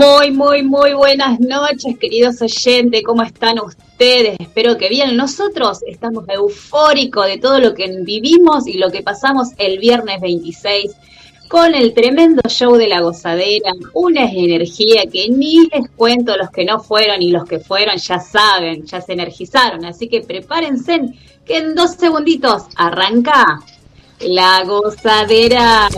Muy, muy, muy buenas noches, queridos oyentes. ¿Cómo están ustedes? Espero que bien. Nosotros estamos eufóricos de todo lo que vivimos y lo que pasamos el viernes 26 con el tremendo show de la gozadera. Una energía que ni les cuento los que no fueron y los que fueron ya saben, ya se energizaron. Así que prepárense que en dos segunditos arranca la gozadera.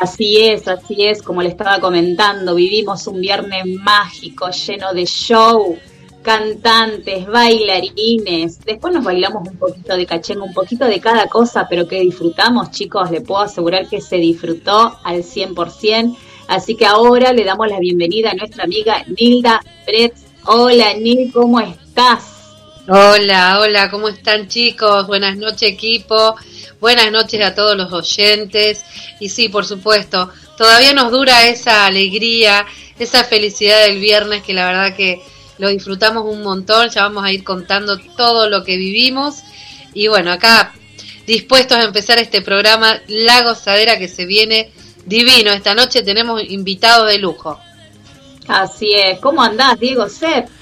Así es, así es, como le estaba comentando, vivimos un viernes mágico, lleno de show, cantantes, bailarines, después nos bailamos un poquito de cachengo, un poquito de cada cosa, pero que disfrutamos, chicos, le puedo asegurar que se disfrutó al 100%, así que ahora le damos la bienvenida a nuestra amiga Nilda Pretz. Hola Nil, ¿cómo estás? Hola, hola, ¿cómo están chicos? Buenas noches equipo, buenas noches a todos los oyentes. Y sí, por supuesto, todavía nos dura esa alegría, esa felicidad del viernes que la verdad que lo disfrutamos un montón, ya vamos a ir contando todo lo que vivimos. Y bueno, acá dispuestos a empezar este programa, La Gozadera que se viene divino. Esta noche tenemos invitados de lujo. Así es, ¿cómo andás, Diego Sepp?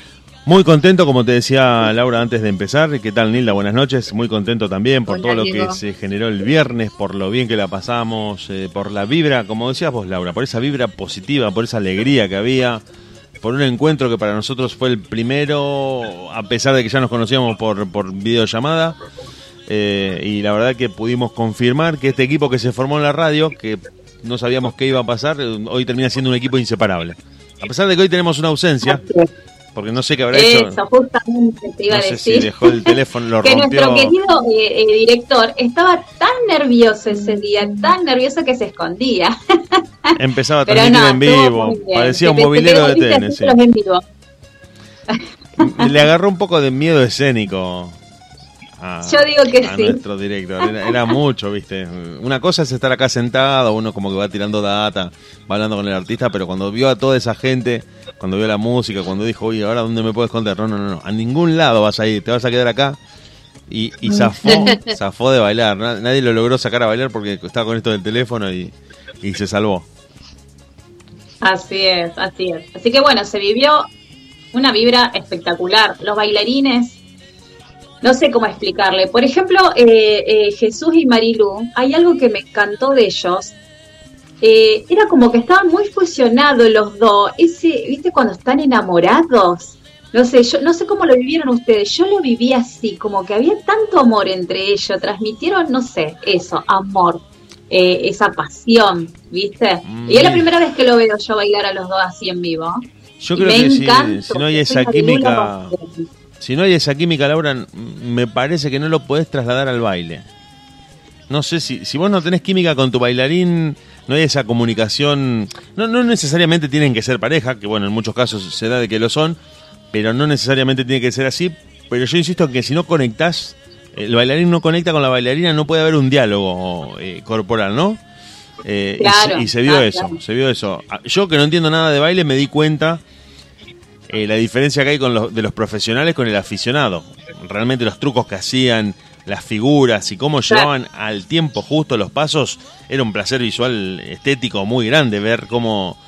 Muy contento, como te decía Laura antes de empezar. ¿Qué tal, Nilda? Buenas noches. Muy contento también por todo lo que se generó el viernes, por lo bien que la pasamos, eh, por la vibra, como decías vos, Laura, por esa vibra positiva, por esa alegría que había, por un encuentro que para nosotros fue el primero, a pesar de que ya nos conocíamos por, por videollamada. Eh, y la verdad que pudimos confirmar que este equipo que se formó en la radio, que no sabíamos qué iba a pasar, hoy termina siendo un equipo inseparable. A pesar de que hoy tenemos una ausencia, porque no sé qué habrá hecho. Eso, justamente te iba no a sé si dejó el teléfono, lo que rompió. nuestro querido eh, eh, director estaba tan nervioso ese día, tan nervioso que se escondía. Empezaba a transmitir no, en vivo, parecía un movilero de tenis. sí. Le agarró un poco de miedo escénico. A, Yo digo que a sí. nuestro director. Era, era mucho, ¿viste? Una cosa es estar acá sentado, uno como que va tirando data, va hablando con el artista, pero cuando vio a toda esa gente, cuando vio la música, cuando dijo, oye, ¿ahora dónde me puedo esconder? No, no, no, a ningún lado vas a ir, te vas a quedar acá. Y, y zafó, zafó de bailar. Na- Nadie lo logró sacar a bailar porque estaba con esto del teléfono y, y se salvó. Así es, así es. Así que bueno, se vivió una vibra espectacular. Los bailarines, no sé cómo explicarle. Por ejemplo, eh, eh, Jesús y Marilu, hay algo que me encantó de ellos. Eh, era como que estaban muy fusionados los dos. Ese, ¿viste? Cuando están enamorados. No sé, yo no sé cómo lo vivieron ustedes. Yo lo viví así, como que había tanto amor entre ellos. Transmitieron, no sé, eso, amor, eh, esa pasión, ¿viste? Mm. Y es la primera vez que lo veo yo bailar a los dos así en vivo. Yo creo me que encanta, si no hay esa química. Si no hay esa química, Laura, me parece que no lo podés trasladar al baile. No sé si, si vos no tenés química con tu bailarín, no hay esa comunicación. No, no necesariamente tienen que ser pareja, que bueno, en muchos casos se da de que lo son, pero no necesariamente tiene que ser así. Pero yo insisto en que si no conectás, el bailarín no conecta con la bailarina, no puede haber un diálogo eh, corporal, ¿no? Eh, y se- Claro, y, se, vio claro, eso, claro. se vio eso. Ah, Yo que no entiendo nada de baile me di cuenta eh, la diferencia que hay con los, de los profesionales con el aficionado. Realmente los trucos que hacían, las figuras y cómo Claro. llevaban al tiempo justo los pasos, era un placer visual estético muy grande ver cómo,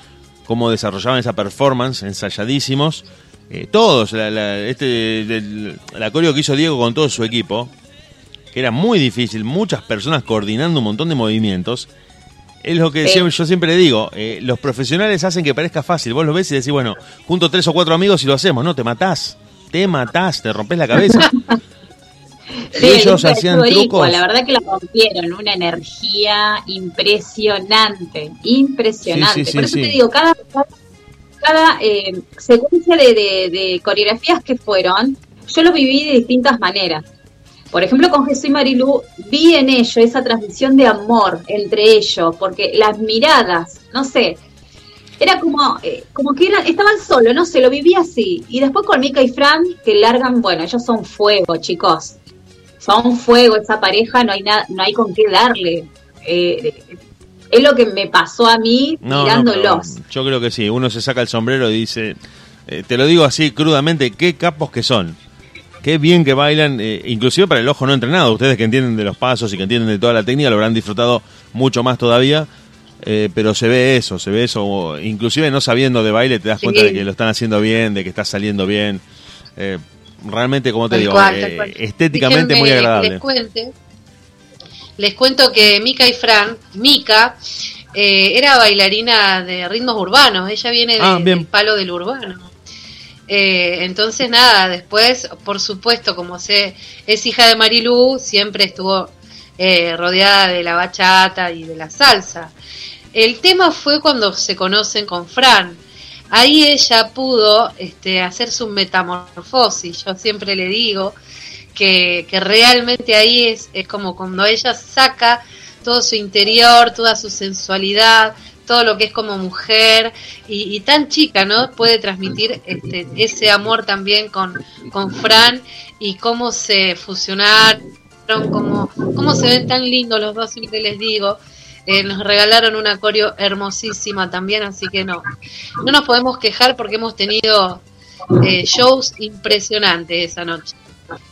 cómo desarrollaban esa performance, ensayadísimos. Eh, todos, la, la, este, el- la coreo que hizo Diego con todo su equipo, que era muy difícil, muchas personas coordinando un montón de movimientos. Es lo que Sí. yo siempre digo, eh, los profesionales hacen que parezca fácil. Vos lo ves y decís, bueno, junto tres o cuatro amigos y lo hacemos. No, te matás, te matás, te rompes la cabeza. ellos hacían trucos. La verdad que la rompieron, una energía impresionante, impresionante. Por eso te digo, cada, cada eh, secuencia de, coreografías que fueron, yo lo viví de distintas maneras. Por ejemplo, con Jesús y Marilú vi en ello esa transmisión de amor entre ellos, porque las miradas, no sé, era como, eh, como que eran, estaban solos, no sé, lo viví así. Y después con Mika y Fran, que largan, bueno, ellos son fuego, chicos. Son fuego, esa pareja, no hay nada, no hay con qué darle. Eh, es lo que me pasó a mí mirándolos. yo creo que sí, uno se saca el sombrero y dice, eh, te lo digo así crudamente, qué capos que son. Qué bien que bailan, inclusive para el ojo no entrenado. Ustedes que entienden de los pasos y que entienden de toda la técnica lo habrán disfrutado mucho más todavía eh, pero se ve eso, se ve eso, inclusive no sabiendo de baile te das cuenta de que lo están haciendo bien, de que está saliendo bien. Eh, realmente, como te digo, eh, estéticamente muy agradable. Les, les cuento que Mika y Fran, Mika era bailarina de ritmos urbanos, ella viene ah, del palo del urbano. Entonces nada, después, por supuesto, como se, es hija de Marilú, siempre estuvo rodeada de la bachata y de la salsa. El tema fue cuando se conocen con Fran. Ahí ella pudo este, hacer su metamorfosis. Yo siempre le digo que, realmente ahí es, es como cuando ella saca todo su interior, toda su sensualidad, todo lo que es como mujer y, tan chica, ¿no? Puede transmitir este, ese amor también con, con Fran y cómo se fusionaron, cómo, cómo se ven tan lindos los dos, siempre les digo. Eh, nos regalaron una coreo hermosísima también, así que no, no nos podemos quejar porque hemos tenido eh, shows impresionantes esa noche.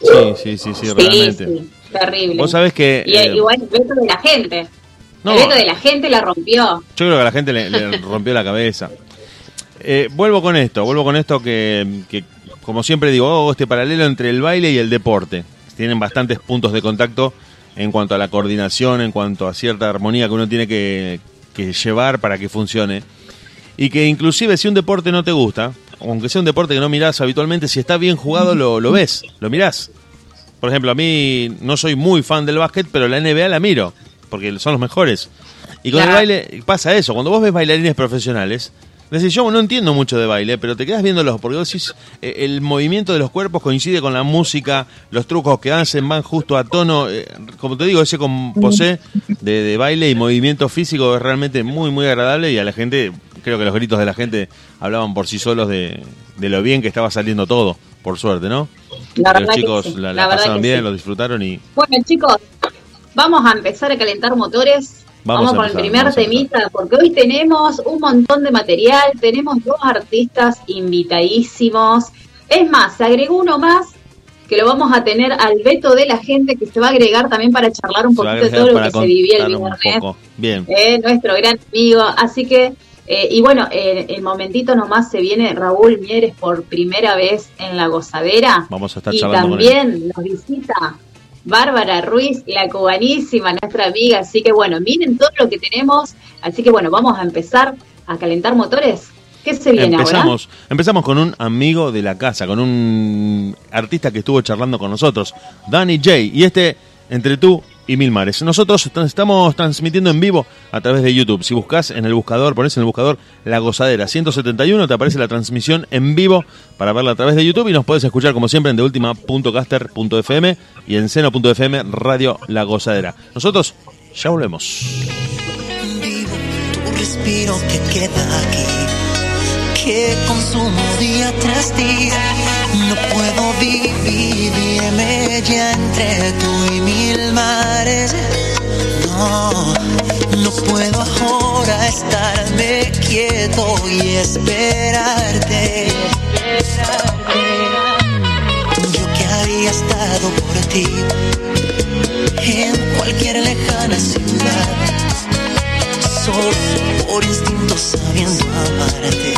Sí, sí, sí, sí, realmente. Sí, terrible. Vos sabés que... Y, eh, igual el de la gente. El veto de la gente la rompió. Yo creo que a la gente le, rompió la cabeza. vuelvo con esto, vuelvo con esto que, que como siempre digo, hago este paralelo entre el baile y el deporte. Tienen bastantes puntos de contacto en cuanto a la coordinación, en cuanto a cierta armonía que uno tiene que, llevar para que funcione. Y que inclusive si un deporte no te gusta, aunque sea un deporte que no mirás habitualmente, si está bien jugado lo, lo ves, lo mirás. Por ejemplo, a mí no soy muy fan del básquet, pero la NBA la miro, porque son los mejores. Y con el baile pasa eso, cuando vos ves bailarines profesionales, Decís, yo no entiendo mucho de baile, pero te quedas viéndolos porque vos decís, eh, el movimiento de los cuerpos coincide con la música, los trucos que hacen van justo a tono. Eh, como te digo, ese composé de, de baile y movimiento físico es realmente muy, muy agradable y a la gente, creo que los gritos de la gente hablaban por sí solos de, lo bien que estaba saliendo todo, por suerte, ¿no? los chicos la, pasaron bien, lo disfrutaron y... Bueno, chicos, vamos a empezar a calentar motores Vamos, con el primer temita, porque hoy tenemos un montón de material, tenemos dos artistas invitadísimos. Es más, se agregó uno más que lo vamos a tener al veto de la gente que se va a agregar también para charlar un poquito de todo lo que se vivía el viernes. Bien. Eh, nuestro gran amigo. Así que, eh, y bueno, eh, el momentito nomás se viene Raúl Mieres por primera vez en la gozadera. Vamos a estar y charlando también nos visita Bárbara Ruiz, la cubanísima, nuestra amiga. Así que bueno, miren todo lo que tenemos. Así que bueno, vamos a empezar a calentar motores. ¿Qué se viene empezamos, Empezamos con un amigo de la casa, con un artista que estuvo charlando con nosotros, Danny J. Y este, entre tú y Mil Mares. Nosotros estamos transmitiendo en vivo a través de YouTube. Si buscas en el buscador, pones en el buscador La Gozadera 171, te aparece la transmisión en vivo para verla a través de YouTube y nos puedes escuchar como siempre en deultima.caster.fm y en seno.fm Radio La Gozadera. Nosotros ya volvemos. respiro que queda aquí, que consumo día tras día. No puedo vivirme ya entre tú y mil mares. No, no puedo ahora estarme quieto y esperarte. Yo que había estado por ti en cualquier lejana ciudad. Solo por instinto sabiendo amarte.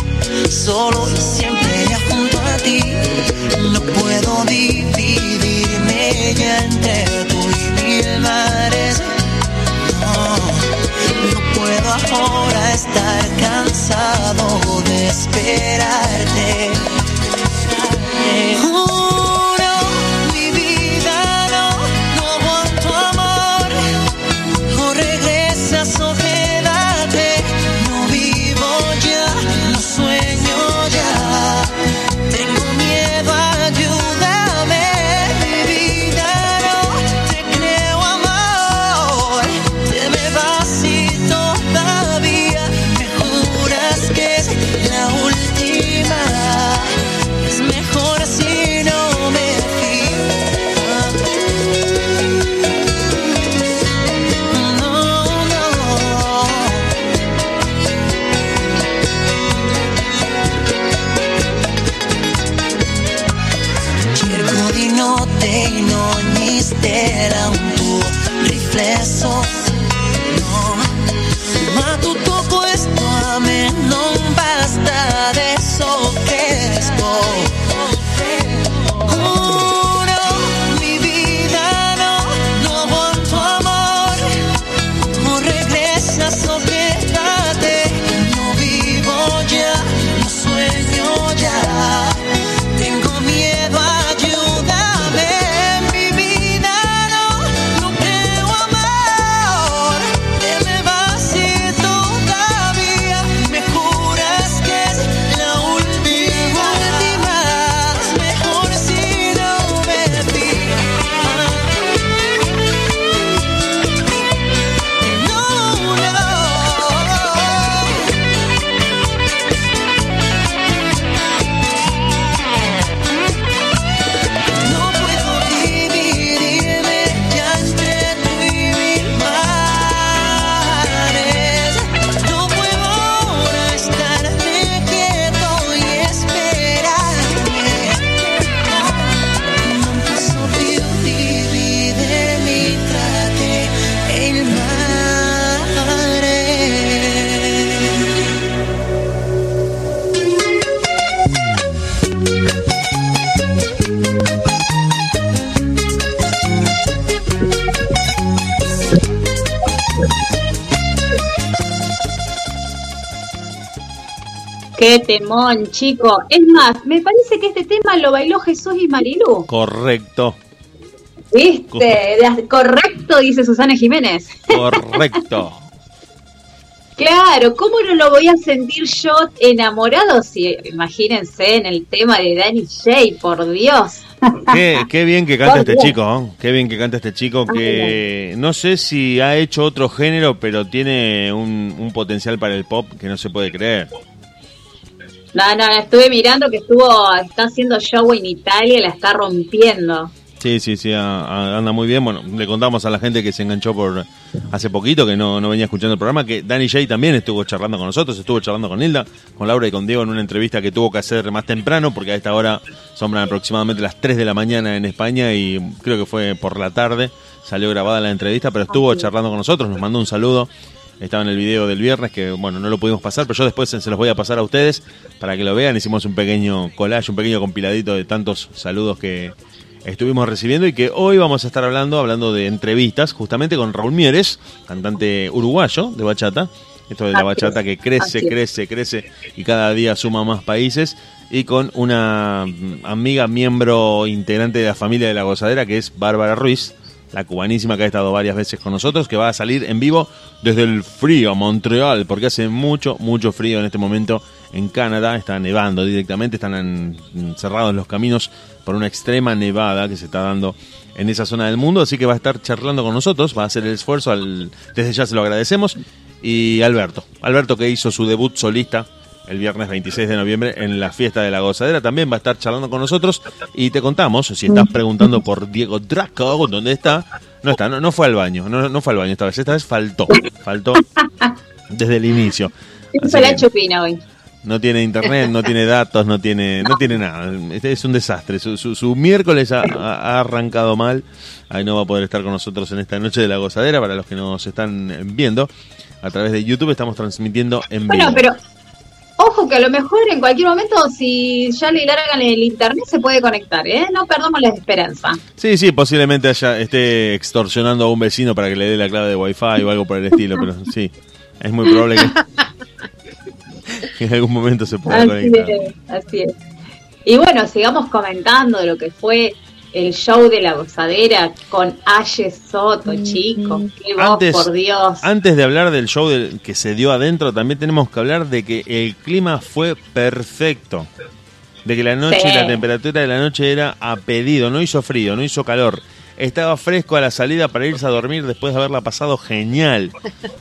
Solo y siempre junto No puedo dividirme ya entre tú y mil mares. No, no puedo ahora estar cansado de esperarte. Juro, Qué temón, chico. Es más, me parece que este tema lo bailó Jesús y Marilu. Correcto. ¿Viste? Correcto, dice Susana Jiménez. Correcto. Claro, ¿cómo no lo voy a sentir yo enamorado? Si imagínense en el tema de Danny J, por Dios. Qué, bien que canta este chico, ¿eh? qué bien que canta este chico que no sé si ha hecho otro género, pero tiene un potencial para el pop que no se puede creer. No, no, estuve mirando que estuvo, está haciendo show en Italia y la está rompiendo. Sí, sí, sí, anda muy bien. Bueno, le contamos a la gente que se enganchó por hace poquito, que no, no venía escuchando el programa, que Danny Jay también estuvo charlando con nosotros, estuvo charlando con Hilda, con Laura y con Diego en una entrevista que tuvo que hacer más temprano, porque a esta hora son aproximadamente las 3 de la mañana en España y creo que fue por la tarde, salió grabada la entrevista, pero estuvo charlando con nosotros, nos mandó un saludo estaba en el video del viernes, que bueno, no lo pudimos pasar, pero yo después se los voy a pasar a ustedes para que lo vean. Hicimos un pequeño collage, un pequeño compiladito de tantos saludos que estuvimos recibiendo y que hoy vamos a estar hablando, hablando de entrevistas, justamente con Raúl Mieres, cantante uruguayo de bachata. Esto de la bachata que crece, crece, crece y cada día suma más países. Y con una amiga, miembro integrante de la familia de la gozadera, que es Bárbara Ruiz la cubanísima que ha estado varias veces con nosotros, que va a salir en vivo desde el frío Montreal, porque hace mucho, mucho frío en este momento en Canadá, está nevando directamente, están cerrados los caminos por una extrema nevada que se está dando en esa zona del mundo, así que va a estar charlando con nosotros, va a hacer el esfuerzo, al, desde ya se lo agradecemos, y Alberto, Alberto que hizo su debut solista el viernes 26 de noviembre en la fiesta de la gozadera. También va a estar charlando con nosotros y te contamos, si estás preguntando por Diego Draco, ¿dónde está? No está, no, fue al baño, no, no fue al baño esta vez, esta vez faltó, faltó desde el inicio. hoy. No tiene internet, no tiene datos, no tiene, no tiene nada. Este es un desastre. Su, su, miércoles ha, arrancado mal. Ahí no va a poder estar con nosotros en esta noche de la gozadera. Para los que nos están viendo a través de YouTube, estamos transmitiendo en vivo. Bueno, pero Ojo que a lo mejor en cualquier momento, si ya le largan el internet, se puede conectar, ¿eh? No perdamos la esperanza. Sí, sí, posiblemente haya, esté extorsionando a un vecino para que le dé la clave de Wi-Fi o algo por el estilo, pero sí, es muy probable que, en algún momento se pueda conectar. así es. Y bueno, sigamos comentando de lo que fue el show de la gozadera con Aye Soto, mm, chicos. Qué voz, por Dios. Antes de hablar del show que se dio adentro, también tenemos que hablar de que el clima fue perfecto. De que la noche, la temperatura de la noche era a pedido, no hizo frío, no hizo calor. Estaba fresco a la salida para irse a dormir después de haberla pasado genial.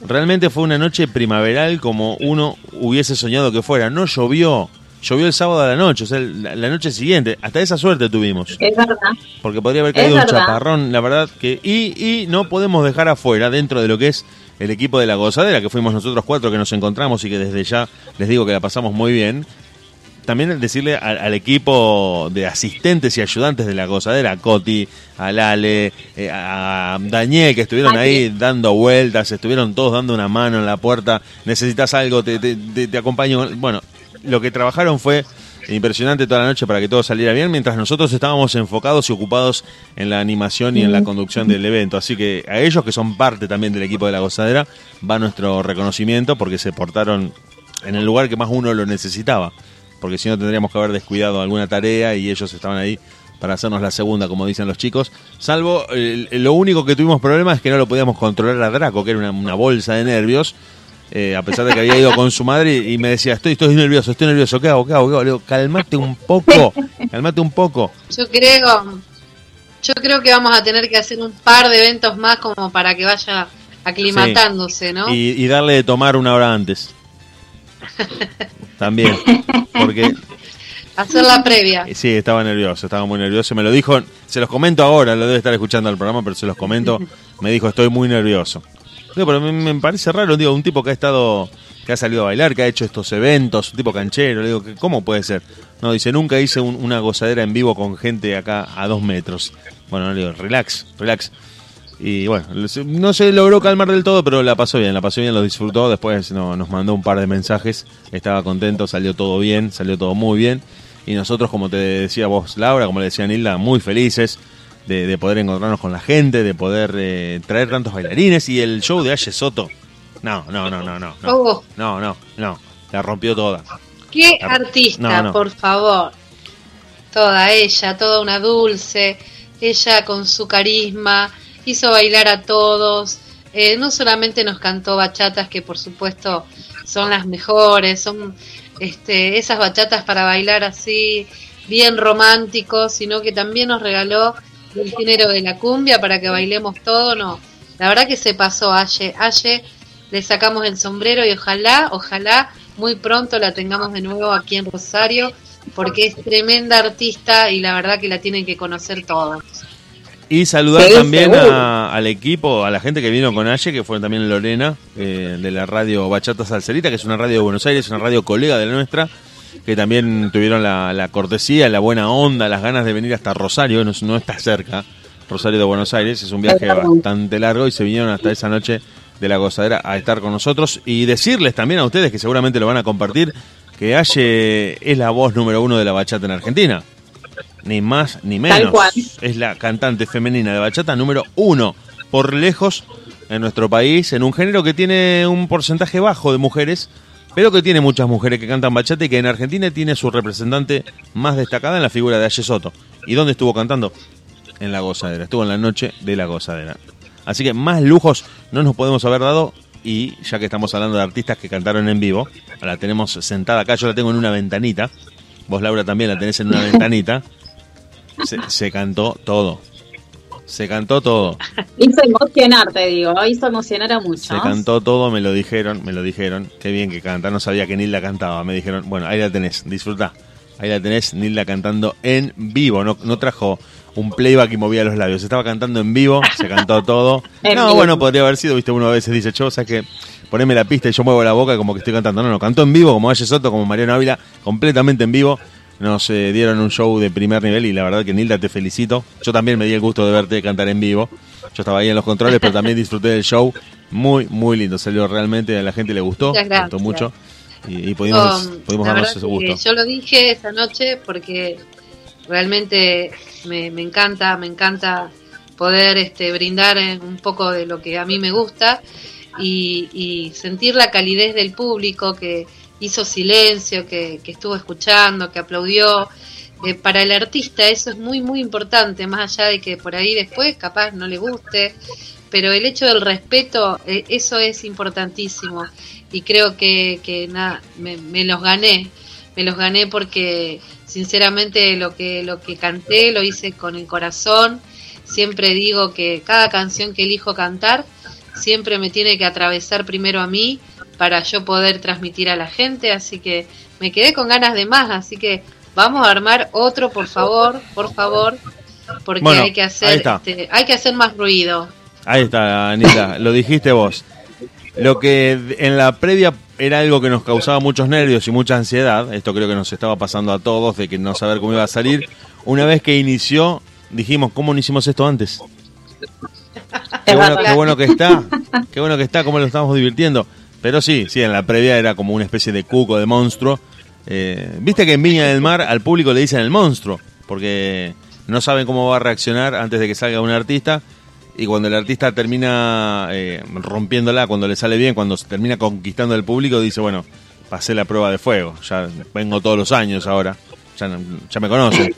Realmente fue una noche primaveral como uno hubiese soñado que fuera. No llovió, llovió el sábado a la noche, o sea, la, noche siguiente. Hasta esa suerte tuvimos. Es verdad. Porque podría haber caído un chaparrón, la verdad que. Y, y no podemos dejar afuera, dentro de lo que es el equipo de la gozadera, que fuimos nosotros cuatro que nos encontramos y que desde ya les digo que la pasamos muy bien. También decirle al, equipo de asistentes y ayudantes de la gozadera, a Coti, a Lale, eh, a Daniel, que estuvieron ahí dando vueltas, estuvieron todos dando una mano en la puerta, necesitas algo, te, te, te acompaño. Bueno, lo que trabajaron fue impresionante toda la noche para que todo saliera bien, mientras nosotros estábamos enfocados y ocupados en la animación y en la conducción del evento. Así que a ellos, que son parte también del equipo de la gozadera, va nuestro reconocimiento porque se portaron en el lugar que más uno lo necesitaba. Porque si no tendríamos que haber descuidado alguna tarea y ellos estaban ahí para hacernos la segunda, como dicen los chicos. Salvo, lo único que tuvimos problemas es que no lo podíamos controlar a Draco, que era una bolsa de nervios eh, a pesar de que había ido con su madre y, me decía, estoy, estoy nervioso, estoy nervioso, ¿qué hago? ¿Qué hago? Le digo, calmate un poco, calmate un poco. Yo creo, yo creo que vamos a tener que hacer un par de eventos más como para que vaya aclimatándose, ¿no? Y, darle de tomar una hora antes. También, porque... Hacer la previa. Sí, estaba nervioso, estaba muy nervioso. Me lo dijo, se los comento ahora, lo debe estar escuchando el programa, pero se los comento. Me dijo, estoy muy nervioso pero me, parece raro, digo, un tipo que ha estado, que ha salido a bailar, que ha hecho estos eventos, un tipo canchero, digo, ¿cómo puede ser? No, dice, nunca hice una gozadera en vivo con gente acá a dos metros. Bueno, le digo, relax, relax. Y bueno, no se logró calmar del todo, pero la pasó bien, la pasó bien, lo disfrutó. Después nos mandó un par de mensajes, estaba contento, salió todo bien, salió todo muy bien. Y nosotros, como te decía vos, Laura, como le decía Nilda, muy felices de, poder encontrarnos con la gente, de poder eh, traer tantos bailarines y el show de Aye Soto. No, no, no, no, no. No, oh. no, no, no. La rompió toda. Qué artista, por favor. Toda ella, toda una dulce. Ella con su carisma hizo bailar a todos. Eh, no solamente nos cantó bachatas que por supuesto son las mejores, son este, esas bachatas para bailar así bien románticos, sino que también nos regaló el género de la cumbia para que bailemos todo, no. La verdad que se pasó Aye. Aye, le sacamos el sombrero y ojalá, ojalá muy pronto la tengamos de nuevo aquí en Rosario, porque es tremenda artista y la verdad que la tienen que conocer todos. Y saludar también al equipo, a la gente que vino con Aye, que fue también Lorena, eh, de la radio Bachata Salcerita, que es una radio de Buenos Aires, una radio colega de la nuestra, que también tuvieron la, cortesía, la buena onda, las ganas de venir hasta Rosario, no, no, está cerca, Rosario de Buenos Aires, es un viaje bastante largo y se vinieron hasta esa noche de la gozadera a estar con nosotros y decirles también a ustedes que seguramente lo van a compartir, que Aye es la voz número uno de la bachata en Argentina. Ni más ni menos. Es la cantante femenina de bachata número uno por lejos en nuestro país, en un género que tiene un porcentaje bajo de mujeres, pero que tiene muchas mujeres que cantan bachata y que en Argentina tiene su representante más destacada en la figura de Aye Soto. ¿Y dónde estuvo cantando? En la gozadera, estuvo en la noche de la gozadera. Así que más lujos no nos podemos haber dado y ya que estamos hablando de artistas que cantaron en vivo, la tenemos sentada acá, yo la tengo en una ventanita, vos Laura también la tenés en una ventanita, se, cantó todo. Se cantó todo. Hizo emocionar, te digo, hizo emocionar a muchos. Se cantó todo, me lo dijeron, me lo dijeron. Qué bien que canta, no sabía que Nilda cantaba. Me dijeron, bueno, ahí la tenés, disfrutá. Ahí la tenés, Nilda cantando en vivo. No, no trajo un playback y movía los labios. Estaba cantando en vivo, se cantó todo. no, bueno, podría haber sido, viste, uno a veces dice, yo, sabes que poneme la pista y yo muevo la boca como que estoy cantando. No, no, cantó en vivo, como Valle Soto, como Mariano Ávila, completamente en vivo nos eh, dieron un show de primer nivel y la verdad que Nilda te felicito. Yo también me di el gusto de verte cantar en vivo. Yo estaba ahí en los controles, pero también disfruté del show. Muy, muy lindo. Salió realmente, a la gente le gustó, le gustó mucho. Y, pudimos, pudimos darnos ese gusto. Yo lo dije esa noche porque realmente me, me encanta, me encanta poder este, brindar un poco de lo que a mí me gusta y, y sentir la calidez del público que hizo silencio, que, estuvo escuchando, que aplaudió. Eh, para el artista eso es muy, muy importante, más allá de que por ahí después capaz no le guste, pero el hecho del respeto, eh, eso es importantísimo. Y creo que, que nada, me, me, los gané, me los gané porque sinceramente lo que, lo que canté lo hice con el corazón. Siempre digo que cada canción que elijo cantar siempre me tiene que atravesar primero a mí para yo poder transmitir a la gente, así que me quedé con ganas de más, así que vamos a armar otro, por favor, por favor, porque hay que hacer este, hay que hacer más ruido. Ahí está, Anita, lo dijiste vos. Lo que en la previa era algo que nos causaba muchos nervios y mucha ansiedad, esto creo que nos estaba pasando a todos, de que no saber cómo iba a salir. Una vez que inició, dijimos, ¿cómo no hicimos esto antes? Qué bueno, qué bueno que está, qué bueno que está, cómo lo estamos divirtiendo. Pero sí, sí, en la previa era como una especie de cuco, de monstruo. Eh, Viste que en Viña del Mar al público le dicen el monstruo, porque no saben cómo va a reaccionar antes de que salga un artista. Y cuando el artista termina eh, rompiéndola, cuando le sale bien, cuando se termina conquistando el público, dice, bueno, pasé la prueba de fuego, ya vengo todos los años ahora, ya, ya me conocen.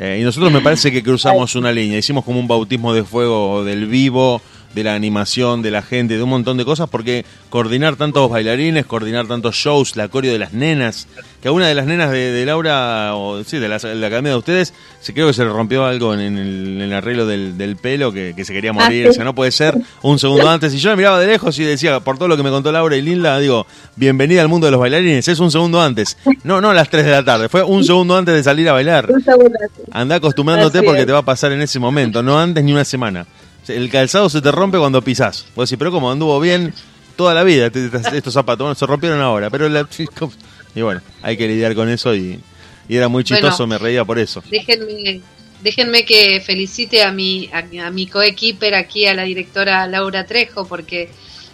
Eh, y nosotros me parece que cruzamos una línea, hicimos como un bautismo de fuego del vivo, de la animación, de la gente, de un montón de cosas, porque coordinar tantos bailarines, coordinar tantos shows, la coreo de las nenas, que a una de las nenas de, Laura, o sí, de la, academia de ustedes, se creo que se le rompió algo en, el, arreglo del, pelo, que, se quería morir, ah, o sea, no puede ser un segundo antes. Y yo me miraba de lejos y decía, por todo lo que me contó Laura y Linda, digo, bienvenida al mundo de los bailarines, es un segundo antes. No, no a las 3 de la tarde, fue un segundo antes de salir a bailar. Anda acostumbrándote porque te va a pasar en ese momento, no antes ni una semana. El calzado se te rompe cuando pisás. Vos decís, pero como anduvo bien toda la vida estos zapatos, se rompieron ahora. Pero y bueno, hay que lidiar con eso y, era muy chistoso, me reía por eso. Déjenme, déjenme que felicite a mi, a, mi coequiper aquí, a la directora Laura Trejo, porque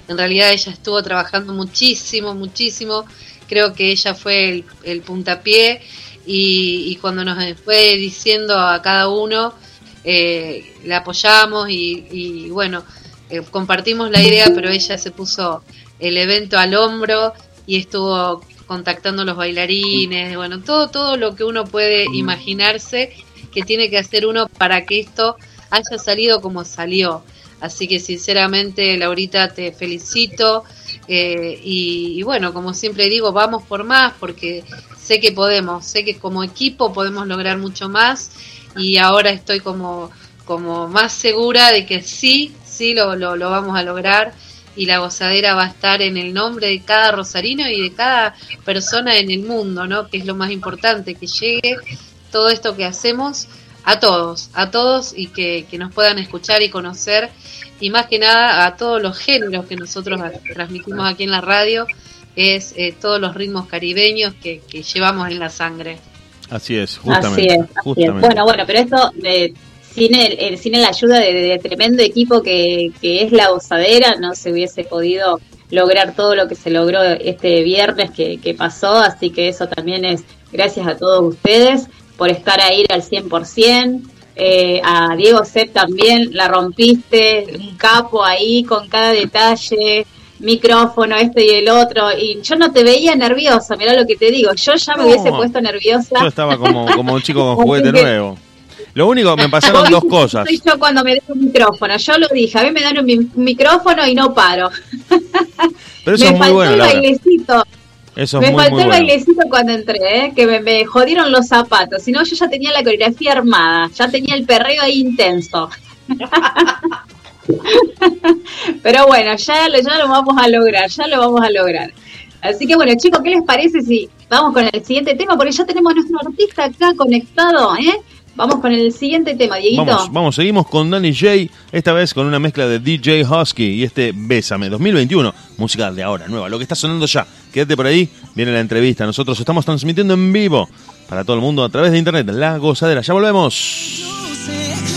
en realidad ella estuvo trabajando muchísimo, muchísimo. Creo que ella fue el, el puntapié y, y cuando nos fue diciendo a cada uno eh, la apoyamos y, bueno, eh, compartimos la idea, pero ella se puso el evento al hombro y estuvo contactando a los bailarines, bueno, todo, todo lo que uno puede imaginarse que tiene que hacer uno para que esto haya salido como salió. Así que sinceramente, Laurita, te felicito. Eh, y, bueno, como siempre digo, vamos por más porque sé que podemos, sé que como equipo podemos lograr mucho más y ahora estoy como, como más segura de que sí, sí lo, lo, vamos a lograr y la gozadera va a estar en el nombre de cada rosarino y de cada persona en el mundo, ¿no? Que es lo más importante, que llegue todo esto que hacemos a todos, a todos y que, nos puedan escuchar y conocer y más que nada a todos los géneros que nosotros transmitimos aquí en la radio, es eh, todos los ritmos caribeños que, llevamos en la sangre. Así es, justamente. Bueno, bueno, pero esto de, sin, el, sin la ayuda de, tremendo equipo que, que es la gozadera no se hubiese podido lograr todo lo que se logró este viernes que, que pasó, así que eso también es gracias a todos ustedes por estar ahí al 100%. Eh, a Diego Sepp también la rompiste, un capo ahí con cada detalle, micrófono, este y el otro. Y yo no te veía nerviosa, mira lo que te digo. Yo ya me hubiese puesto nerviosa. Yo estaba como, como un chico con juguete nuevo. Lo único, me pasaron dos cosas. Soy yo cuando me den un micrófono. Yo lo dije, a mí me dan un micrófono y no paro. Pero eso me es muy bueno, el bailecito. Eso me faltó el bailecito cuando entré, ¿eh? que me, jodieron los zapatos. Si no, yo ya tenía la coreografía armada, ya tenía el perreo ahí intenso. Pero bueno, ya lo, ya lo vamos a lograr, ya lo vamos a lograr. Así que bueno, chicos, ¿qué les parece si vamos con el siguiente tema? Porque ya tenemos a nuestro artista acá conectado, ¿eh? Vamos con el siguiente tema, Dieguito. Vamos, vamos, seguimos con Danny J, esta vez con una mezcla de DJ Husky y este Bésame 2021, música de ahora, nueva, lo que está sonando ya. Quédate por ahí, viene la entrevista. Nosotros estamos transmitiendo en vivo para todo el mundo a través de internet, La Gozadera. Ya volvemos. Sé,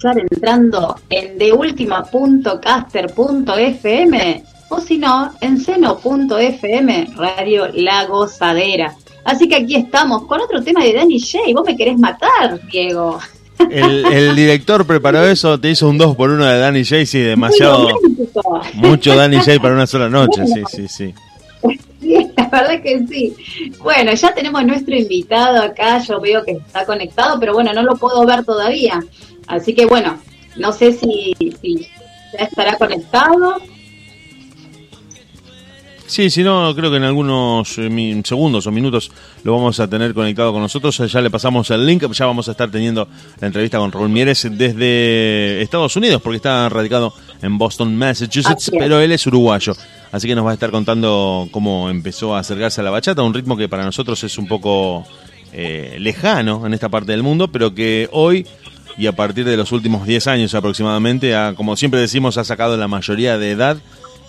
escuchar entrando en deultima.caster.fm o si no, en seno.fm, Radio La Gozadera. Así que aquí estamos con otro tema de Danny J. Vos me querés matar, Diego. El, director preparó eso, te hizo un 2 por 1 de Danny J. Sí, demasiado. Mucho Danny J para una sola noche, sí, sí, sí. Sí, la verdad que sí. Bueno, ya tenemos nuestro invitado acá, yo veo que está conectado, pero bueno, no lo puedo ver todavía. Así que bueno, no sé si, si ya estará conectado. Sí, si no, creo que en algunos eh, segundos o minutos lo vamos a tener conectado con nosotros. Ya le pasamos el link, ya vamos a estar teniendo la entrevista con Raúl Mieres desde Estados Unidos, porque está radicado en Boston, Massachusetts, pero él es uruguayo. Así que nos va a estar contando cómo empezó a acercarse a la bachata, un ritmo que para nosotros es un poco eh, lejano en esta parte del mundo, pero que hoy y a partir de los últimos 10 años aproximadamente, como siempre decimos, ha sacado la mayoría de edad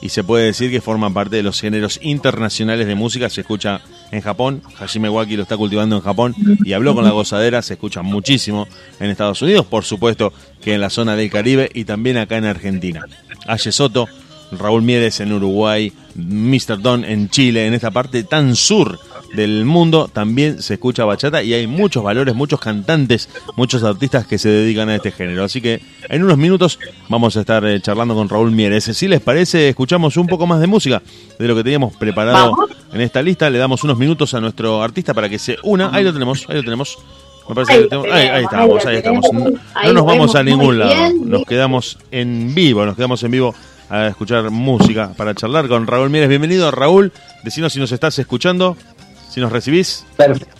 y se puede decir que forma parte de los géneros internacionales de música. Se escucha en Japón, Hajime Waki lo está cultivando en Japón y habló con la gozadera, se escucha muchísimo en Estados Unidos, por supuesto que en la zona del Caribe y también acá en Argentina. Aye Soto, Raúl Mieres en Uruguay, Mr. Don en Chile, en esta parte tan sur del mundo también se escucha bachata y hay muchos valores, muchos cantantes, muchos artistas que se dedican a este género. Así que en unos minutos vamos a estar eh, charlando con Raúl Mieres. Si les parece, escuchamos un poco más de música de lo que teníamos preparado en esta lista. Le damos unos minutos a nuestro artista para que se una. Ahí lo tenemos, ahí lo tenemos. ahí, estamos, ahí, estamos. No, nos vamos a ningún lado. Nos quedamos en vivo, nos quedamos en vivo a escuchar música para charlar con Raúl Mieres. Bienvenido, Raúl. Decinos si nos estás escuchando si nos recibís. Perfecto.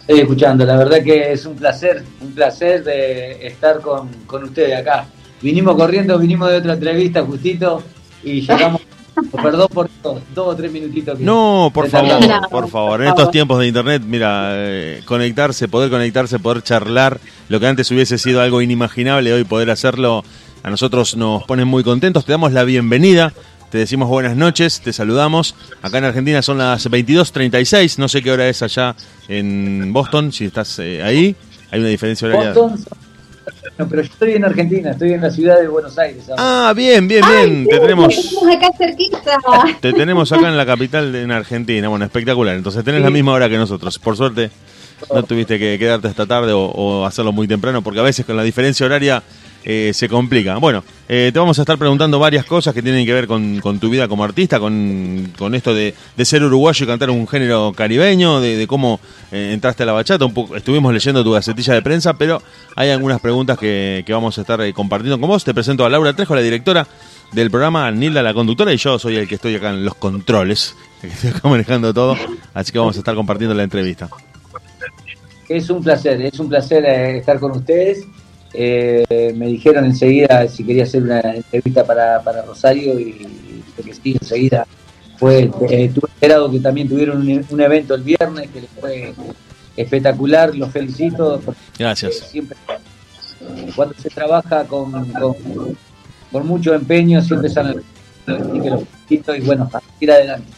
Estoy escuchando, la verdad que es un placer, un placer de estar con, con ustedes acá. Vinimos corriendo, vinimos de otra entrevista justito y llegamos Perdón por dos, dos, o tres minutitos. no, por favor, por favor. En estos tiempos de internet, mira, eh, conectarse, poder conectarse, poder charlar, lo que antes hubiese sido algo inimaginable, hoy poder hacerlo, a nosotros nos pone muy contentos. Te damos la bienvenida te decimos buenas noches, te saludamos. Acá en Argentina son las 22.36, no sé qué hora es allá en Boston, si estás eh, ahí. Hay una diferencia horaria. Boston, no, pero yo estoy en Argentina, estoy en la ciudad de Buenos Aires. Ah, bien, bien, bien. te tenemos acá cerquita. Te tenemos acá en la capital de en Argentina. Bueno, espectacular. Entonces tenés la misma hora que nosotros. Por suerte no tuviste que quedarte esta tarde o hacerlo muy temprano, porque a veces con la diferencia horaria eh, se complica. Bueno, eh, te vamos a estar preguntando varias cosas que tienen que ver con, tu vida como artista, con, esto de, ser uruguayo y cantar un género caribeño, de, cómo eh, entraste a la bachata. Un poco, estuvimos leyendo tu gacetilla de prensa, pero hay algunas preguntas que, vamos a estar compartiendo con vos. Te presento a Laura Trejo, la directora del programa, Nilda, la conductora, y yo soy el que estoy acá en los controles, que estoy acá manejando todo, así que vamos a estar compartiendo la entrevista. Es un placer, es un placer estar con ustedes eh, me dijeron enseguida si quería hacer una entrevista para, para Rosario y que sí, enseguida fue, eh, tuve esperado que también tuvieron un, evento el viernes que les fue espectacular, los felicito. Gracias. siempre, cuando se trabaja con, con, mucho empeño, siempre salen los felicito y bueno, a ir adelante.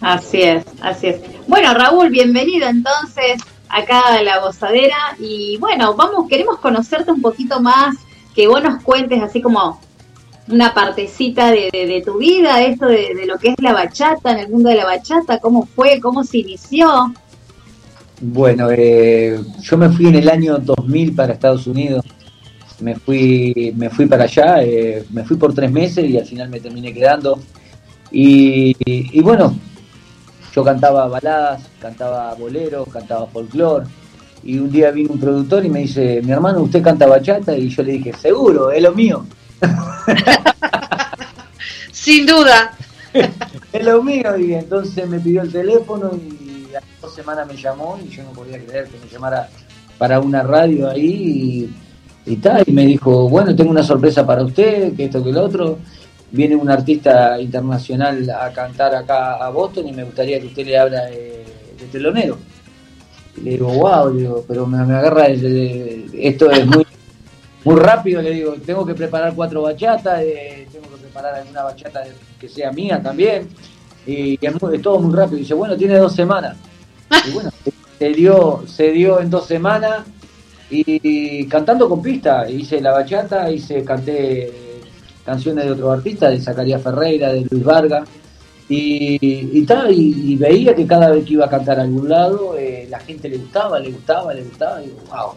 Así es, así es. Bueno, Raúl, bienvenido entonces acá la gozadera. Y bueno, vamos, queremos conocerte un poquito más, que vos nos cuentes así como una partecita de, tu vida, esto de, lo que es la bachata, en el mundo de la bachata, cómo fue, cómo se inició. Bueno, eh, yo me fui en el año 2000 para Estados Unidos. Me fui, me fui para allá, eh, me fui por tres meses y al final me terminé quedando. Y bueno, yo cantaba baladas, cantaba boleros, cantaba folclore. Y un día vino un productor y me dice, mi hermano, ¿usted canta bachata? Y yo le dije, seguro, es lo mío. Sin duda. es lo mío. Y entonces me pidió el teléfono y a dos semanas me llamó y yo no podía creer que me llamara para una radio ahí y, y tal. Y me dijo, bueno, tengo una sorpresa para usted, que esto, que lo otro viene un artista internacional a cantar acá a Boston y me gustaría que usted le habla de, telonero. le digo, wow, digo, pero me, agarra, esto es muy, muy rápido, le digo, tengo que preparar cuatro bachatas, eh, tengo que preparar alguna bachata que sea mía también, y, es, todo muy rápido. Y dice, bueno, tiene dos semanas. Y bueno, se dio, se dio en dos semanas y cantando con pista, hice la bachata, hice, canté canciones de otros artistas, de Zacarías Ferreira, de Luis Vargas, y, y, veía que cada vez que iba a cantar a algún lado, eh, la gente le gustaba, le gustaba, le gustaba, y digo, wow,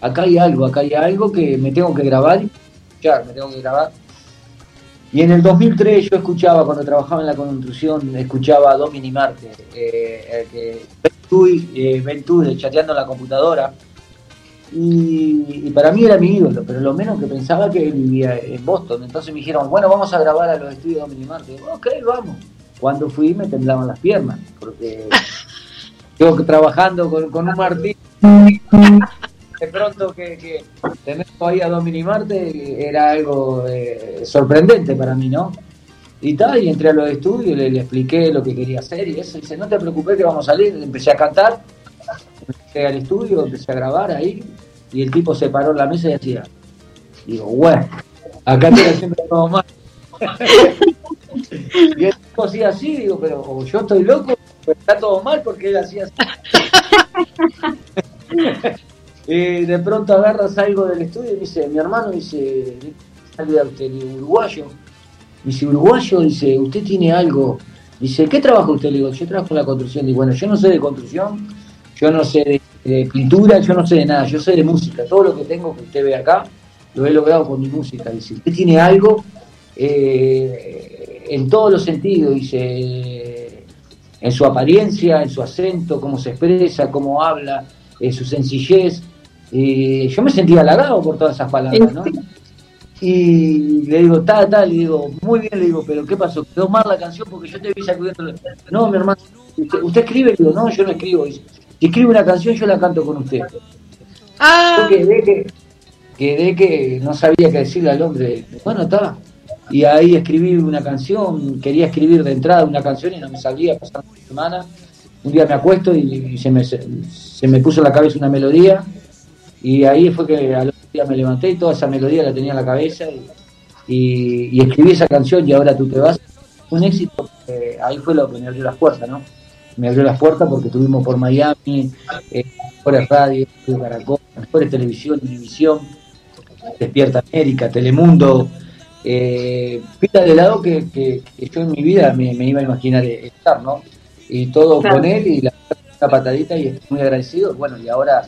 acá hay algo, acá hay algo que me tengo que grabar y escuchar, me tengo que grabar. Y en el 2003 yo escuchaba, cuando trabajaba en la construcción, escuchaba a Domini Marte, eh, que eh, chateando en la computadora, y, para mí era mi ídolo, pero lo menos que pensaba que él vivía en Boston. Entonces me dijeron, bueno, vamos a grabar a los estudios de Marte. ok, vamos. Cuando fui me temblaban las piernas, porque yo trabajando con, con un Martín, de pronto que, que tener ahí a Domini Marte era algo eh, sorprendente para mí, ¿no? Y tal, y entré a los estudios, le, le, expliqué lo que quería hacer y eso, dice, no te preocupes que vamos a salir, empecé a cantar, al estudio, empecé a grabar ahí, y el tipo se paró en la mesa y decía, digo, bueno, acá estoy haciendo todo mal. y el tipo hacía así, digo, pero yo estoy loco, pero está todo mal porque él hacía así. y de pronto agarras algo del estudio y dice, mi hermano dice, sale usted, uruguayo. Dice, uruguayo, dice, usted tiene algo. Dice, ¿qué trabaja usted? Le digo, yo trabajo en la construcción. Y bueno, yo no sé de construcción, yo no sé de, pintura, yo no sé de nada, yo sé de música. Todo lo que tengo que usted ve acá, lo he logrado con mi música. Dice, usted tiene algo eh, en todos los sentidos, dice, en su apariencia, en su acento, cómo se expresa, cómo habla, en su sencillez. Y yo me sentía halagado por todas esas palabras, ¿no? Y le digo, tal, tal, le digo, muy bien, le digo, pero ¿qué pasó? ¿Quedó mal la canción porque yo te vi sacudiendo? No, mi hermano, ¿usted, escribe? Le digo, no, yo no escribo. Si escribe una canción, yo la canto con usted. Ah. Yo quedé que, quedé que no sabía qué decirle al hombre. Bueno, está. Y ahí escribí una canción, quería escribir de entrada una canción y no me salía, pasando una semana. Un día me acuesto y, se, me, se me puso en la cabeza una melodía y ahí fue que al otro día me levanté y toda esa melodía la tenía en la cabeza y, escribí esa canción y ahora tú te vas. Un éxito, ahí fue lo que me abrió las puertas, ¿no? Me abrió las puertas porque estuvimos por Miami, eh, mejores radios, Caracol, mejores televisión, televisión, Despierta América, Telemundo, eh, de lado que, que, yo en mi vida me, iba a imaginar estar, ¿no? Y todo con él y la, la patadita y estoy muy agradecido. Bueno, y ahora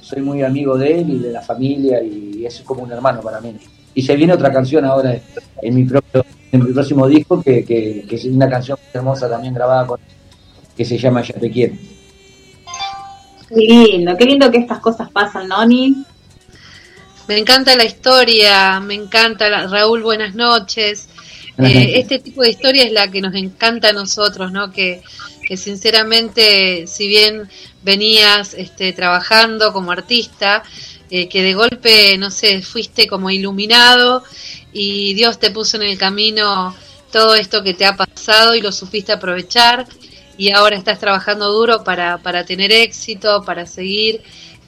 soy muy amigo de él y de la familia y es como un hermano para mí. Y se viene otra canción ahora en mi propio en mi próximo disco que, que, es una canción hermosa también grabada con que se llama Ya te quiero. Qué lindo, qué lindo que estas cosas pasan, Noni. Me encanta la historia, me encanta Raúl, buenas noches. Eh, este tipo de historia es la que nos encanta a nosotros, ¿no? Que, que sinceramente, si bien venías este, trabajando como artista, eh, que de golpe, no sé, fuiste como iluminado y Dios te puso en el camino todo esto que te ha pasado y lo supiste aprovechar y ahora estás trabajando duro para, para tener éxito, para seguir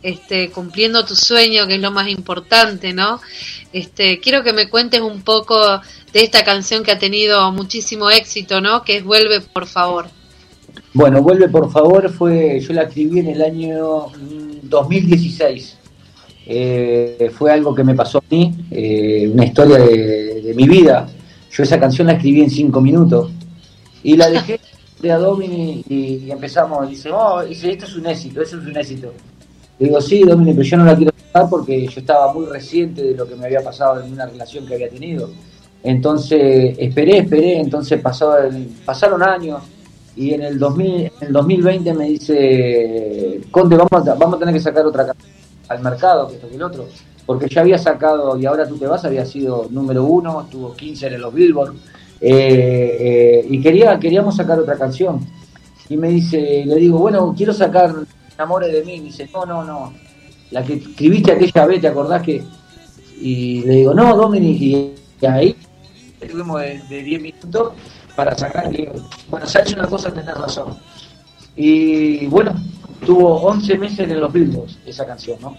este, cumpliendo tu sueño, que es lo más importante, ¿no? Este, quiero que me cuentes un poco de esta canción que ha tenido muchísimo éxito, ¿no? Que es Vuelve, por favor. Bueno, Vuelve por favor fue, yo la escribí en el año 2016. Mm, eh, fue algo que me pasó a mí, eh, una historia de, mi vida. Yo esa canción la escribí en cinco minutos y la dejé de a Domini y, empezamos. Dice, oh, dice, esto es un éxito, eso es un éxito. digo, sí, Domini, pero yo no la quiero dejar porque yo estaba muy reciente de lo que me había pasado en una relación que había tenido. Entonces esperé, esperé, entonces pasaron años y en el, 2000, en el 2020 me dice, Conde, vamos a, vamos a tener que sacar otra al mercado, que esto que el otro, porque ya había sacado, y ahora tú te vas, había sido número uno, estuvo 15 en los Billboard, eh, eh, y quería, queríamos sacar otra canción. Y me dice, le digo, bueno, quiero sacar Amores de mí, y me dice, no, no, no, la que escribiste aquella vez, ¿te acordás que? Y le digo, no, Dominic, y ahí estuvimos de 10 minutos para sacar, y bueno, se ha hecho una cosa, tenés razón. Y bueno, tuvo 11 meses en los Billboards esa canción, ¿no?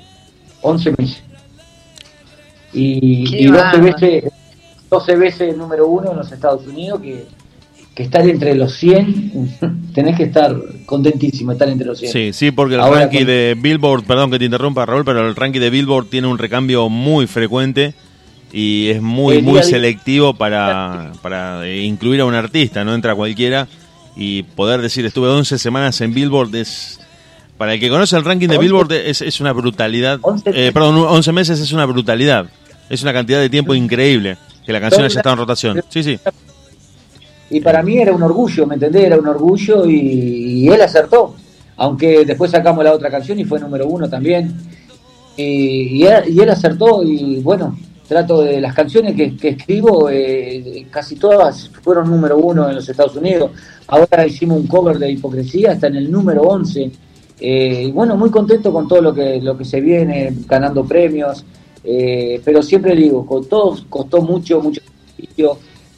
11 meses. Y, 12 veces 12 veces número uno en los Estados Unidos, que, que estar entre los 100, tenés que estar contentísimo, estar entre los 100. Sí, sí, porque el ranking de Billboard, perdón que te interrumpa Raúl, pero el ranking de Billboard tiene un recambio muy frecuente y es muy, muy selectivo para, para incluir a un artista, no entra cualquiera y poder decir estuve 11 semanas en Billboard es... Para el que conoce el ranking de Billboard es, es una brutalidad. Eh, perdón, 11 meses es una brutalidad. Es una cantidad de tiempo increíble que la canción haya estado en rotación. Sí, sí. Y para mí era un orgullo, ¿me entendés? Era un orgullo y, él acertó. Aunque después sacamos la otra canción y fue número uno también. Y, él, acertó y bueno, trato de las canciones que, escribo, eh, casi todas fueron número uno en los Estados Unidos. Ahora hicimos un cover de Hipocresía, está en el número 11. Eh, y bueno, muy contento con todo lo que, lo que se viene, ganando premios. Eh, pero siempre digo, con todos costó mucho, mucho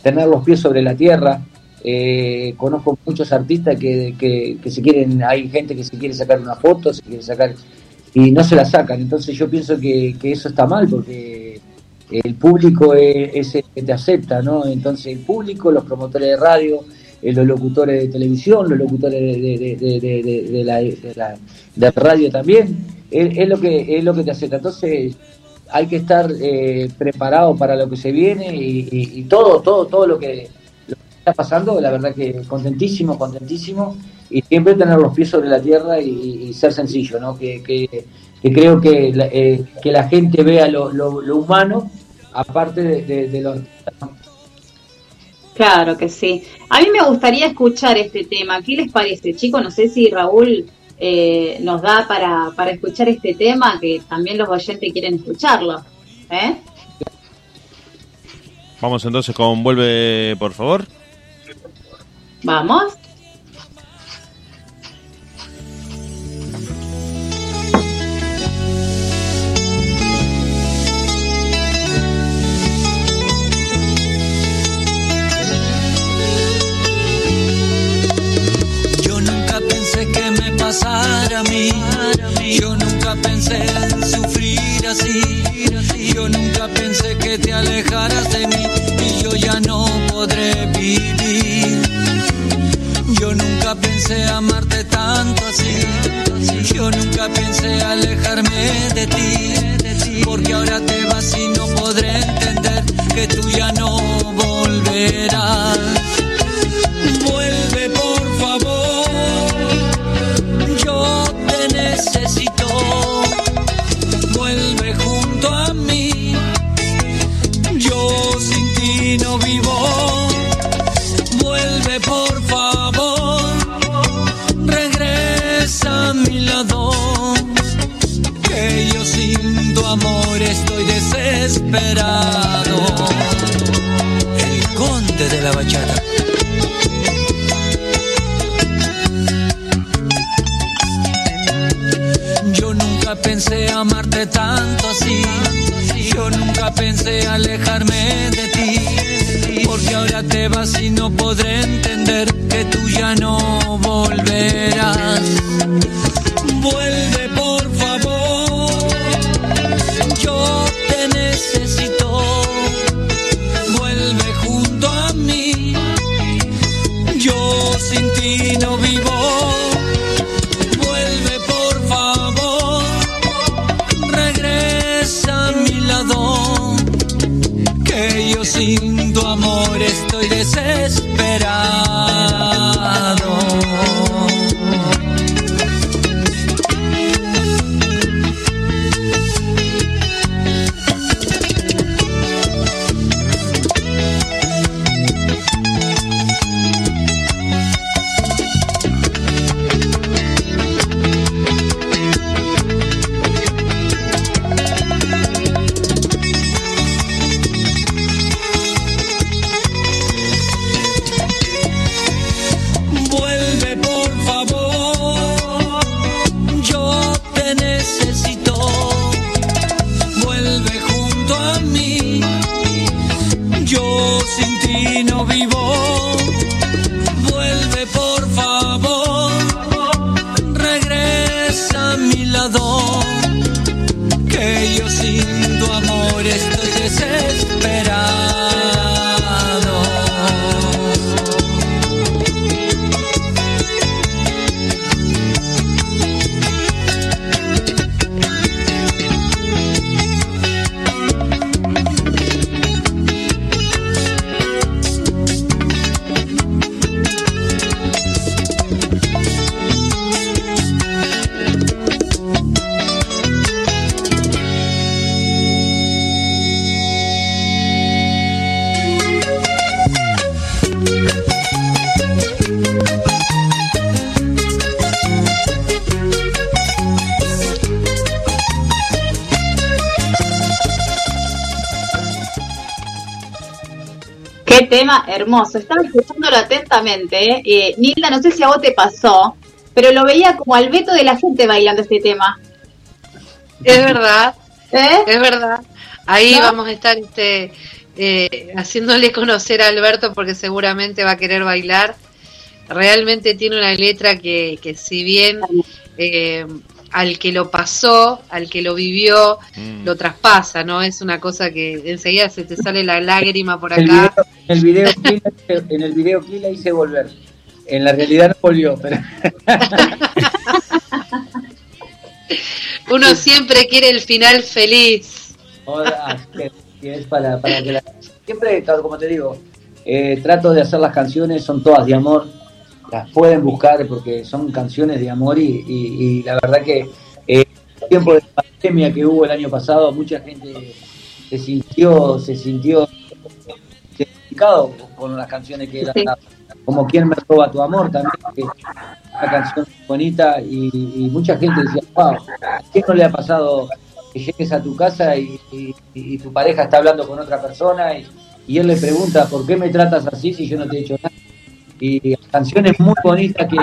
tener los pies sobre la tierra. Eh, conozco muchos artistas que, que, se quieren, hay gente que se quiere sacar una foto, se quiere sacar y no se la sacan. Entonces yo pienso que, eso está mal porque el público es, el que te acepta, ¿no? Entonces el público, los promotores de radio, eh, los locutores de televisión, los locutores de, de, la, de, radio también, es, lo que es lo que te acepta. Entonces hay que estar eh, preparado para lo que se viene y, todo, todo, todo lo que, está pasando, la verdad que contentísimo, contentísimo y siempre tener los pies sobre la tierra y, ser sencillo, ¿no? Que, que, creo que la, eh, que la gente vea lo, lo, humano aparte de, de, lo Claro que sí. A mí me gustaría escuchar este tema. ¿Qué les parece, chicos? No sé si Raúl eh, nos da para, para escuchar este tema, que también los oyentes quieren escucharlo. ¿eh? Vamos entonces con Vuelve, por favor. Vamos. A mí. Yo nunca pensé en sufrir así. Yo nunca pensé que te alejaras de mí y yo ya no podré vivir. Yo nunca pensé amarte tanto así. Yo nunca pensé alejarme de ti. Porque ahora te vas y no podré entender que tú ya no volverás. Vuelve por favor necesito. Vuelve junto a mí. Yo sin ti no vivo. Vuelve por favor. Regresa a mi lado. Que yo sin tu amor estoy desesperado. El conde de la bachata. Pensé amarte tanto así. Yo nunca pensé alejarme de ti. Porque ahora te vas y no podré entender que tú ya no volverás. Vuelve hermoso. Estaba escuchándolo atentamente. ¿eh? Eh, Nilda, no sé si a vos te pasó, pero lo veía como al veto de la gente bailando este tema. Es verdad. ¿Eh? Es verdad. Ahí vamos a estar este, eh, haciéndole conocer a Alberto porque seguramente va a querer bailar. Realmente tiene una letra que, que si bien al que lo pasó, al que lo vivió, mm. lo traspasa, ¿no? Es una cosa que enseguida se te sale la lágrima por acá. El video, en el video la hice volver. En la realidad no volvió, pero... Uno siempre quiere el final feliz. es para, para que la... Siempre, como te digo, eh, trato de hacer las canciones, son todas de amor, las pueden buscar porque son canciones de amor y, la verdad que eh, el tiempo de pandemia que hubo el año pasado, mucha gente se sintió, se sintió identificado con las canciones que eran como quien me roba tu amor también, que una canción bonita y, mucha gente decía, wow, ¿a quién no le ha pasado que llegues a tu casa y, tu pareja está hablando con otra persona y, él le pregunta, ¿por qué me tratas así si yo no te he hecho nada? Y canciones muy bonitas que,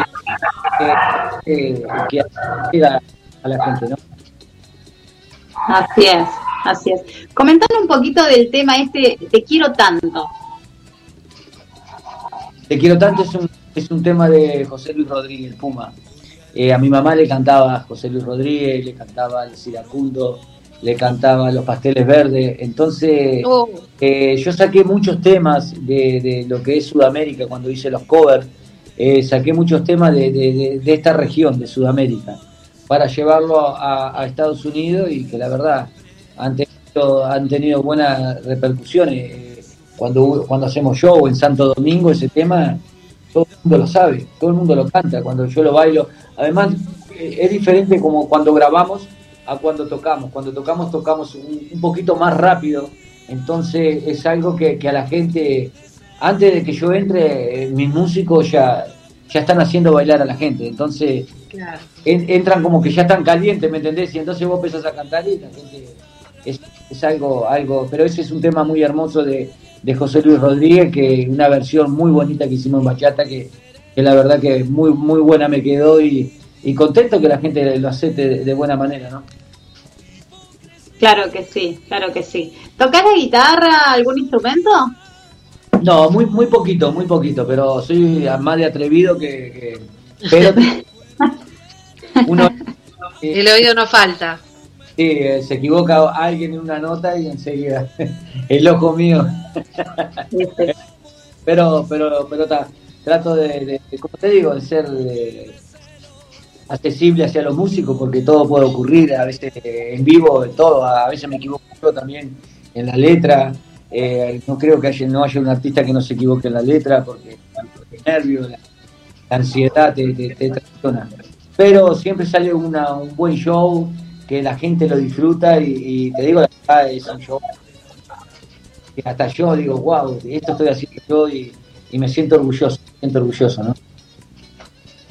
que, que, a, a la gente, ¿no? Así es, así es. Comentando un poquito del tema este, te quiero tanto. Te quiero tanto es un, es un tema de José Luis Rodríguez, Puma. Eh, a mi mamá le cantaba José Luis Rodríguez, le cantaba el Ciracundo, le cantaba Los Pasteles Verdes. Entonces, oh. eh, yo saqué muchos temas de, lo que es Sudamérica cuando hice los covers. Eh, saqué muchos temas de, esta región, de Sudamérica, para llevarlo a, Estados Unidos y que la verdad han tenido, han tenido buenas repercusiones cuando, cuando hacemos show en Santo Domingo, ese tema, todo el mundo lo sabe, todo el mundo lo canta cuando yo lo bailo. Además, eh, es diferente como cuando grabamos a cuando tocamos. Cuando tocamos, tocamos un, poquito más rápido. Entonces, es algo que, a la gente, antes de que yo entre, eh, mis músicos ya, ya están haciendo bailar a la gente. Entonces, entran como que ya están calientes, ¿me entendés? Y entonces vos empezás a cantar y la gente. Es, es algo, algo, pero ese es un tema muy hermoso de, de José Luis Rodríguez, que una versión muy bonita que hicimos en Bachata, que, la verdad que muy, muy buena me quedó y, contento que la gente lo acepte de, buena manera, ¿no? Claro que sí, claro que sí. ¿Tocas la guitarra, algún instrumento? No, muy muy poquito, muy poquito, pero soy más de atrevido que... pero uno, El oído no falta. Sí, eh, se equivoca alguien en una nota y enseguida el ojo mío. pero, pero, pero trato de, como te digo, de ser eh, accesible hacia los músicos porque todo puede ocurrir, a veces en vivo, todo, a veces me equivoco también en la letra. Eh, no creo que haya, no haya un artista que no se equivoque en la letra porque el nervio, la, ansiedad te, te, Pero siempre sale una, un buen show que la gente lo disfruta y, te digo la verdad, es un show que hasta yo digo, wow, esto estoy haciendo yo y, me siento orgulloso, me siento orgulloso, ¿no?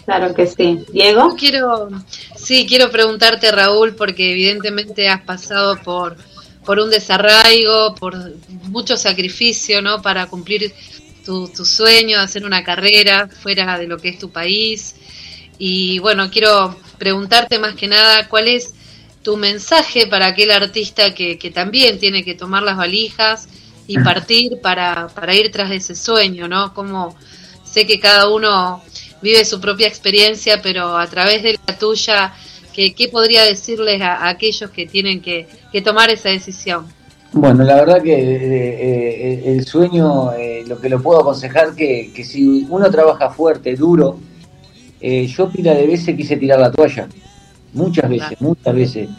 Claro que sí. Diego. Quiero, sí, quiero preguntarte, Raúl, porque evidentemente has pasado por, por un desarraigo, por mucho sacrificio, ¿no? Para cumplir tu, tu sueño de hacer una carrera fuera de lo que es tu país. Y bueno, quiero preguntarte más que nada, ¿cuál es tu mensaje para aquel artista que, que también tiene que tomar las valijas y partir para, para ir tras ese sueño, ¿no? Como sé que cada uno vive su propia experiencia, pero a través de la tuya, ¿qué, qué podría decirles a, aquellos que tienen que, tomar esa decisión? Bueno, la verdad que eh, eh, el sueño, eh, lo que lo puedo aconsejar, que, que si uno trabaja fuerte, duro, yo pila de veces quise tirar la toalla muchas veces, muchas veces,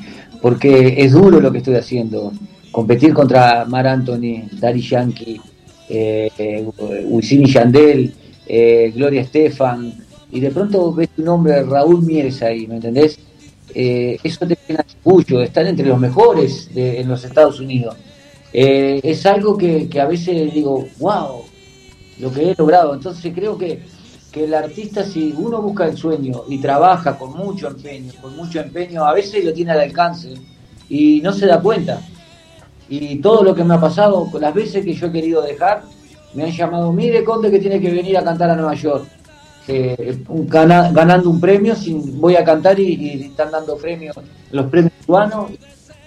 porque es duro lo que estoy haciendo. Competir contra Mar Anthony, Dari Yankee, eh, eh, Wisin Yandel, eh, Gloria Estefan, y de pronto ves tu nombre Raúl Mieres ahí, ¿me entendés? Eh, eso te llena orgullo, estar entre los mejores en los Estados Unidos. es algo que, a veces digo, wow, lo que he logrado. Entonces creo que que el artista, si uno busca el sueño y trabaja con mucho empeño, con mucho empeño, a veces lo tiene al alcance y no se da cuenta. Y todo lo que me ha pasado, las veces que yo he querido dejar, me han llamado, mire Conde que tiene que venir a cantar a Nueva York. Eh, ganando un premio, sin, voy a cantar y, están dando premios, los premios cubanos,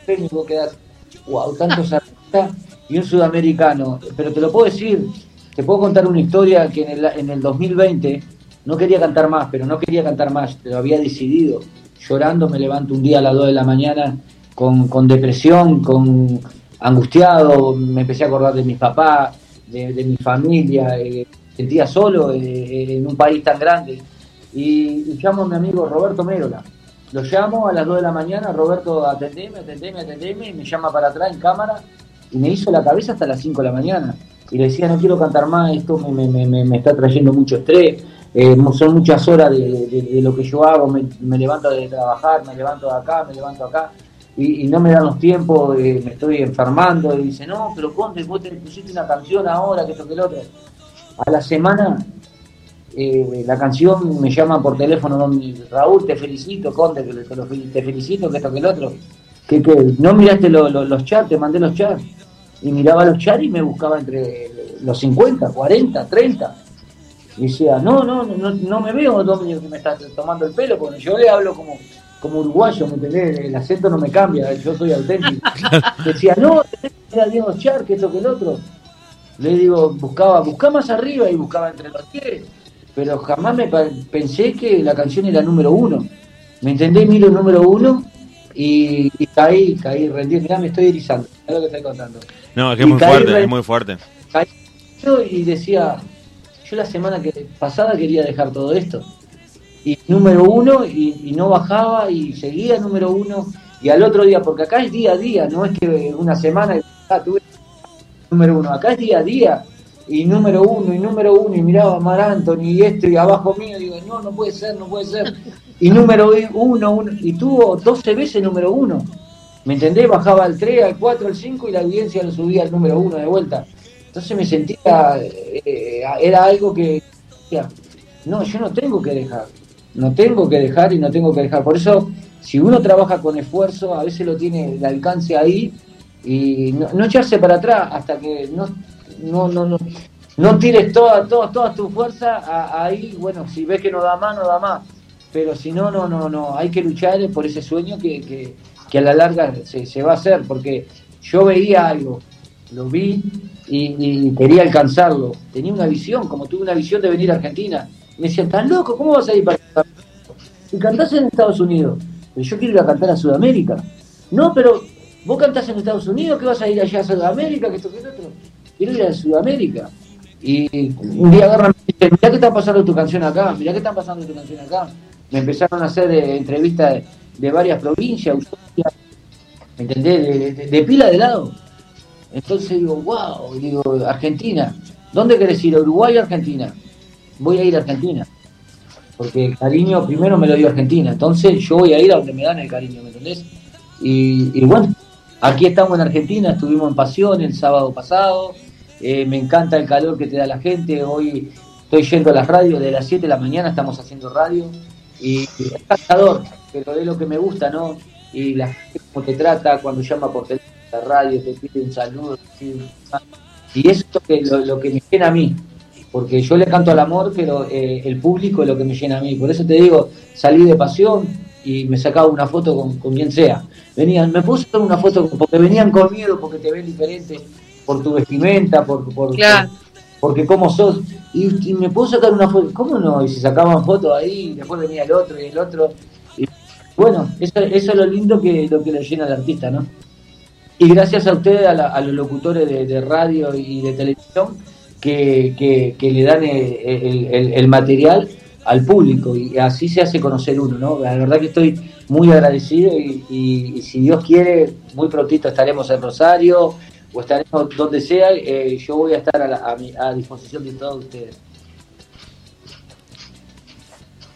premios vos quedás, wow, tantos artistas y un sudamericano. Pero te lo puedo decir, te puedo contar una historia que en el, en el 2020 no quería cantar más, pero no quería cantar más, lo había decidido. Llorando me levanto un día a las 2 de la mañana con, con depresión, con angustiado, me empecé a acordar de mis papás, de, mi familia, eh, sentía solo eh, en un país tan grande. Y, llamo a mi amigo Roberto Mérola. Lo llamo a las 2 de la mañana, Roberto, atendeme, atendeme, atendeme, y me llama para atrás en cámara y me hizo la cabeza hasta las 5 de la mañana. Y le decía, no quiero cantar más, esto me, me, me, me está trayendo mucho estrés, eh, son muchas horas de, lo que yo hago, me, levanto de trabajar, me levanto de acá, me levanto acá, y, no me dan los tiempos, eh, me estoy enfermando, y dice, no, pero Conte, vos te pusiste una canción ahora, que esto que el otro. A la semana, eh, la canción me llama por teléfono, Raúl, te felicito, Conte, que te, felicito, que esto que el otro. Que, que no miraste los chats, te mandé los chats. Y miraba los chats y me buscaba entre los 50, 40, 30 y decía, no, no, no, no me veo, Dominio, que me estás tomando el pelo, porque yo le hablo como, como uruguayo, ¿me entendés? El acento no me cambia, yo soy auténtico. decía, no, era Diego Char, que esto que el otro. Le digo, buscaba, buscaba más arriba y buscaba entre los pies, pero jamás me pensé que la canción era número uno. ¿Me entendés? Miro número uno y, caí, caí rendido. Mirá, me estoy erizando, es lo que estoy contando. No, es que es muy fuerte, es muy fuerte. Caí y decía, yo la semana que pasada quería dejar todo esto. Y número uno, y, no bajaba, y seguía número uno, y al otro día, porque acá es día a día, no es que una semana ah, tuve número uno, acá es día a día, y número uno, y número uno, y miraba a Mar Anthony, y esto, y abajo mío, digo, no, no puede ser, no puede ser. Y número uno, uno y tuvo 12 veces número uno. ¿Me entendés? Bajaba al 3, al 4, al 5 y la audiencia lo subía al número uno de vuelta. Entonces me sentía, eh, era algo que, no, yo no tengo que dejar, no tengo que dejar y no tengo que dejar. Por eso, si uno trabaja con esfuerzo, a veces lo tiene el alcance ahí y no, echarse para atrás hasta que no, no, no, no, no tires toda, toda, toda tu fuerza ahí, bueno, si ves que no da más, no da más. Pero si no, no, no, no, hay que luchar por ese sueño que, que, a la larga se, se va a hacer, porque yo veía algo, lo vi y, quería alcanzarlo. Tenía una visión, como tuve una visión de venir a Argentina. Me decían, ¿estás loco? ¿Cómo vas a ir para Y cantás en Estados Unidos. Pero yo quiero ir a cantar a Sudamérica. No, pero vos cantás en Estados Unidos, que vas a ir allá a Sudamérica, que esto, que otro. Quiero ir a Sudamérica. Y un día agarran y dicen, mirá que está pasando tu canción acá, mirá que está pasando tu canción acá. Me empezaron a hacer eh, entrevistas de, varias provincias, ¿me entendés? de pila de lado entonces digo, wow, digo, Argentina, ¿dónde querés ir? ¿Uruguay o Argentina? Voy a ir a Argentina. Porque el cariño primero me lo dio Argentina. Entonces yo voy a ir a donde me dan el cariño, ¿me entendés? Y, bueno, aquí estamos en Argentina, estuvimos en Pasión el sábado pasado. Eh, me encanta el calor que te da la gente. Hoy estoy yendo a las radios de las 7 de la mañana, estamos haciendo radio. Y, es pero es lo que me gusta, ¿no? Y la gente cómo te trata cuando llama por teléfono la radio, te piden saludos. Y eso es lo que, me llena a mí, porque yo le canto al amor, pero eh, el público es lo que me llena a mí. Por eso te digo, salí de pasión y me sacaba una foto con, quien sea. Venían, me puse una foto porque venían con miedo, porque te ven diferente por tu vestimenta, por, por, porque cómo sos. Y, me puedo sacar una foto, ¿cómo no? Y se sacaban fotos ahí, y después venía el otro y el otro. Y, bueno, eso, eso es lo lindo que lo que le llena al artista, ¿no? Y gracias a ustedes, a, los locutores de, radio y de televisión, que, le dan el, material al público y así se hace conocer uno, ¿no? La verdad que estoy muy agradecido y, si Dios quiere, muy prontito estaremos en Rosario o estaremos donde sea, eh, yo voy a estar a, a, disposición de todos ustedes.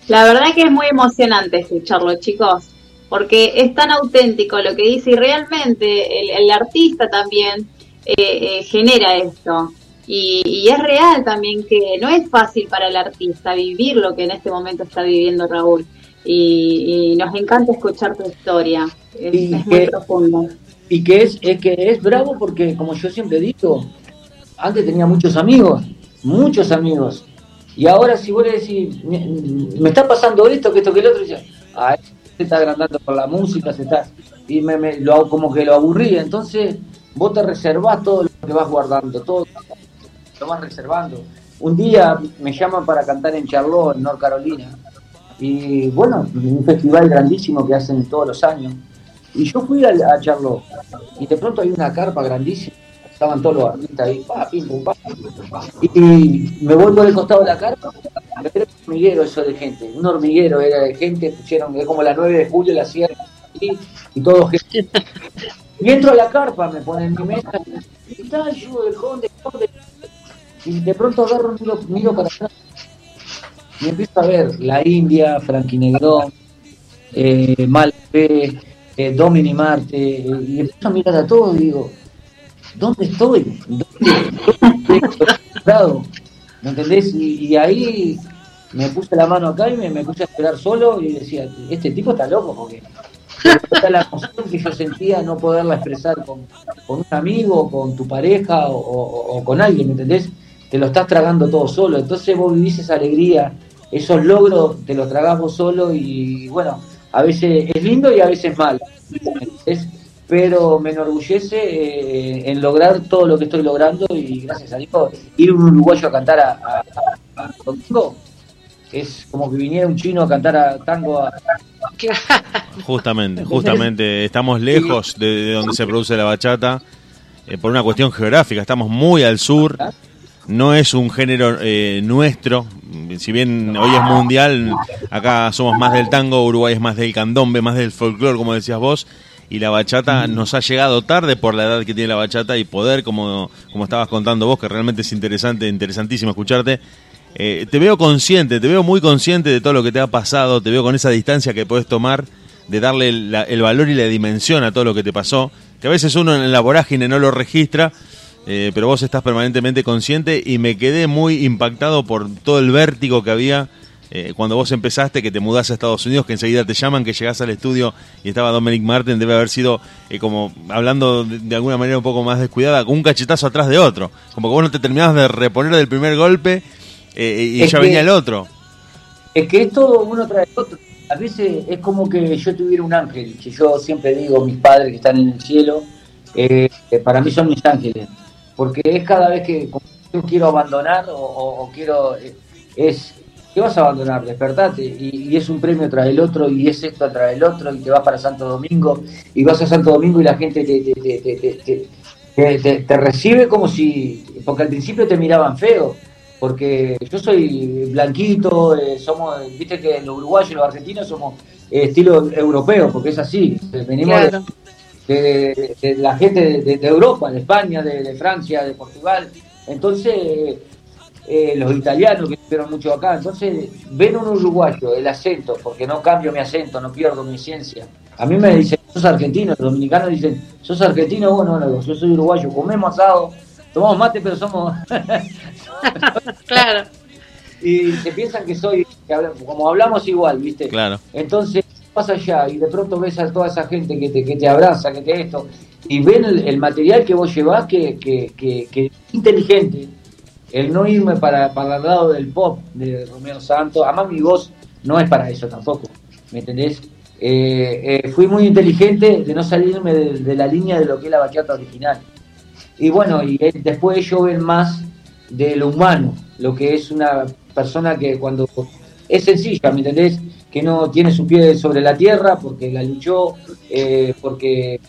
La verdad que es muy emocionante escucharlo, chicos porque es tan auténtico lo que dice y realmente el, artista también eh, eh, genera esto. Y, es real también que no es fácil para el artista vivir lo que en este momento está viviendo Raúl. Y, nos encanta escuchar tu historia. Es, muy profundo. Y que es, es que es bravo porque, como yo siempre digo, antes tenía muchos amigos, muchos amigos. Y ahora si vos le decís, me, está pasando esto, que esto, que el otro, dice, ah, se está agrandando por la música, se está... Y me, lo, como que lo aburría. Entonces vos te reservás todo lo que vas guardando, todo lo vas reservando. Un día me llaman para cantar en Charlotte, en North Carolina. Y bueno, un festival grandísimo que hacen todos los años. Y yo fui a, a Charlotte. Y de pronto hay una carpa grandísima estaban todos los artistas ahí, pa, pim, pum, pa. Y me voy por el costado de la carpa, era un hormiguero eso de gente, un hormiguero era de gente, pusieron, es como la 9 de julio, la sierra, y, y todo gente. Y entro a la carpa, me ponen mi mesa, y tal, yo del conde, conde, y de pronto agarro, miro, miro para atrás, y empiezo a ver la India, Frankie Negrón, eh, Malpe, eh, Domini Marte, eh, y empiezo a mirar a todos y digo, ¿dónde estoy? ¿Dónde estoy? ¿Me entendés? Y, ahí me puse la mano acá y me, puse a esperar solo y decía, este tipo está loco porque está la emoción que yo sentía no poderla expresar con, un amigo, con tu pareja o, con alguien, ¿me entendés? Te lo estás tragando todo solo, entonces vos vivís esa alegría, esos logros te los tragás vos solo y bueno, a veces es lindo y a veces mal, ¿me entendés? pero me enorgullece eh, en lograr todo lo que estoy logrando y gracias a Dios ir un uruguayo a cantar a, a, es como que viniera un chino a cantar a tango a, Justamente, justamente, estamos lejos de, donde se produce la bachata eh, por una cuestión geográfica, estamos muy al sur, no es un género eh, nuestro, si bien hoy es mundial, acá somos más del tango, Uruguay es más del candombe, más del folclore, como decías vos, y la bachata nos ha llegado tarde por la edad que tiene la bachata y poder, como, como estabas contando vos, que realmente es interesante, interesantísimo escucharte. Eh, te veo consciente, te veo muy consciente de todo lo que te ha pasado, te veo con esa distancia que puedes tomar de darle el valor y la dimensión a todo lo que te pasó, que a veces uno en la vorágine no lo registra, eh, pero vos estás permanentemente consciente y me quedé muy impactado por todo el vértigo que había eh, cuando vos empezaste, que te mudás a Estados Unidos, que enseguida te llaman, que llegás al estudio y estaba Dominic Martin, debe haber sido eh, como, hablando de, alguna manera un poco más descuidada, con un cachetazo atrás de otro. Como que vos no te terminabas de reponer del primer golpe eh, y ya venía el otro. Es que es todo uno tras el otro. A veces es como que yo tuviera un ángel, que yo siempre digo, mis padres que están en el cielo, para mí son mis ángeles. Porque es cada vez que yo quiero abandonar o, quiero... es ¿Qué vas a abandonar? Despertate. Y, es un premio tras el otro, y es esto tras el otro, y te vas para Santo Domingo, y vas a Santo Domingo y la gente te, te, recibe como si. Porque al principio te miraban feo, porque yo soy blanquito, eh, somos. Viste que los uruguayos y los argentinos somos eh, estilo europeo, porque es así. Venimos de, la gente de, Europa, de España, de, Francia, de Portugal. Entonces eh, los italianos que estuvieron mucho acá. Entonces, ven un uruguayo, el acento, porque no cambio mi acento, no pierdo mi ciencia. A mí me dicen, sos argentino, los dominicanos dicen, sos argentino, bueno, no, yo soy uruguayo, comemos asado, tomamos mate, pero somos... claro. Y se piensan que soy, como hablamos igual, ¿viste? Claro. Entonces, pasa allá y de pronto ves a toda esa gente que te, que te abraza, que te esto, y ven el, material que vos llevás que, que, que, inteligente, el no irme para, para el lado del pop de Romeo Santos, además mi voz no es para eso tampoco, ¿me entendés? Eh, eh, fui muy inteligente de no salirme de, la línea de lo que es la bachata original. Y bueno, y después ellos ven más de lo humano, lo que es una persona que cuando es sencilla, ¿me entendés? Que no tiene su pie sobre la tierra porque la luchó, eh, porque...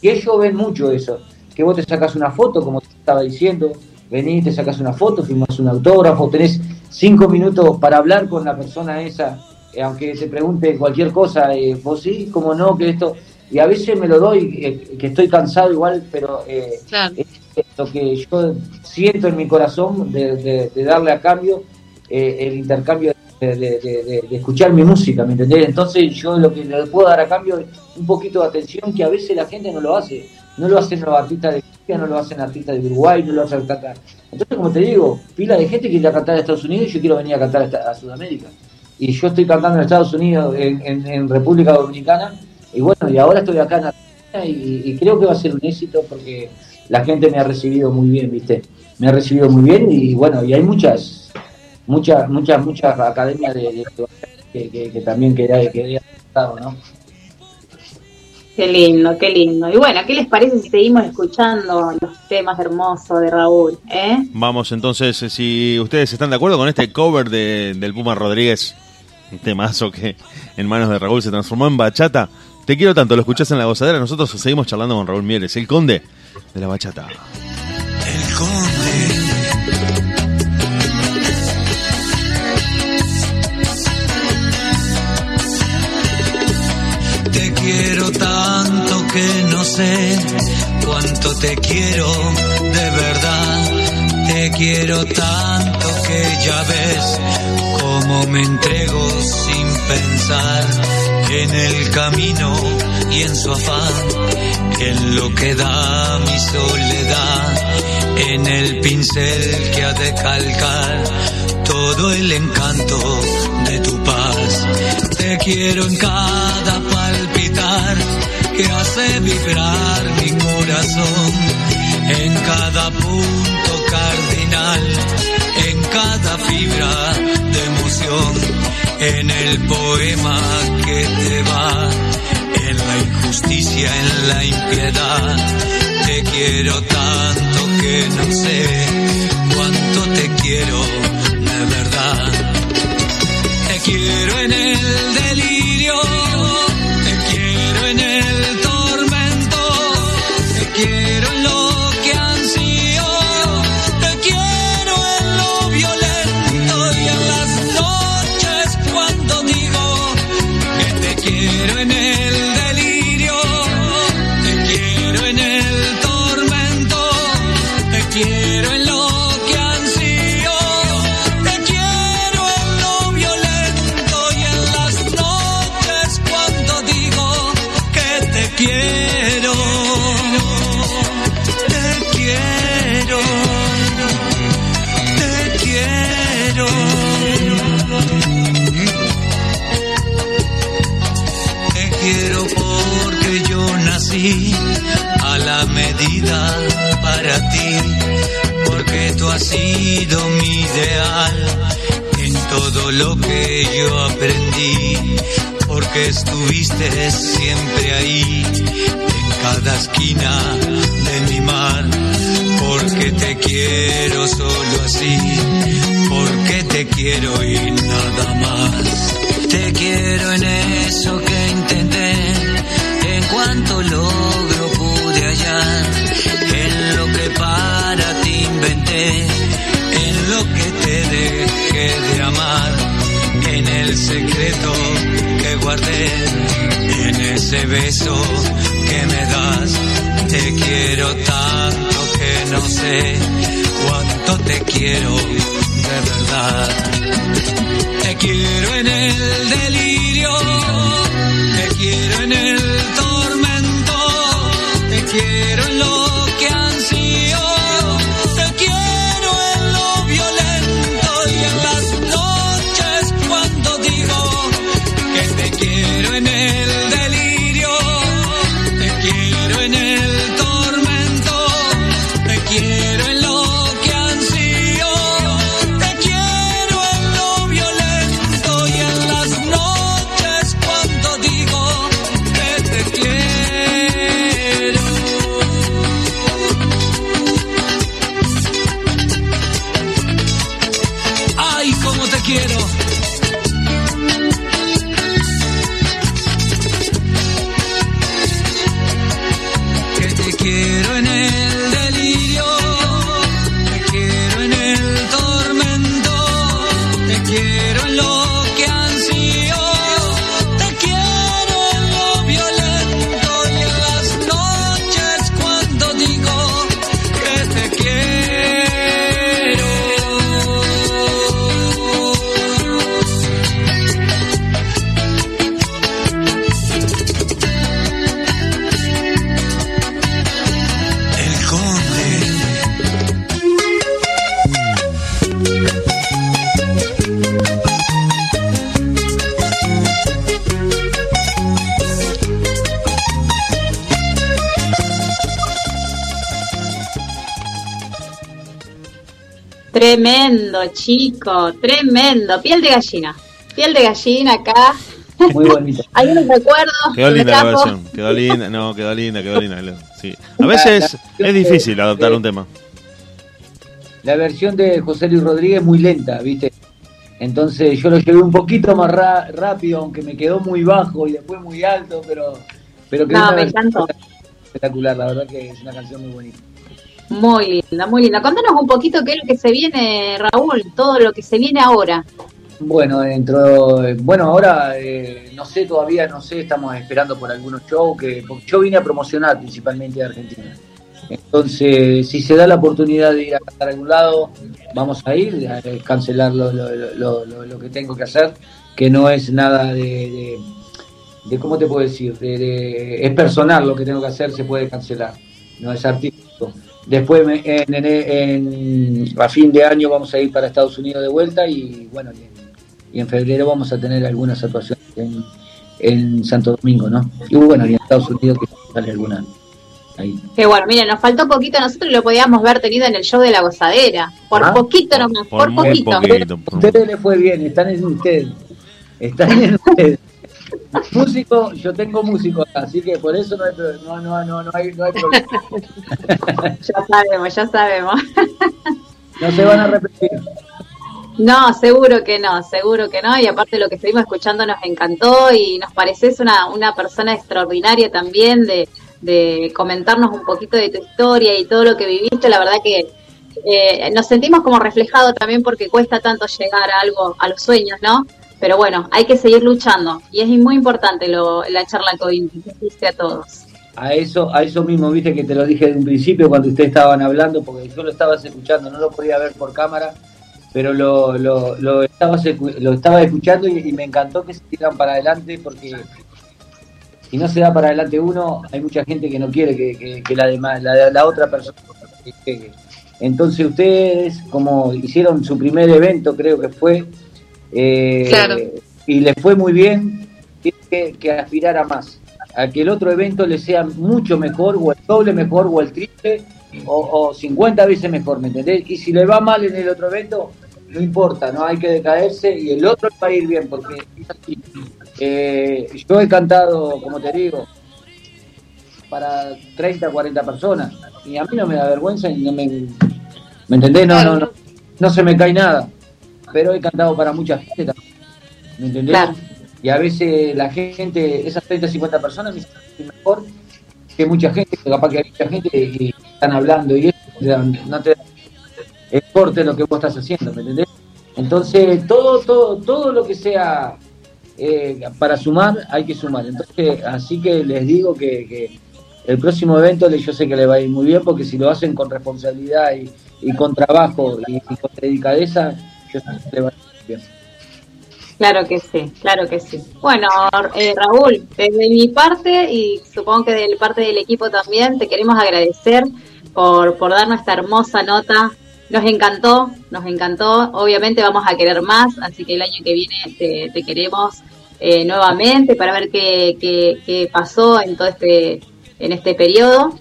Y ellos ven mucho eso, que vos te sacas una foto, como te estaba diciendo, venís, te sacas una foto, firmas un autógrafo, tenés cinco minutos para hablar con la persona esa, eh, aunque te pregunte cualquier cosa, eh, vos sí, como no, que esto, y a veces me lo doy, eh, que estoy cansado igual, pero es lo que yo siento en mi corazón de, darle a cambio el intercambio de, escuchar mi música, ¿me entendés? Entonces yo lo que le puedo dar a cambio es un poquito de atención que a veces la gente no lo hace, no lo hacen los artistas de no lo hacen artistas de Uruguay, no lo hacen cantar. Entonces, como te digo, pila de gente que quiere cantar a Estados Unidos y yo quiero venir a cantar a, Sudamérica. Y yo estoy cantando en Estados Unidos, en, República Dominicana, y bueno, y ahora estoy acá en Argentina y, creo que va a ser un éxito porque la gente me ha recibido muy bien, ¿viste? Me ha recibido muy bien y bueno, y hay muchas, muchas, muchas, muchas academias de, que, también quería, quería ¿no? Qué lindo, qué lindo. Y bueno, ¿qué les parece si seguimos escuchando los temas hermosos de Raúl? Eh? Vamos entonces, si ustedes están de acuerdo con este cover de, del Puma Rodríguez, un temazo que en manos de Raúl se transformó en bachata. Te quiero tanto, lo escuchás en la gozadera. Nosotros seguimos charlando con Raúl Mieres, el conde de la bachata. El conde. Sé cuánto te quiero de verdad. Te quiero tanto que ya ves cómo me entrego sin pensar en el camino y en su afán, en lo que da mi soledad, en el pincel que ha de calcar todo el encanto de tu paz. Te quiero en cada palpitar que hace vibrar mi corazón, en cada punto cardinal, en cada fibra de emoción, en el poema que te va, en la injusticia, en la impiedad. Te quiero tanto que no sé cuánto te quiero de verdad. Te quiero en el delirio, para ti, porque tú has sido mi ideal en todo lo que yo aprendí, porque estuviste siempre ahí, en cada esquina de mi mar, porque te quiero solo así, porque te quiero y nada más. Te quiero en eso que intenté, en cuanto logro pude hallar, para ti inventé, en lo que te dejé de amar, en el secreto que guardé, en ese beso que me das. Te quiero tanto que no sé cuánto te quiero de verdad. Te quiero en el delirio, te quiero en el tormento, Tremendo, chico, tremendo. Piel de gallina. Piel de gallina acá. Muy bonito. Hay unos recuerdos. Quedó linda la versión. Quedó linda, no, quedó linda, quedó linda. Sí. A veces es difícil adaptar un tema. La versión de José Luis Rodríguez es muy lenta, ¿viste? Entonces yo lo llevé un poquito más rápido, aunque me quedó muy bajo y después muy alto, pero, pero no, me encantó. espectacular, la verdad que es una canción muy bonita. Muy linda, muy linda. Contanos un poquito qué es lo que se viene, Raúl, todo lo que se viene ahora. Bueno, dentro, bueno, ahora eh, no sé todavía, no sé, estamos esperando por algunos shows que yo vine a promocionar principalmente de Argentina. Entonces, si se da la oportunidad de ir a cantar a algún lado, vamos a ir, a cancelar lo, lo, que tengo que hacer, que no es nada de, de, ¿cómo te puedo decir? De, es personal lo que tengo que hacer, se puede cancelar, no es artístico. Después, en, a fin de año, vamos a ir para Estados Unidos de vuelta y bueno, y en, febrero vamos a tener algunas actuaciones en, en Santo Domingo, ¿no? Y bueno, y en Estados Unidos que sale alguna que bueno, miren, nos faltó poquito, nosotros lo podíamos haber tenido en el show de la gozadera. Por ah. poquito nomás, por, poquito. A ustedes les fue bien, están en ustedes. Están en ustedes. Músico, yo tengo músico así que por eso no hay, no, no, no, no hay, no hay problema. ya sabemos, ya sabemos. no se van a repetir. No, seguro que no, seguro que no. Y aparte lo que estuvimos escuchando nos encantó y nos pareces una, una persona extraordinaria también de, de comentarnos un poquito de tu historia y todo lo que viviste. La verdad que eh, nos sentimos como reflejados también porque cuesta tanto llegar a algo, a los sueños, ¿no? Pero bueno, hay que seguir luchando y es muy importante lo, la charla que hiciste a todos. A eso, a eso mismo, viste que te lo dije desde un principio cuando ustedes estaban hablando, porque yo lo estabas escuchando, no lo podía ver por cámara, pero lo, lo, lo, estabas, lo estaba escuchando y, me encantó que se tiran para adelante porque si no se da para adelante uno, hay mucha gente que no quiere que, que, la, demás, la, la, otra persona Entonces ustedes, como hicieron su primer evento, creo que fue, eh, y les fue muy bien, tienen que, aspirar a más, a que el otro evento le sea mucho mejor, o el doble mejor, o el triple, o, o 50 veces mejor, ¿me entendés? Y si le va mal en el otro evento, no importa, no hay que decaerse y el otro va a ir bien, porque eh, yo he cantado, como te digo, para 30, 40 personas y a mí no me da vergüenza y no me... ¿Me entendés? No, no, no, no se me cae nada, pero he cantado para mucha gente también, ¿me entendés? Y a veces la gente, esas 30, 50 personas me mejor que mucha gente, capaz que hay mucha gente y están hablando y eso no te es corte lo que vos estás haciendo, ¿me entendés? Entonces, todo, todo, todo lo que sea eh, para sumar, hay que sumar. Entonces, así que les digo que, el próximo evento yo sé que le va a ir muy bien, porque si lo hacen con responsabilidad y, con trabajo y, con dedicadeza, Claro que sí, claro que sí. Bueno, eh, Raúl, desde mi parte y supongo que de parte del equipo también, te queremos agradecer por, por darnos esta hermosa nota nos encantó, nos encantó. Obviamente vamos a querer más, así que el año que viene te, queremos eh, nuevamente para ver qué, qué, pasó en todo este en este periodo.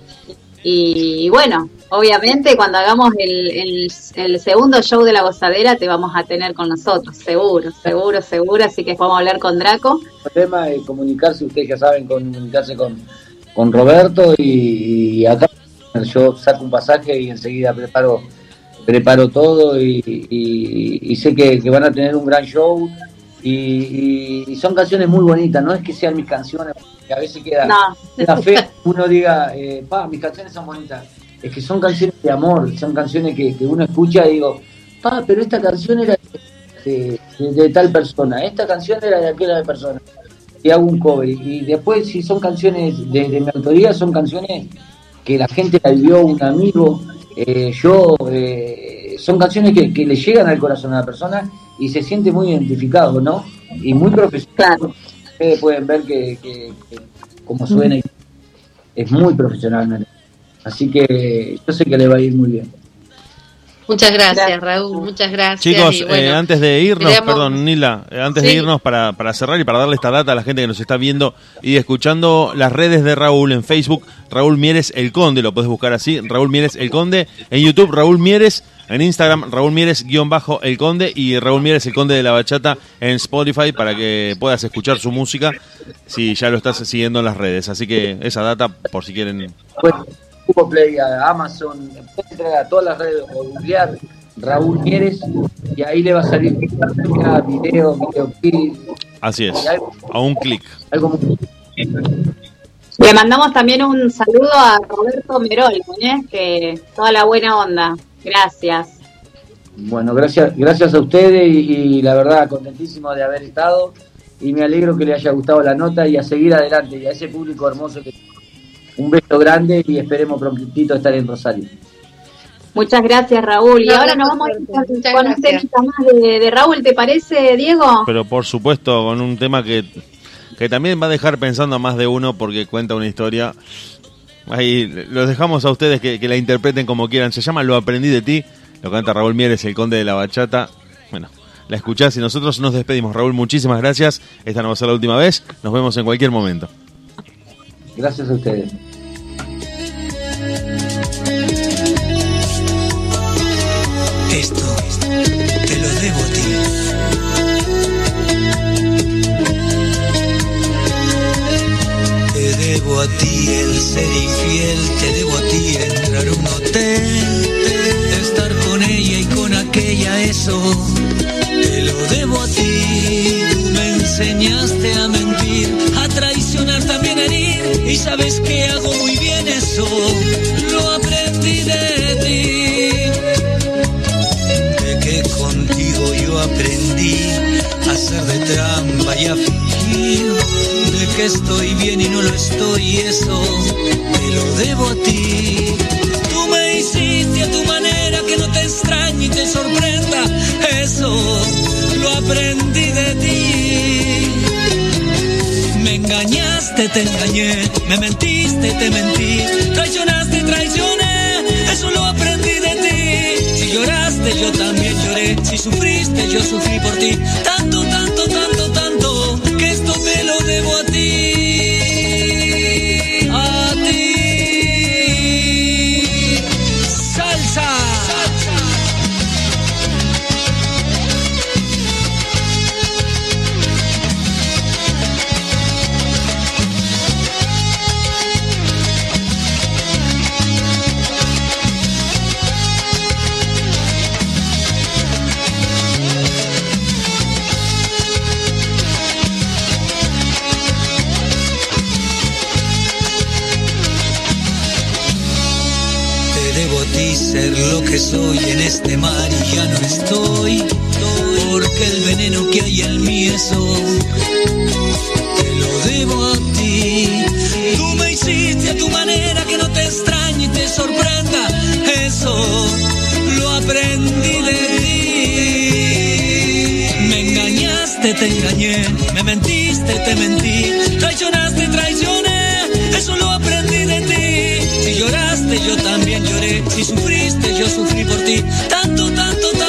Y, bueno, obviamente cuando hagamos el, el, segundo show de la gozadera te vamos a tener con nosotros, seguro, seguro, seguro. Así que vamos a hablar con Draco. El tema es comunicarse, ustedes ya saben, comunicarse con, con Roberto y acá yo saco un pasaje y enseguida preparo preparo todo y, sé que, van a tener un gran show y, son canciones muy bonitas, no es que sean mis canciones, que a veces queda, no. feo uno diga, eh, pa, mis canciones son bonitas, es que son canciones de amor, son canciones que, uno escucha y digo, pa, pero esta canción era de, tal persona, esta canción era de aquella persona, y hago un cover, y después si son canciones de, de mi autoría, son canciones que la gente la dio un amigo, eh, yo, eh, son canciones que, le llegan al corazón a la persona y se siente muy identificado, ¿no? Y muy profesional. Ustedes pueden ver que, que, como suena, es muy profesional. Así que yo sé que le va a ir muy bien. Muchas gracias, Raúl, muchas gracias. Chicos, eh, antes de irnos, perdón, Nila, eh, antes de irnos para, para cerrar y para darle esta data a la gente que nos está viendo y escuchando las redes de Raúl en Facebook, Raúl Mieres El Conde, lo puedes buscar así, Raúl Mieres El Conde, en YouTube, Raúl Mieres, en Instagram, Raúl Mieres guion bajo El Conde y Raúl Mieres El Conde de la Bachata en Spotify para que puedas escuchar su música si ya lo estás siguiendo en las redes. Así que esa data, por si quieren... Google Play, a Amazon, entrar a todas las redes o googlear Raúl Mieres y ahí le va a salir video, videoclip. Así es, a un clic. Le mandamos también un saludo a Roberto Merol, ¿eh? que toda la buena onda. Gracias. Bueno, gracias, gracias a ustedes y, la verdad contentísimo de haber estado y me alegro que le haya gustado la nota y a seguir adelante y a ese público hermoso que un beso grande y esperemos prontito estar en Rosario. Muchas gracias, Raúl. Y ahora nos vamos con, un tema más de, Raúl, ¿te parece, Diego? Pero por supuesto, con un tema que, que también va a dejar pensando a más de uno porque cuenta una historia. Ahí los dejamos a ustedes que, la interpreten como quieran. Se llama Lo aprendí de ti. Lo canta Raúl Mieres, el conde de la bachata. Bueno, la escuchás y nosotros nos despedimos. Raúl, muchísimas gracias. Esta no va a ser la última vez. Nos vemos en cualquier momento. Gracias a ustedes. Debo a ti el ser infiel, te debo a ti entrar un hotel, estar con ella y con aquella, eso te lo debo a ti. Tú me enseñaste a mentir, a traicionar también a herir, y sabes que hago muy bien eso, lo aprendí de aprendí a hacer de trampa y a de que estoy bien y no lo estoy y eso te lo debo a ti. Tú me hiciste a tu manera que no te extrañe y te sorprenda, eso lo aprendí de ti. Me engañaste, te engañé, me mentiste, te mentí, traicionaste, traicioné, eso lo aprendí de ti. Si lloraste, yo también lloré, si sufriste, yo sufrí por ti. Tanto, tanto, que soy en este mar y ya no estoy, porque el veneno que hay en mí eso te lo debo a ti. Tú me hiciste a tu manera que no te extrañe y te sorprenda, eso lo aprendí de ti. Me engañaste, te engañé, me mentiste, te mentí, traicionaste, traicioné, eso lo aprendí de ti. Si lloraste, yo también lloré. Si sufriste, yo sufrí por ti. Tanto, tanto, tanto,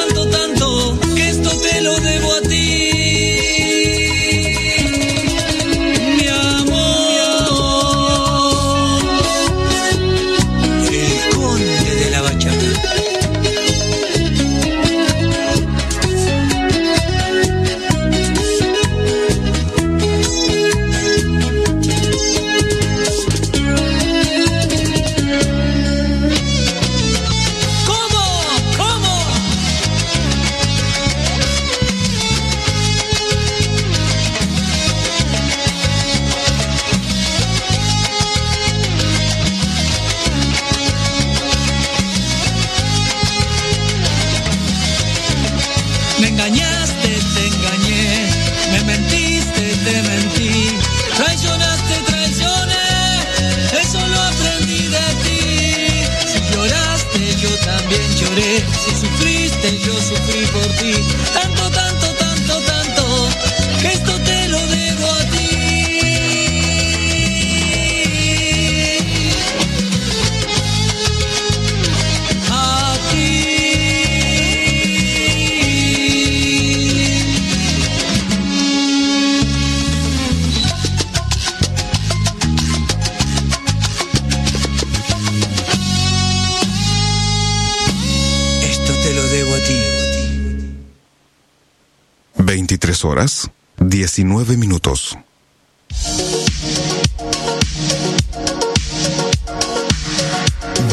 19 minutos.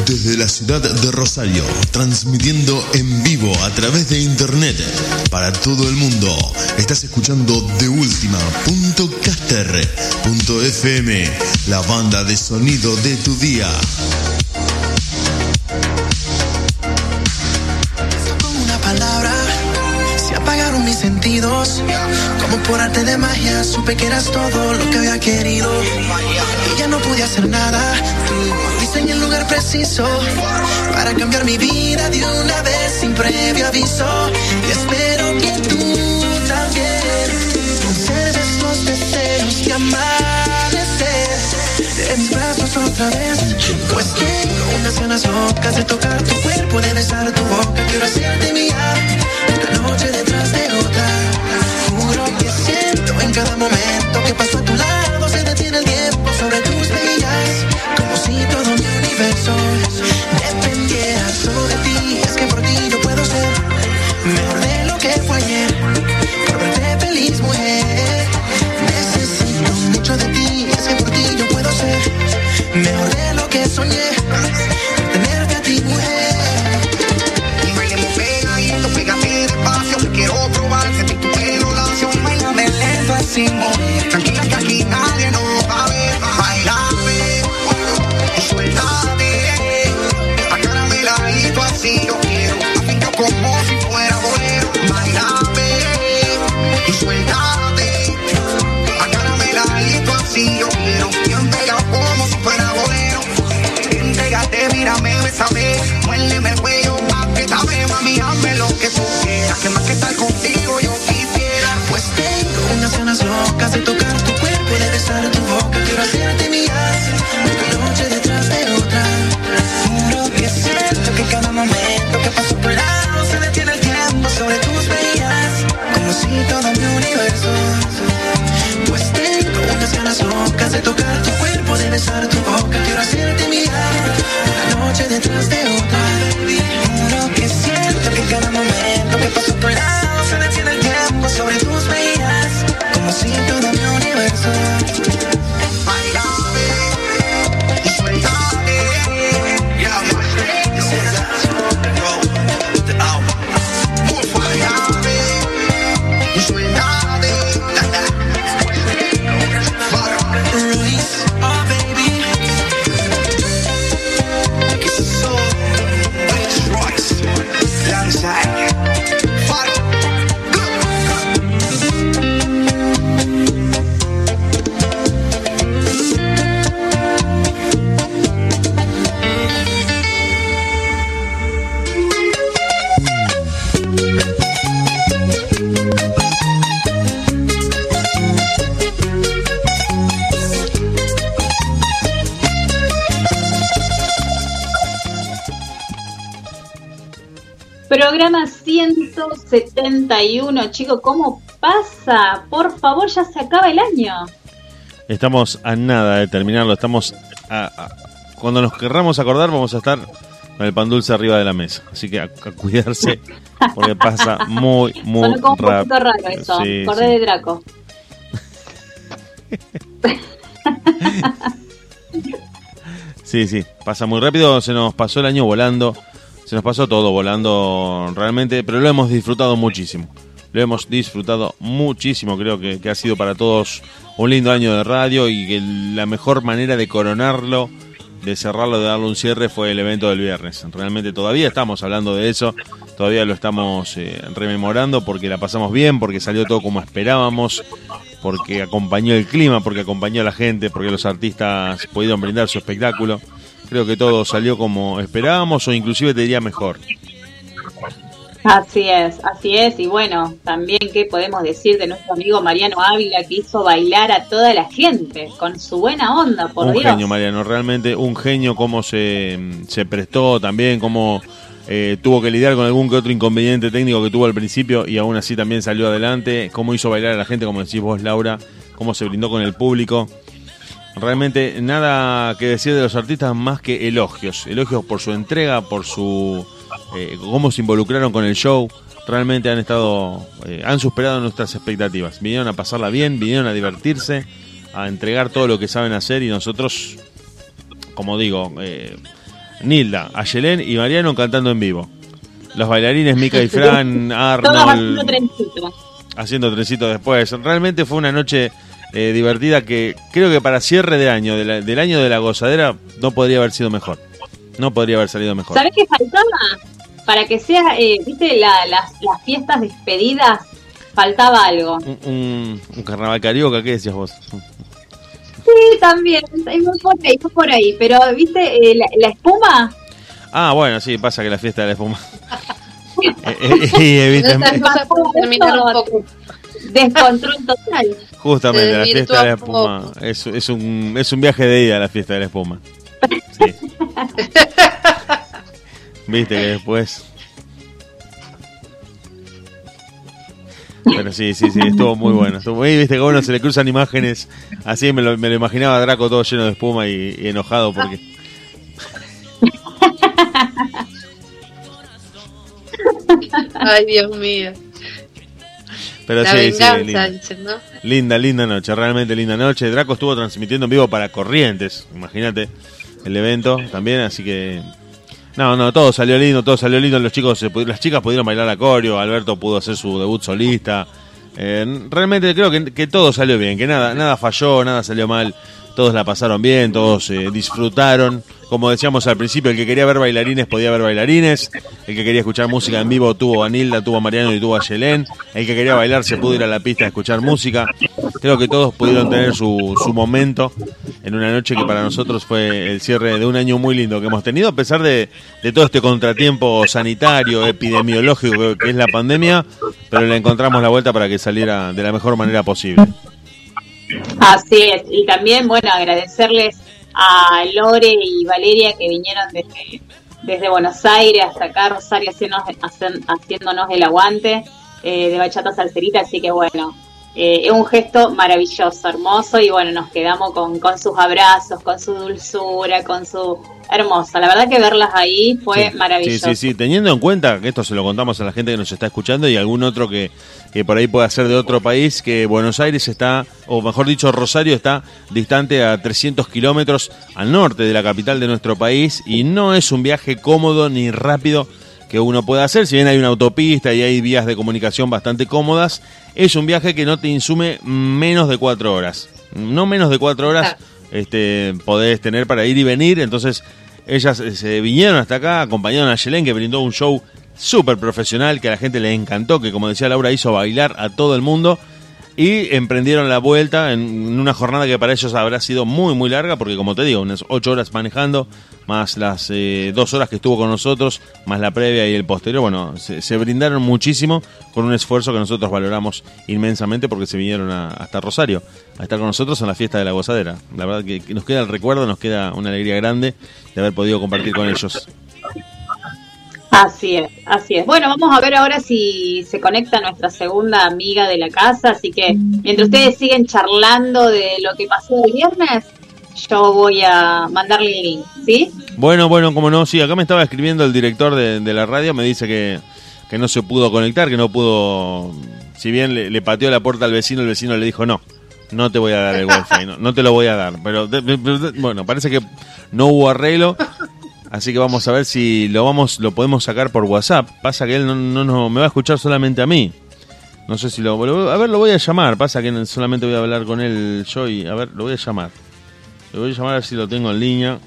Desde la ciudad de Rosario, transmitiendo en vivo a través de internet para todo el mundo. Estás escuchando de FM, la banda de sonido de tu día. Supe que eras todo lo que había querido. Y ya no pude hacer nada en el lugar preciso para cambiar mi vida de una vez sin previo aviso. Y espero que tú también conserves los deseos de amanecer en brazos otra vez. Pues tengo unas ganas locas de tocar tu cuerpo, de besar tu boca. Quiero hacerte mía una noche detrás de otra. Cada momento que paso a tu lado chicos, ¿cómo pasa? Por favor, ya se acaba el año. Estamos a nada de terminarlo. Estamos a- a- cuando nos querramos acordar, vamos a estar con el pan dulce arriba de la mesa. Así que a, a cuidarse, porque pasa muy, muy como un poquito rápido. raro eso. Sí, sí. de Draco. Sí, sí, pasa muy rápido, se nos pasó el año volando, se nos pasó todo volando realmente, pero lo hemos disfrutado muchísimo. Lo hemos disfrutado muchísimo, creo que, ha sido para todos un lindo año de radio y que la mejor manera de coronarlo, de cerrarlo, de darle un cierre fue el evento del viernes. Realmente todavía estamos hablando de eso, todavía lo estamos eh, rememorando porque la pasamos bien, porque salió todo como esperábamos, porque acompañó el clima, porque acompañó a la gente, porque los artistas pudieron brindar su espectáculo. Creo que todo salió como esperábamos o inclusive te diría mejor. Así es, así es. Y bueno, también qué podemos decir de nuestro amigo Mariano Ávila que hizo bailar a toda la gente con su buena onda, por un Dios. genio, Mariano, realmente un genio, cómo se, se prestó también, cómo eh, tuvo que lidiar con algún que otro inconveniente técnico que tuvo al principio y aún así también salió adelante, cómo hizo bailar a la gente, como decís vos, Laura, cómo se brindó con el público. Realmente nada que decir de los artistas más que elogios, elogios por su entrega, por su eh, cómo se involucraron con el show. Realmente han estado, eh, han superado nuestras expectativas. Vinieron a pasarla bien, vinieron a divertirse, a entregar todo lo que saben hacer y nosotros, como digo, eh, Nilda, Ayelén y Mariano cantando en vivo. Los bailarines Mika y Fran, Arnold. Haciendo trencito después. Realmente fue una noche eh, divertida que creo que para cierre de año, del año de la gozadera, no podría haber sido mejor. No podría haber salido mejor. ¿Sabes qué faltaba? Para que sea, eh, viste, las, las fiestas despedidas, faltaba algo. Un, carnaval carioca, ¿qué decías vos? Sí, también, por ahí, por ahí, pero viste, eh, la, espuma. Ah, bueno, sí, pasa que la fiesta de la espuma. y, Descontrol total. Justamente, la fiesta de la espuma. Es, es, un, es un viaje de ida a la fiesta de la espuma. Sí. Viste que después. Pero sí, sí, sí, estuvo muy bueno. Estuvo muy, viste que bueno, se le cruzan imágenes. Así me lo, me lo imaginaba a Draco todo lleno de espuma y, y enojado porque. Ay, Dios mío. Pero sí, sí, linda. linda, linda noche, realmente linda noche. Draco estuvo transmitiendo en vivo para Corrientes, imagínate el evento también, así que no, no, todo salió lindo, todo salió lindo. Los chicos, las chicas pudieron bailar a coreo, Alberto pudo hacer su debut solista. Eh, realmente creo que, que, todo salió bien, que nada, nada falló, nada salió mal todos la pasaron bien, todos eh, disfrutaron. Como decíamos al principio, el que quería ver bailarines podía ver bailarines, el que quería escuchar música en vivo tuvo a Nilda, tuvo a Mariano y tuvo a Yelén, el que quería bailar se pudo ir a la pista a escuchar música. Creo que todos pudieron tener su, su momento en una noche que para nosotros fue el cierre de un año muy lindo que hemos tenido, a pesar de, de todo este contratiempo sanitario, epidemiológico que es la pandemia, pero le encontramos la vuelta para que saliera de la mejor manera posible. Así es, y también, bueno, agradecerles a Lore y Valeria que vinieron desde, desde Buenos Aires hasta acá, Rosario, haciéndonos el aguante eh, de Bachata Salcerita, así que bueno, eh, es un gesto maravilloso, hermoso, y bueno, nos quedamos con, con sus abrazos, con su dulzura, con su hermosa. La verdad que verlas ahí fue maravilloso. Sí, sí, sí, teniendo en cuenta que esto se lo contamos a la gente que nos está escuchando y algún otro que, que por ahí pueda ser de otro país, que Buenos Aires está, o mejor dicho, Rosario está distante a 300 kilómetros al norte de la capital de nuestro país y no es un viaje cómodo ni rápido que uno pueda hacer, si bien hay una autopista y hay vías de comunicación bastante cómodas, es un viaje que no te insume menos de cuatro horas. No menos de cuatro horas este, podés tener para ir y venir. Entonces, ellas eh, se vinieron hasta acá, acompañaron a Yelén, que brindó un show súper profesional, que a la gente le encantó, que como decía Laura, hizo bailar a todo el mundo y emprendieron la vuelta en una jornada que para ellos habrá sido muy muy larga porque como te digo unas ocho horas manejando más las eh, dos horas que estuvo con nosotros más la previa y el posterior bueno se, brindaron muchísimo con un esfuerzo que nosotros valoramos inmensamente porque se vinieron hasta Rosario a estar con nosotros en la fiesta de la gozadera la verdad que nos queda el recuerdo nos queda una alegría grande de haber podido compartir con ellos Así es, así es. Bueno, vamos a ver ahora si se conecta nuestra segunda amiga de la casa, así que mientras ustedes siguen charlando de lo que pasó el viernes, yo voy a mandarle el link, ¿sí? Bueno, bueno, como no, sí, acá me estaba escribiendo el director de, la radio, me dice que, que, no se pudo conectar, que no pudo, si bien le, pateó la puerta al vecino, el vecino le dijo no. No te voy a dar el wifi, no, no te lo voy a dar. Pero bueno, parece que no hubo arreglo. Así que vamos a ver si lo vamos lo podemos sacar por WhatsApp. Pasa que él no, no, me va a escuchar solamente a mí. No sé si lo, A ver, lo voy a llamar. Pasa que solamente voy a hablar con él yo y... A ver, lo voy a llamar. Lo voy a llamar a ver si lo tengo en línea.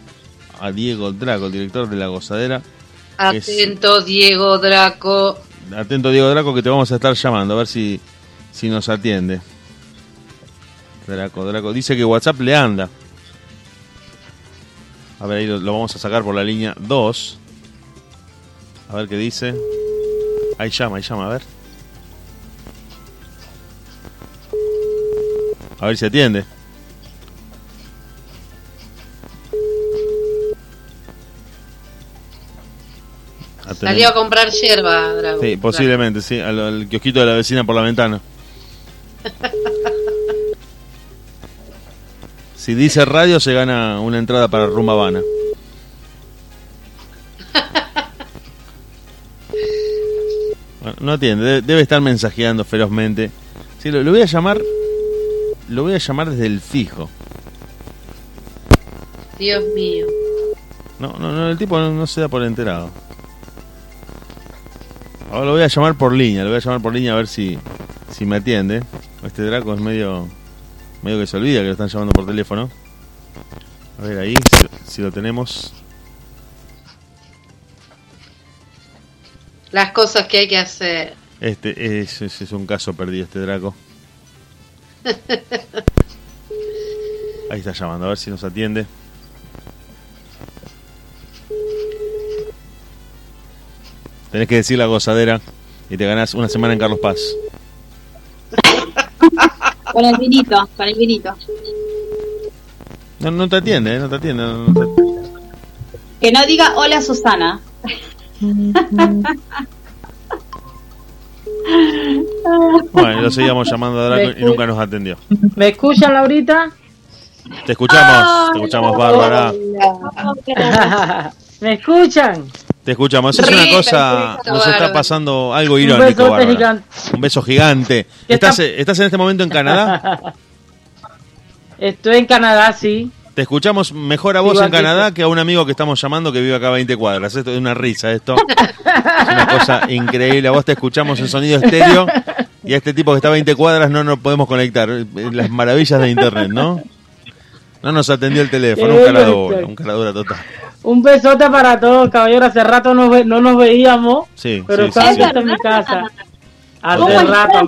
A Diego Draco, el director de La Gozadera. Atento, Diego Draco. Atento, Diego Draco, que te vamos a estar llamando. A ver si, si nos atiende. Draco, Draco. Dice que WhatsApp le anda. A ver, ahí lo, vamos a sacar por la línea 2. A ver qué dice. Ahí llama, ahí llama, a ver. A ver si atiende. Salió a comprar hierba, Drago. Sí, posiblemente, sí, al, al kiosquito de la vecina por la ventana. Si dice radio, se gana una entrada para Rumba Habana. No atiende, debe estar mensajeando ferozmente. Sí, lo, voy a llamar. Lo voy a llamar desde el fijo. Dios mío. No, no, no el tipo no, se da por enterado. Ahora lo voy a llamar por línea, lo voy a llamar por línea a ver si, si me atiende. Este Draco es medio, medio que se olvida que lo están llamando por teléfono. A ver ahí, si lo tenemos. Las cosas que hay que hacer. Este es, es, un caso perdido este Draco. Ahí está llamando, a ver si nos atiende. Tenés que decir la gozadera y te ganás una semana en Carlos Paz. Con el vinito, con el vinito. No, no te atiende, eh, no te atiende. Que no diga hola Susana. Bueno, lo seguíamos llamando a Draco y nunca nos atendió. ¿Me escuchan, Laurita? Te escuchamos, te escuchamos, Bárbara. ¿Me escuchan? Te escuchamos. es una cosa, nos está pasando algo irónico, Un beso gigante. Un beso gigante. ¿Estás, ¿Estás en este momento en Canadá? Estoy en Canadá, sí. Te escuchamos mejor a vos en Canadá que a un amigo que estamos llamando que vive acá a 20 cuadras. Esto es una risa, esto. es una cosa increíble. A vos te escuchamos en sonido estéreo y a este tipo que está a 20 cuadras no nos podemos conectar. Las maravillas de internet, ¿no? No nos atendió el teléfono, un caradura, un caradura total. Un besote para todos, caballero. Hace rato no, no nos veíamos, sí, pero sí, en mi casa. Hace rato, han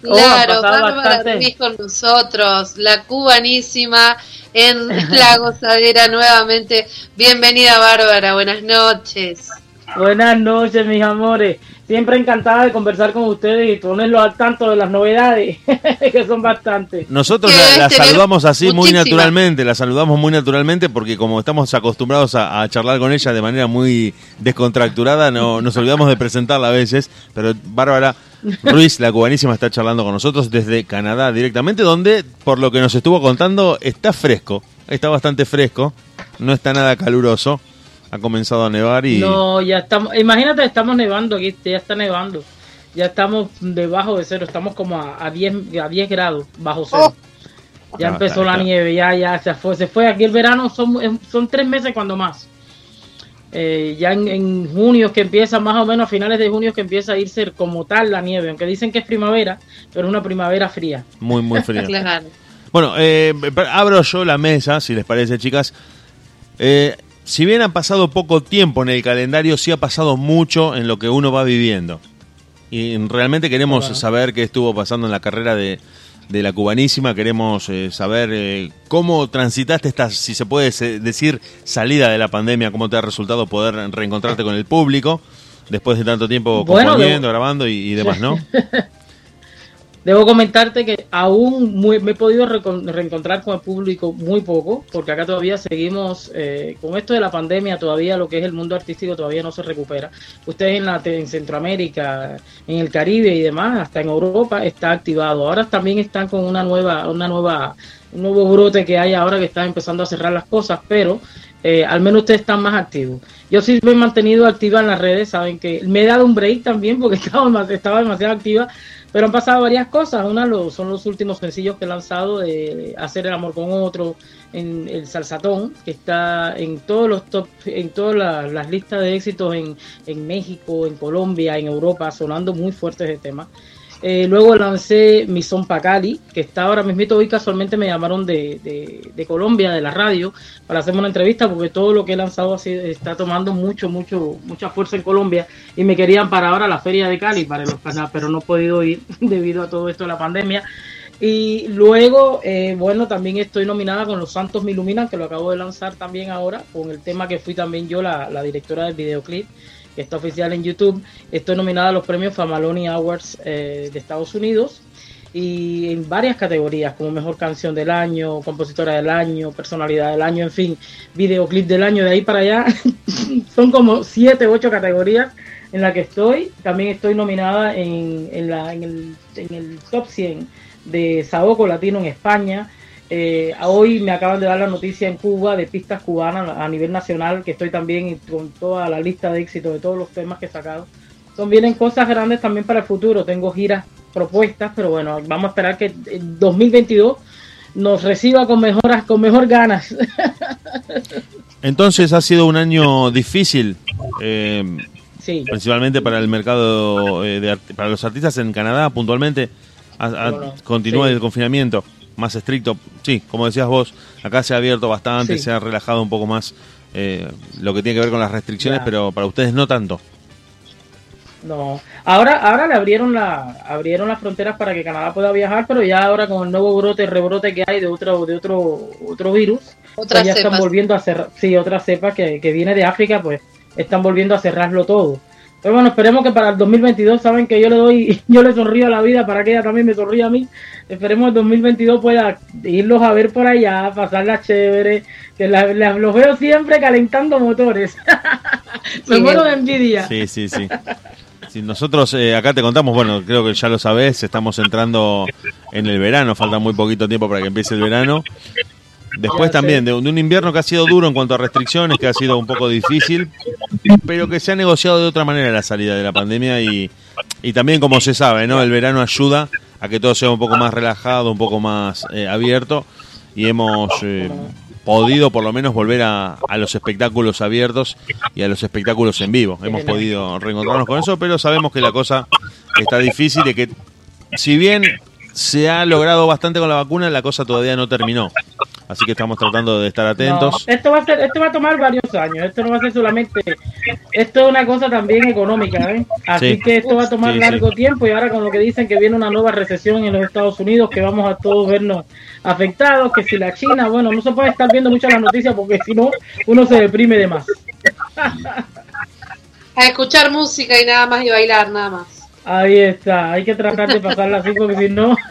Claro, Bárbara Ruiz con nosotros, la cubanísima en la gozadera nuevamente. Bienvenida Bárbara, buenas noches. Buenas noches, mis amores. Siempre encantada de conversar con ustedes y ponerlo al tanto de las novedades, que son bastantes. Nosotros la, saludamos así muy naturalmente, la saludamos muy naturalmente porque como estamos acostumbrados a, charlar con ella de manera muy descontracturada, no, nos olvidamos de presentarla a veces. Pero Bárbara Ruiz, la cubanísima, está charlando con nosotros desde Canadá directamente, donde, por lo que nos estuvo contando, está fresco, está bastante fresco, no está nada caluroso ha comenzado a nevar y... No, ya estamos, imagínate, estamos nevando aquí, ya está nevando. Ya estamos debajo de cero, estamos como a, 10, a 10 grados bajo cero. Oh. Ya empezó la nieve, ya, ya se fue, se fue. Aquí el verano son, son tres meses cuando más. Eh, ya en, en, junio que empieza, más o menos a finales de junio que empieza a irse como tal la nieve, aunque dicen que es primavera, pero es una primavera fría. Muy, muy fría. Bueno, eh, abro yo la mesa, si les parece, chicas. Eh, si bien ha pasado poco tiempo en el calendario, sí ha pasado mucho en lo que uno va viviendo. Y realmente queremos saber qué estuvo pasando en la carrera de, la cubanísima, queremos eh, saber eh, cómo transitaste esta, si se puede decir, salida de la pandemia, cómo te ha resultado poder reencontrarte con el público después de tanto tiempo componiendo, grabando y, y demás, ¿no? Debo comentarte que aún me he podido reencontrar con el público muy poco, porque acá todavía seguimos eh, con esto de la pandemia, todavía lo que es el mundo artístico todavía no se recupera. Ustedes en, la, en Centroamérica, en el Caribe y demás, hasta en Europa está activado. Ahora también están con una nueva, una nueva, un nuevo brote que hay ahora que están empezando a cerrar las cosas, pero eh, al menos ustedes están más activos. Yo sí me he mantenido activa en las redes, saben que me he dado un break también porque estaba, estaba demasiado activa pero han pasado varias cosas. Una son los últimos sencillos que he lanzado de Hacer el amor con otro, en el Salsatón, que está en todos los top, en todas las, listas de éxitos en, en México, en Colombia, en Europa, sonando muy fuertes de tema. Eh, luego lancé Mi Son Pacali, que está ahora mismo, hoy casualmente me llamaron de, de, Colombia, de la radio, para hacerme una entrevista, porque todo lo que he lanzado así está tomando mucho, mucho, mucha fuerza en Colombia y me querían para ahora la Feria de Cali, para los pero no he podido ir debido a todo esto de la pandemia. Y luego, eh, bueno, también estoy nominada con Los Santos Me Iluminan, que lo acabo de lanzar también ahora, con el tema que fui también yo la, la directora del videoclip que está oficial en YouTube. Estoy nominada a los premios Famaloni Awards eh, de Estados Unidos y en varias categorías, como mejor canción del año, compositora del año, personalidad del año, en fin, videoclip del año, de ahí para allá. Son como siete, ocho categorías en las que estoy. También estoy nominada en, en, la, en, el, en el top 100 de Saoco Latino en España. Eh, hoy me acaban de dar la noticia en Cuba de pistas cubanas a nivel nacional, que estoy también con toda la lista de éxito de todos los temas que he sacado. Son vienen cosas grandes también para el futuro. Tengo giras propuestas, pero bueno, vamos a esperar que en 2022 nos reciba con mejoras, con mejor ganas. Entonces ha sido un año difícil, eh, sí. principalmente para el mercado eh, de para los artistas en Canadá puntualmente. Continúa sí. el confinamiento más estricto. Sí, como decías vos, acá se ha abierto bastante, Sí. se ha relajado un poco más eh, lo que tiene que ver con las restricciones, Ya. pero para ustedes no tanto. No, ahora, ahora le abrieron la, abrieron las fronteras para que Canadá pueda viajar, pero ya ahora con el nuevo brote, rebrote que hay de otro, de otro, otro virus, pues ya están volviendo a cerrar, sí, otra cepa que, que viene de África, pues están volviendo a cerrarlo todo. Pero bueno, esperemos que para el 2022, saben que yo le doy, yo le sonrío a la vida para que ella también me sonríe a mí. Esperemos el 2022 pueda irlos a ver por allá, pasarla chévere, que la- la- los veo siempre calentando motores. me Sí. muero de envidia. Sí, sí, sí. Sí, nosotros eh, acá te contamos, bueno, creo que ya lo sabés, estamos entrando en el verano, falta muy poquito tiempo para que empiece el verano. Después Ya también de, un- invierno que ha sido duro en cuanto a restricciones, que ha sido un poco difícil, pero que se ha negociado de otra manera la salida de la pandemia y, y también como se sabe, ¿no? El verano ayuda a que todo sea un poco más relajado, un poco más eh, abierto y hemos eh, podido por lo menos volver a, a los espectáculos abiertos y a los espectáculos en vivo. Hemos podido reencontrarnos con eso, pero sabemos que la cosa está difícil y que si bien se ha logrado bastante con la vacuna, la cosa todavía no terminó. Así que estamos tratando de estar atentos. No, esto va a ser, esto va a tomar varios años. Esto no va a ser solamente, esto es una cosa también económica, ¿eh? Así Sí. que esto va a tomar Sí, largo sí. tiempo y ahora con lo que dicen que viene una nueva recesión en los Estados Unidos, que vamos a todos vernos afectados, que si la China, bueno, no se puede estar viendo mucho las noticias porque si no uno se deprime de más. A escuchar música y nada más y bailar, nada más. Ahí está, hay que tratar de pasarla así porque si no.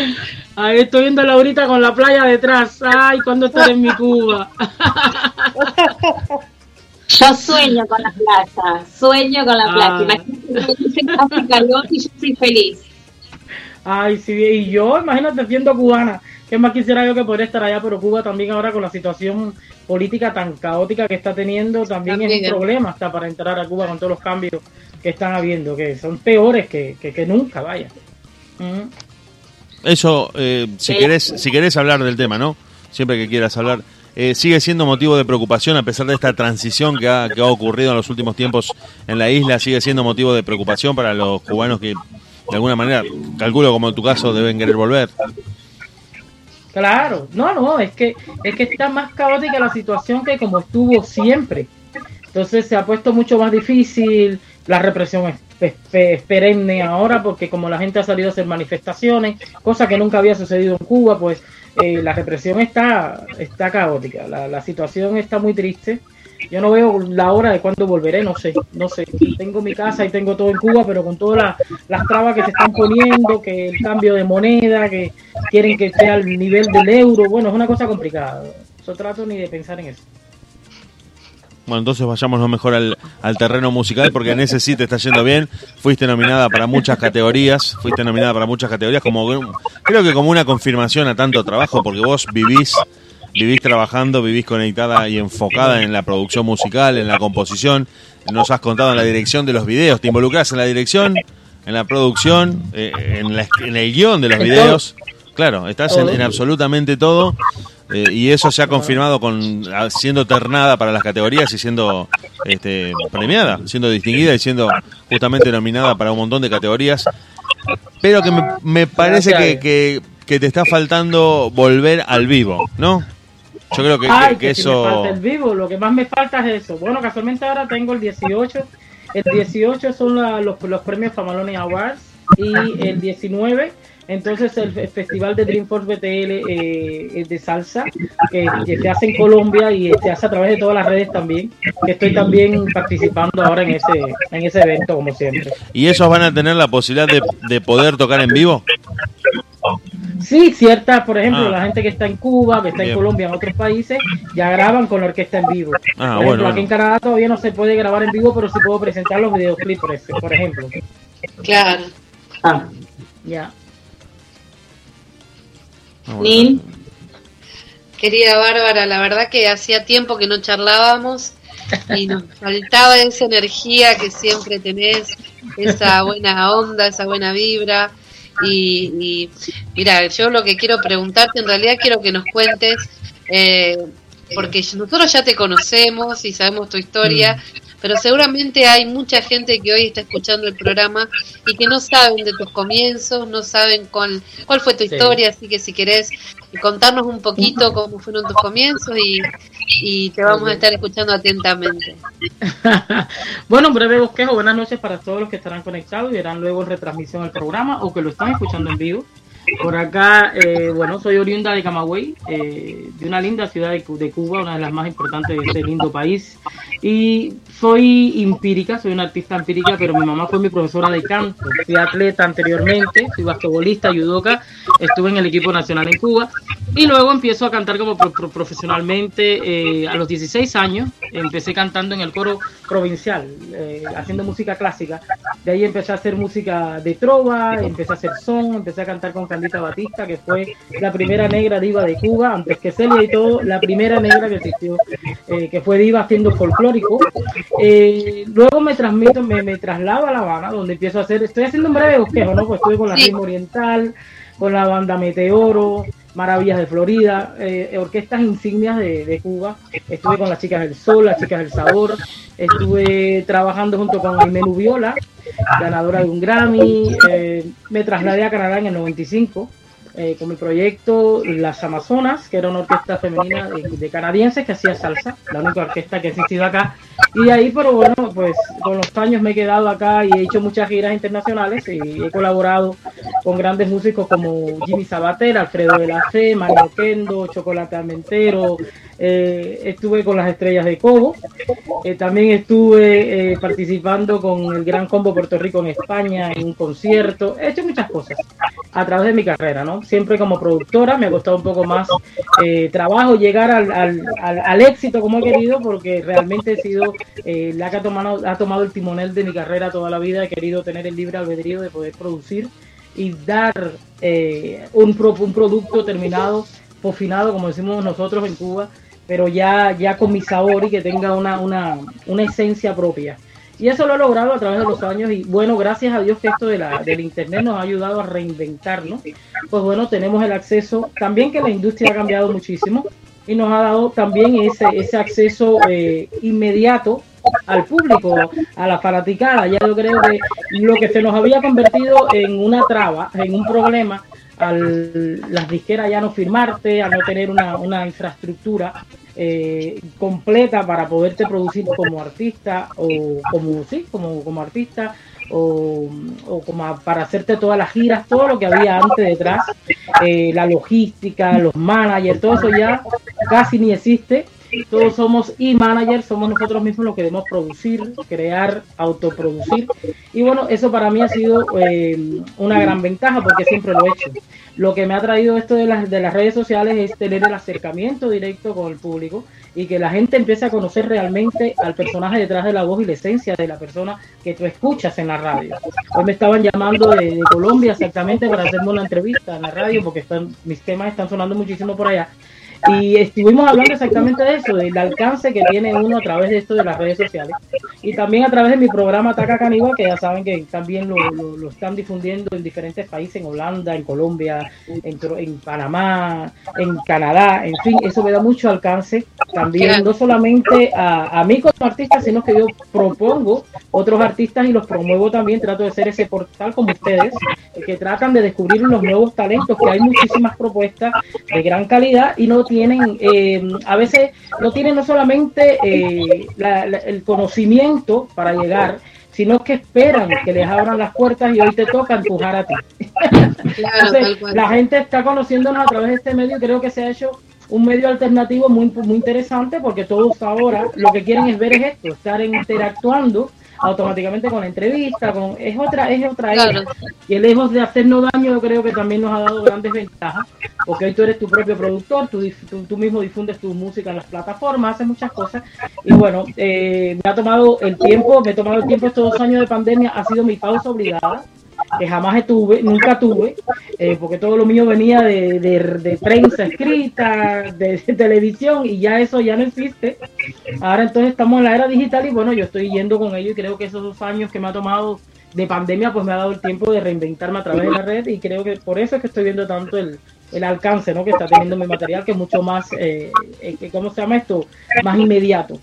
Ahí estoy viendo a Laurita con la playa detrás. Ay, ¿cuándo estaré en mi Cuba? Yo sueño con la playa, sueño con la Ah. playa. Imagínate que calor y yo soy feliz. Ay, sí, y yo, imagínate, siendo cubana, ¿qué más quisiera yo que poder estar allá? Pero Cuba también ahora con la situación política tan caótica que está teniendo, también, es un problema hasta para entrar a Cuba con todos los cambios que están habiendo, que son peores que, que, que nunca, vaya. Mm. Eso, eh, si Sí. querés, si querés hablar del tema, ¿no? Siempre que quieras hablar, eh, sigue siendo motivo de preocupación a pesar de esta transición que ha, que ha ocurrido en los últimos tiempos en la isla, sigue siendo motivo de preocupación para los cubanos que de alguna manera, calculo como en tu caso, deben querer volver. Claro, no, no, es que es que está más caótica la situación que como estuvo siempre. Entonces se ha puesto mucho más difícil, la represión es, es- perenne ahora porque como la gente ha salido a hacer manifestaciones, cosa que nunca había sucedido en Cuba, pues eh, la represión está está caótica, la, la situación está muy triste. Yo no veo la hora de cuándo volveré, no sé, no sé. Tengo mi casa y tengo todo en Cuba, pero con todas las, las trabas que se están poniendo, que el cambio de moneda, que quieren que esté al nivel del euro, bueno, es una cosa complicada. Yo trato ni de pensar en eso. Bueno, entonces vayámonos mejor al, al terreno musical porque en ese sí te está yendo bien. Fuiste nominada para muchas categorías, fuiste nominada para muchas categorías, como creo que como una confirmación a tanto trabajo, porque vos vivís, vivís trabajando, vivís conectada y enfocada en la producción musical, en la composición. Nos has contado en la dirección de los videos, te involucras en la dirección, en la producción, eh, en, la- en el guion de los videos. Claro, estás en absolutamente todo. Eh, y eso se ha confirmado con a- siendo ternada para las categorías y siendo este, premiada, siendo distinguida y siendo justamente nominada para un montón de categorías. Pero que me, me parece que, que, que te está faltando volver al vivo, ¿no? Yo creo que, que- Ay, que si me eso... falta el vivo, lo que más me falta es eso. Bueno, casualmente ahora tengo el 18. El 18 son la- los, los premios Famaloni Awards y el 19 entonces el, fe- festival de Dreamforce BTL eh, de salsa que, que se hace en Colombia y se hace a través de todas las redes también que estoy también participando ahora en ese en ese evento como siempre ¿Y esos van a tener la posibilidad de, de poder tocar en vivo? Sí, cierta, por ejemplo, Ah. la gente que está en Cuba, que está Bien. en Colombia, en otros países, ya graban con la orquesta en vivo. Ah, por ejemplo, bueno, aquí en. Canadá todavía no se puede grabar en vivo, pero sí puedo presentar los videoclips, por, ejemplo. Claro. Ya. Nil. Querida Bárbara, la verdad que hacía tiempo que no charlábamos y nos faltaba esa energía que siempre tenés, esa buena onda, esa buena vibra. Y, mira, yo lo que quiero preguntarte, en realidad quiero que nos cuentes, eh, porque nosotros ya te conocemos y sabemos tu historia, mm pero seguramente hay mucha gente que hoy está escuchando el programa y que no saben de tus comienzos, no saben cuál, cuál fue tu historia, así que si querés contarnos un poquito cómo fueron tus comienzos y, y te vamos a estar escuchando atentamente. bueno, un breve bosquejo, buenas noches para todos los que estarán conectados y verán luego en retransmisión el programa o que lo están escuchando en vivo. Por acá, eh, bueno, soy oriunda de Camagüey, eh, de una linda ciudad de, Cuba, una de las más importantes de este lindo país. Y soy empírica, soy una artista empírica, pero mi mamá fue mi profesora de canto. Fui atleta anteriormente, fui basquetbolista, judoka, estuve en el equipo nacional en Cuba. Y luego empiezo a cantar como profesionalmente eh, a los 16 años. Empecé cantando en el coro provincial, haciendo música clásica. De ahí empecé a hacer música de trova, empecé a hacer son, empecé a cantar con Candita Batista, que fue la primera negra diva de Cuba, antes que Celia y todo, la primera negra que existió, eh, que fue diva haciendo folclórico. Eh, luego me transmito, me, me, traslado a La Habana, donde empiezo a hacer, estoy haciendo un breve bosquejo, ¿no? Pues estuve con la ritmo oriental, con la banda Meteoro, Maravillas de Florida, eh, orquestas insignias de, de, Cuba. Estuve con las chicas del Sol, las chicas del Sabor. Estuve trabajando junto con Aimee Viola, ganadora de un Grammy. Eh, me trasladé a Canadá en el 95 eh, con mi proyecto Las Amazonas, que era una orquesta femenina de, canadienses que hacía salsa, la única orquesta que ha existido acá. Y de ahí, pero bueno, pues con los años me he quedado acá y he hecho muchas giras internacionales y he colaborado con grandes músicos como Jimmy Sabater, Alfredo de la Fe, Mario Kendo, Chocolate Almentero, eh, estuve con las estrellas de Cobo, eh, también estuve eh, participando con el Gran Combo Puerto Rico en España en un concierto, he hecho muchas cosas a través de mi carrera, ¿no? Siempre como productora me ha costado un poco más trabajo llegar al, al, al, éxito como he querido porque realmente he sido la que ha tomado, ha tomado el timonel de mi carrera toda la vida, he querido tener el libre albedrío de poder producir y dar un, un producto terminado, pofinado, como decimos nosotros en Cuba, pero ya, ya con mi sabor y que tenga una, una, una esencia propia. Y eso lo he logrado a través de los años y bueno, gracias a Dios que esto de la, del Internet nos ha ayudado a reinventarnos. Pues bueno, tenemos el acceso, también que la industria ha cambiado muchísimo y nos ha dado también ese, ese acceso eh, inmediato al público, a la fanaticada. Ya yo creo que lo que se nos había convertido en una traba, en un problema, al las disqueras ya no firmarte, a no tener una, una infraestructura eh, completa para poderte producir como artista o como sí, como, como artista o, o, como para hacerte todas las giras, todo lo que había antes detrás, eh, la logística, los managers, todo eso ya casi ni existe todos somos e-managers, somos nosotros mismos los que debemos producir, crear, autoproducir. Y bueno, eso para mí ha sido eh, una gran ventaja porque siempre lo he hecho. Lo que me ha traído esto de las, de las redes sociales es tener el acercamiento directo con el público y que la gente empiece a conocer realmente al personaje detrás de la voz y la esencia de la persona que tú escuchas en la radio. Hoy me estaban llamando de, Colombia exactamente para hacerme una entrevista en la radio porque están, mis temas están sonando muchísimo por allá y estuvimos hablando exactamente de eso, del alcance que tiene uno a través de esto de las redes sociales. Y también a través de mi programa Ataca Caníbal, que ya saben que también lo, lo, están difundiendo en diferentes países, en Holanda, en Colombia, en, en, Panamá, en Canadá, en fin, eso me da mucho alcance también, no solamente a, a mí como artista, sino que yo propongo otros artistas y los promuevo también, trato de ser ese portal como ustedes, que tratan de descubrir los nuevos talentos, que hay muchísimas propuestas de gran calidad y no tienen, eh, a veces no tienen no solamente eh, el conocimiento para llegar, sino que esperan que les abran las puertas y hoy te toca empujar a ti. la gente está conociéndonos a través de este medio, creo que se ha hecho un medio alternativo muy, muy interesante porque todos ahora lo que quieren es ver es esto, estar interactuando automáticamente con la entrevista, con es otra es otra era. Y el lejos de hacernos daño, yo creo que también nos ha dado grandes ventajas, porque hoy tú eres tu propio productor, tú, tú, mismo difundes tu música en las plataformas, haces muchas cosas. Y bueno, eh, me ha tomado el tiempo, me he tomado el tiempo estos dos años de pandemia, ha sido mi pausa obligada que jamás tuve, nunca tuve, eh, porque todo lo mío venía de, de, prensa escrita, de, televisión, y ya eso ya no existe. Ahora entonces estamos en la era digital y bueno, yo estoy yendo con ello y creo que esos dos años que me ha tomado de pandemia, pues me ha dado el tiempo de reinventarme a través de la red y creo que por eso es que estoy viendo tanto el, el alcance ¿no? que está teniendo mi material, que es mucho más, eh, eh ¿cómo se llama esto? Más inmediato.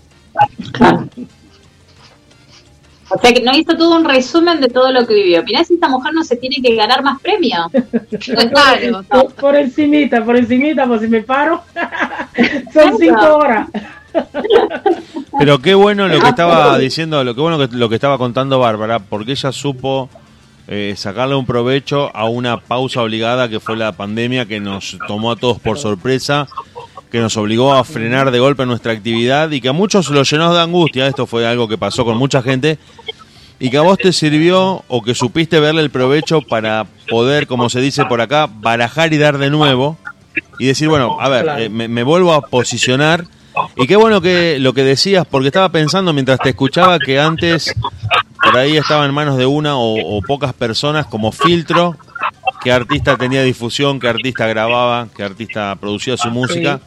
O sea que no hizo todo un resumen de todo lo que vivió. Mirá si esta mujer no se tiene que ganar más premios. por, por encimita, por encimita, pues si me paro, son cinco horas. Pero qué bueno lo que estaba diciendo, lo que bueno que lo que estaba contando Bárbara, porque ella supo eh, sacarle un provecho a una pausa obligada que fue la pandemia que nos tomó a todos por sorpresa, que nos obligó a frenar de golpe nuestra actividad y que a muchos lo llenó de angustia. Esto fue algo que pasó con mucha gente y que a vos te sirvió o que supiste verle el provecho para poder, como se dice por acá, barajar y dar de nuevo y decir, bueno, a ver, eh, me, vuelvo a posicionar. Y qué bueno que lo que decías, porque estaba pensando mientras te escuchaba que antes por ahí estaba en manos de una o, pocas personas como filtro qué artista tenía difusión, qué artista grababa, qué artista producía su música.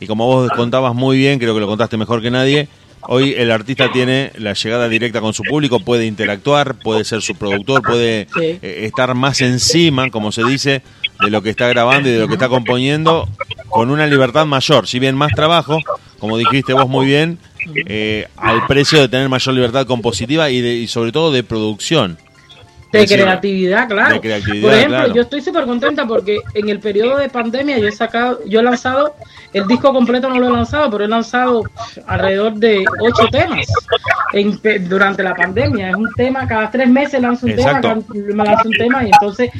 Y como vos contabas muy bien, creo que lo contaste mejor que nadie, hoy el artista tiene la llegada directa con su público, puede interactuar, puede ser su productor, puede eh, estar más encima, como se dice, de lo que está grabando y de lo que está componiendo, con una libertad mayor. Si bien más trabajo, como dijiste vos muy bien, eh, al precio de tener mayor libertad compositiva y, de, y sobre todo de producción. De creatividad, claro. Por ejemplo, yo estoy súper contenta porque en el periodo de pandemia yo he sacado, yo he lanzado, el disco completo no lo he lanzado, pero he lanzado alrededor de ocho temas durante la pandemia. Es un tema, cada tres meses lanzo un tema, lanzo un tema y entonces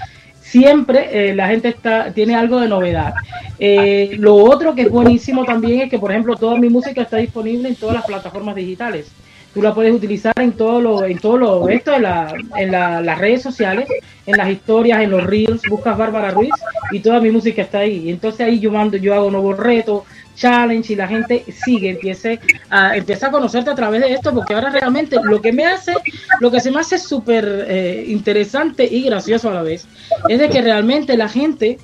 siempre eh, la gente está tiene algo de novedad. Eh, lo otro que es buenísimo también es que, por ejemplo, toda mi música está disponible en todas las plataformas digitales. Tú la puedes utilizar en todo lo, en todo lo, esto, en, la, en las redes sociales, en las historias, en los reels, buscas Bárbara Ruiz y toda mi música está ahí. Y entonces ahí yo mando, yo hago nuevos retos, challenge y la gente sigue, empiece a, empieza a conocerte a través de esto, porque ahora realmente lo que me hace, lo que se me hace súper eh, interesante y gracioso a la vez, es de que realmente la gente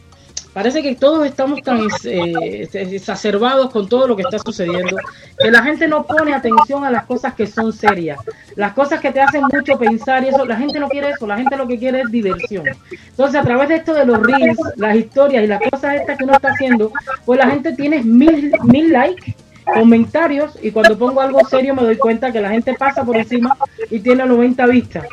Parece que todos estamos tan eh, exacerbados con todo lo que está sucediendo, que la gente no pone atención a las cosas que son serias, las cosas que te hacen mucho pensar y eso, la gente no quiere eso, la gente lo que quiere es diversión. Entonces, a través de esto de los reels, las historias y las cosas estas que uno está haciendo, pues la gente tiene mil, mil likes comentarios y cuando pongo algo serio me doy cuenta que la gente pasa por encima y tiene 90 vistas.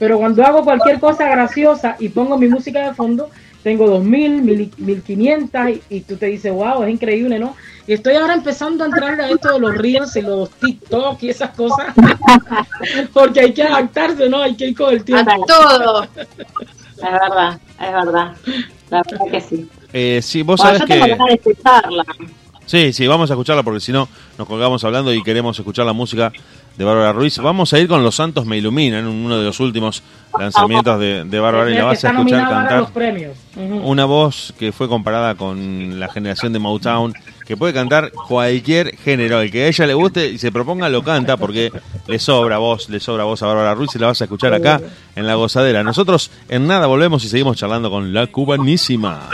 Pero cuando hago cualquier cosa graciosa y pongo mi música de fondo, tengo 2000, 1500 y, y tú te dices, wow, es increíble, ¿no? Y estoy ahora empezando a entrar a esto de los reels y los TikTok y esas cosas, porque hay que adaptarse, ¿no? Hay que ir con el tiempo. todo. Es verdad, es verdad. La verdad que sí. Eh, sí, vos sabés que... Sí, sí, vamos a escucharla porque si no nos colgamos hablando y queremos escuchar la música de Bárbara Ruiz. Vamos a ir con Los Santos Me Iluminan, uno de los últimos lanzamientos de, de Bárbara y la vas a escuchar cantar. Una voz que fue comparada con la generación de Motown, que puede cantar cualquier género, el que a ella le guste y se proponga lo canta porque le sobra voz, le sobra voz a Bárbara Ruiz y la vas a escuchar acá en La Gozadera. Nosotros en nada volvemos y seguimos charlando con la cubanísima.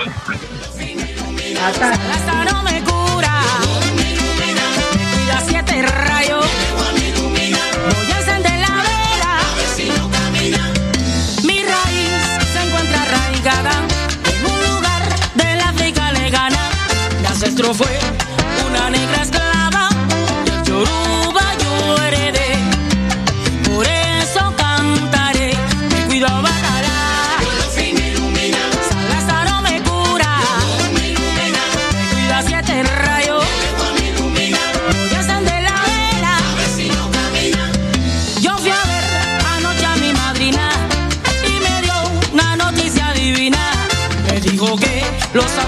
Los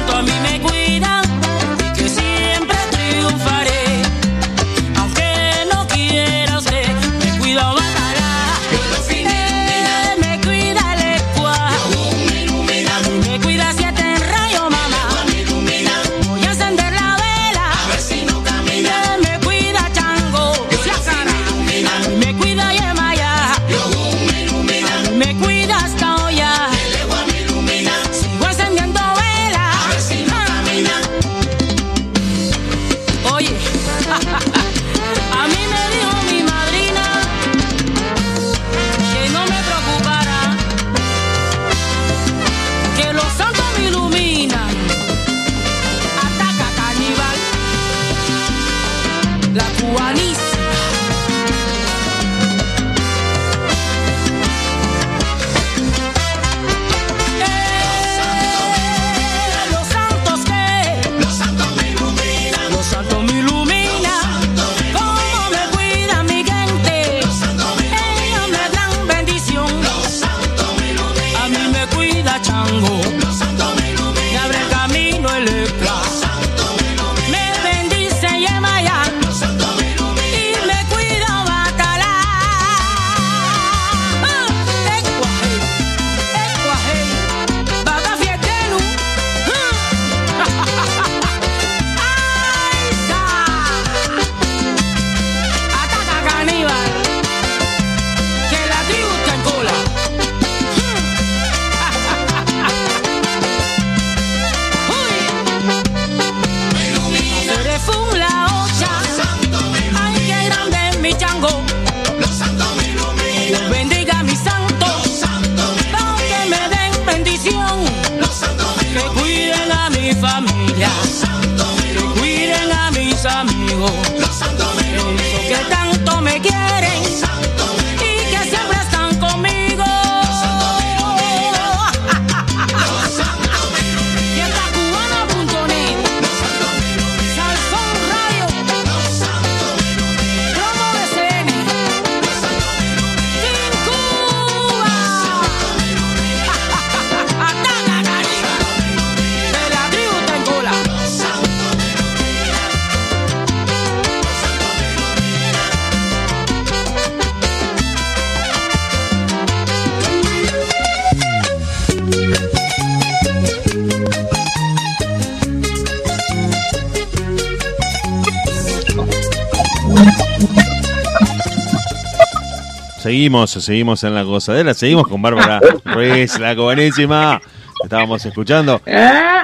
Seguimos, seguimos en la gozadera, seguimos con Bárbara Ruiz, la buenísima. Te estábamos escuchando, ¿Eh?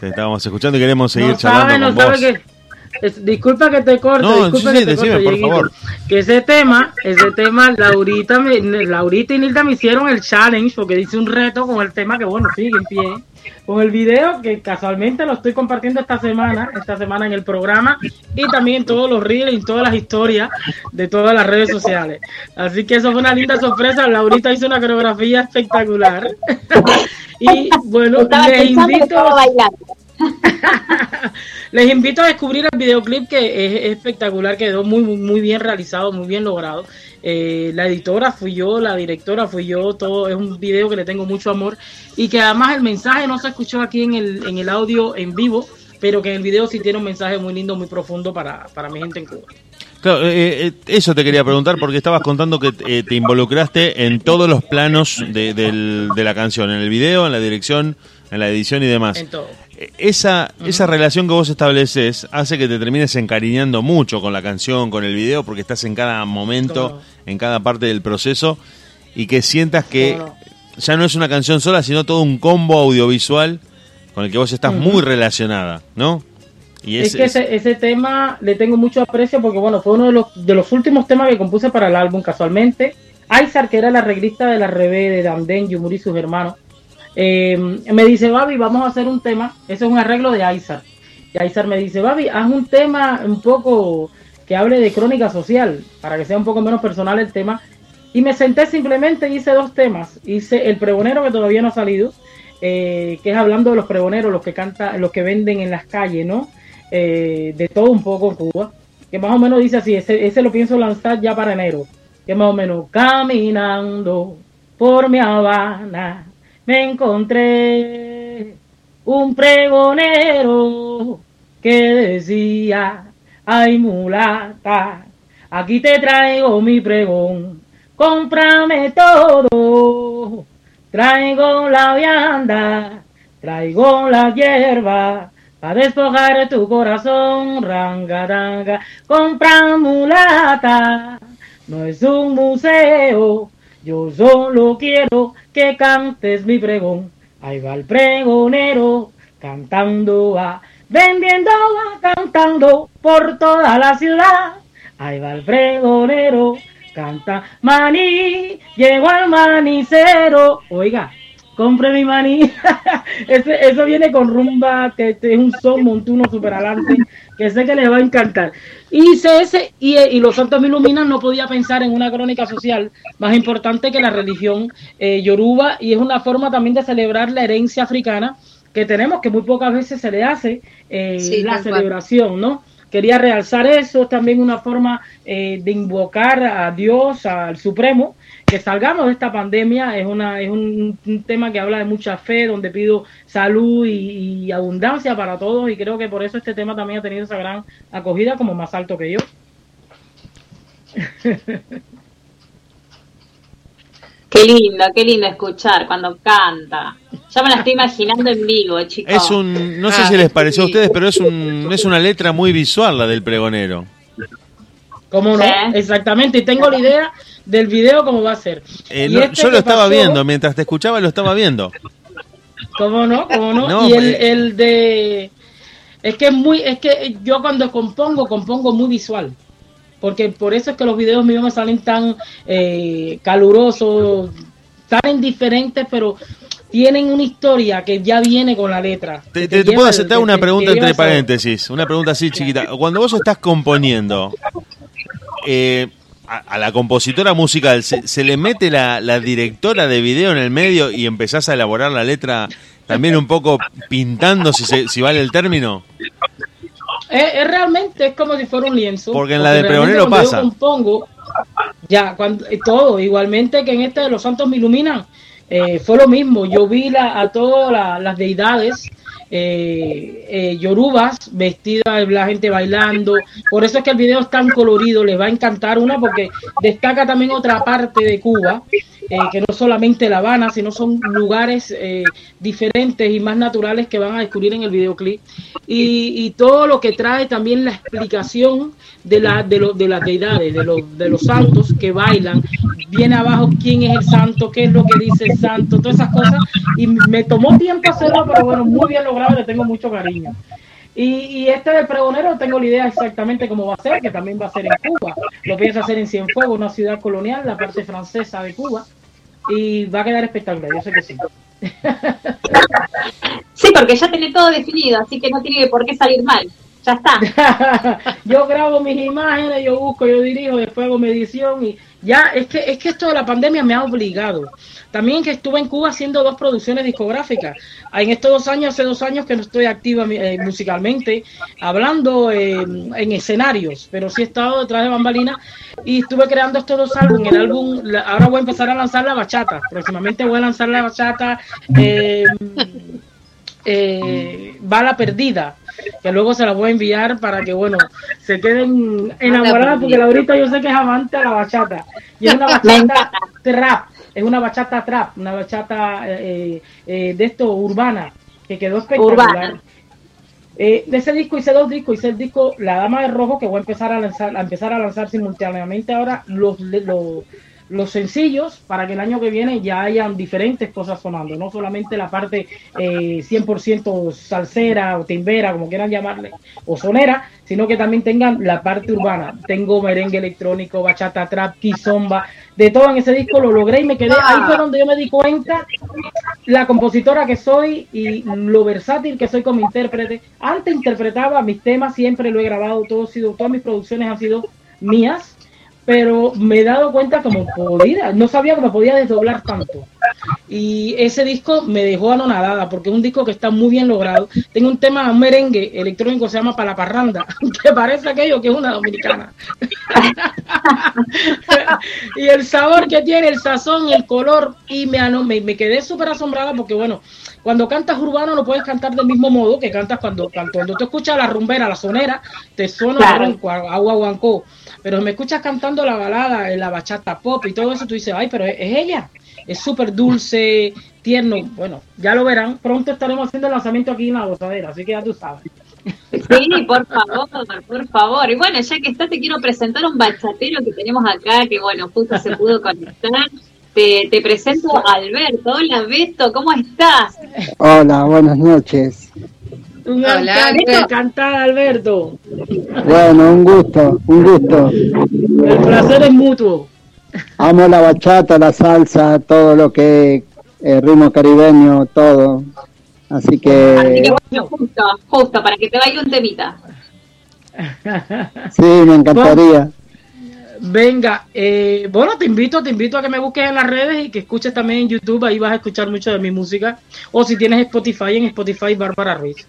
te estábamos escuchando y queremos seguir no charlando sabe, no con sabe vos. que es- disculpa que te corte, No, disculpa sí, que te decime, corte, por favor. Que ese tema, ese tema, Laurita, me- Laurita y Nilda me hicieron el challenge porque hice un reto con el tema que bueno, sigue en pie. Con el video que casualmente lo estoy compartiendo esta semana, esta semana en el programa y también todos los reels y todas las historias de todas las redes sociales. Así que eso fue una linda sorpresa. Laurita hizo una coreografía espectacular. y bueno, Estaba les invito les invito a descubrir el videoclip que es espectacular, quedó muy muy muy bien realizado, muy bien logrado. Eh, la editora fui yo, la directora fui yo, todo es un video que le tengo mucho amor y que además el mensaje no se escuchó aquí en el, en el audio en vivo, pero que en el video sí tiene un mensaje muy lindo, muy profundo para, para mi gente en Cuba. Claro, eh, eh, eso te quería preguntar porque estabas contando que eh, te involucraste en todos los planos de, del- de la canción, en el video, en la dirección, en la edición y demás. En todo. Esa, esa relación que vos estableces hace que te termines encariñando mucho con la canción, con el video, porque estás en cada momento, en cada parte del proceso, y que sientas que ya no es una canción sola, sino todo un combo audiovisual con el que vos estás muy relacionada, ¿no? Y Es, que ese, ese tema le tengo mucho aprecio porque, bueno, fue uno de los, de los últimos temas que compuse para el álbum casualmente. Aizar, que era la arreglista de la revés de Damden, Yumuri y sus hermanos, eh, me dice, Babi, vamos a hacer un tema. Ese es un arreglo de Aizar. Y Aizar me dice, Babi, haz un tema un poco que hable de crónica social, para que sea un poco menos personal el tema. Y me senté simplemente y hice dos temas. Hice El Pregonero, que todavía no ha salido, eh, que es hablando de los pregoneros, los que cantan, los que venden en las calles, ¿no? Eh, de todo un poco en Cuba. Que más o menos dice así, ese lo pienso lanzar ya para enero. Que más o menos caminando por mi Habana me encontré un pregonero que decía, ay mulata, aquí te traigo mi pregón, cómprame todo, traigo la vianda, traigo la hierba, para despojar tu corazón, rangaranga, compra mulata, no es un museo, yo solo quiero que cantes mi pregón. Ahí va el pregonero cantando va, vendiendo va, cantando por toda la ciudad. Ahí va el pregonero, canta maní, llegó al manicero. Oiga, compre mi maní. Eso viene con rumba, que este es un son montuno super adelante. Que sé que les va a encantar. Hice ese y, y Los Santos me iluminan, no podía pensar en una crónica social más importante que la religión eh, yoruba y es una forma también de celebrar la herencia africana que tenemos, que muy pocas veces se le hace eh, Sí, la cual. celebración, ¿no? Quería realzar eso, es también una forma eh, de invocar a Dios, al Supremo, que salgamos de esta pandemia, es, una, es un, un tema que habla de mucha fe, donde pido salud y, y abundancia para todos y creo que por eso este tema también ha tenido esa gran acogida como más alto que yo. Qué lindo, qué lindo escuchar cuando canta. Ya me la estoy imaginando en vivo, chicos. Es un, no sé Ah, si les pareció a ustedes, pero es un, es una letra muy visual la del pregonero. ¿Cómo no? ¿Eh? Exactamente, y tengo la idea del video cómo va a ser. Eh, no, este yo lo estaba pasó- viendo, mientras te escuchaba lo estaba viendo. ¿Cómo no? ¿Cómo no? No, y el, eh. el de... Es que es muy... Es que yo cuando compongo, compongo muy visual. Porque por eso es que los videos míos me salen tan eh, calurosos, tan diferentes, pero tienen una historia que ya viene con la letra. Te, te- te puedo que- una pregunta entre paréntesis, una pregunta así chiquita. Cuando vos estás componiendo, eh, a, a la compositora musical, ¿se, se le mete la, la directora de video en el medio y empezás a elaborar la letra también un poco pintando, si, se- si vale el término? Es, es realmente es como si fuera un lienzo. Porque en la de Pregonero pasa. Yo compongo, ya, cuando, eh, todo, igualmente que en este de Los Santos me iluminan, eh, fue lo mismo. Yo vi la- a todas la- las deidades eh, eh, yorubas vestidas, la gente bailando. Por eso es que el video es tan colorido, les va a encantar una porque destaca también otra parte de Cuba, eh, que no solamente La Habana, sino son lugares eh, diferentes y más naturales que van a descubrir en el videoclip. Y, todo lo que trae también la explicación de, la, de, lo- de las deidades, de los, de los santos que bailan. Viene abajo quién es el santo, qué es lo que dice el santo, todas esas cosas. Y me tomó tiempo hacerlo, pero bueno, muy bien logrado, le tengo mucho cariño. Y, y este del pregonero tengo la idea exactamente cómo va a ser, que también va a ser en Cuba. Lo pienso hacer en Cienfuegos, una ciudad colonial, la parte francesa de Cuba. Y va a quedar espectacular, yo sé que sí. Sí, porque ya tiene todo definido, así que no tiene por qué salir mal. Ya está. yo grabo mis imágenes, yo busco, yo dirijo, después hago medición y ya es que es que esto de la pandemia me ha obligado. También que estuve en Cuba haciendo dos producciones discográficas. En estos dos años, hace dos años que no estoy activa eh, musicalmente, hablando eh, en escenarios, pero sí he estado detrás de bambalinas y estuve creando estos dos álbumes. El álbum, ahora voy a empezar a lanzar la bachata. Próximamente voy a lanzar la bachata. Eh, eh, Bala Perdida, que luego se la voy a enviar para que, bueno, se queden enamoradas, porque Laurita yo sé que es amante de la bachata. Y es una bachata trap, es una bachata trap, una bachata eh, eh, de esto urbana, que quedó espectacular. Urbana. Eh, de ese disco hice dos discos, hice el disco La Dama de Rojo, que voy a empezar a lanzar, a empezar a lanzar simultáneamente ahora los, los, los sencillos para que el año que viene ya hayan diferentes cosas sonando, no solamente la parte eh, 100% salsera o timbera, como quieran llamarle, o sonera, sino que también tengan la parte urbana. Tengo merengue electrónico, bachata, trap, kizomba, de todo en ese disco lo logré y me quedé. Ahí fue donde yo me di cuenta la compositora que soy y lo versátil que soy como intérprete. Antes interpretaba mis temas, siempre lo he grabado, todo sido, todas mis producciones han sido mías, pero me he dado cuenta como podía, no sabía que me podía desdoblar tanto. Y ese disco me dejó anonadada porque es un disco que está muy bien logrado. Tengo un tema, un merengue electrónico que se llama Para Parranda, que parece aquello que es una dominicana. y el sabor que tiene, el sazón, el color, y me, me, me quedé súper asombrada porque, bueno, cuando cantas urbano no puedes cantar del mismo modo que cantas cuando, cuando, cuando tú escuchas la rumbera, la sonera, te suena Claro. agua guancó. Pero me escuchas cantando la balada, la bachata pop y todo eso, tú dices, ay, pero es, es ella. Es súper dulce, tierno. Bueno, ya lo verán. Pronto estaremos haciendo el lanzamiento aquí en la gozadera, así que ya tú sabes. Sí, por favor, por favor. Y bueno, ya que está, te quiero presentar un bachatero que tenemos acá, que bueno, justo se pudo conectar. Te, te presento a Alberto. Hola, Beto, ¿cómo estás? Hola, buenas noches. Hola, encanto Alberto. Bueno, un gusto, un gusto. El placer es mutuo. Amo la bachata, la salsa, todo lo que es ritmo caribeño, todo. Así Así que que bueno, justo, justo, para que te baile un temita. Sí, me encantaría. Venga, eh, bueno, te invito, te invito a que me busques en las redes y que escuches también en YouTube, ahí vas a escuchar mucho de mi música. O si tienes Spotify, en Spotify Bárbara Ruiz.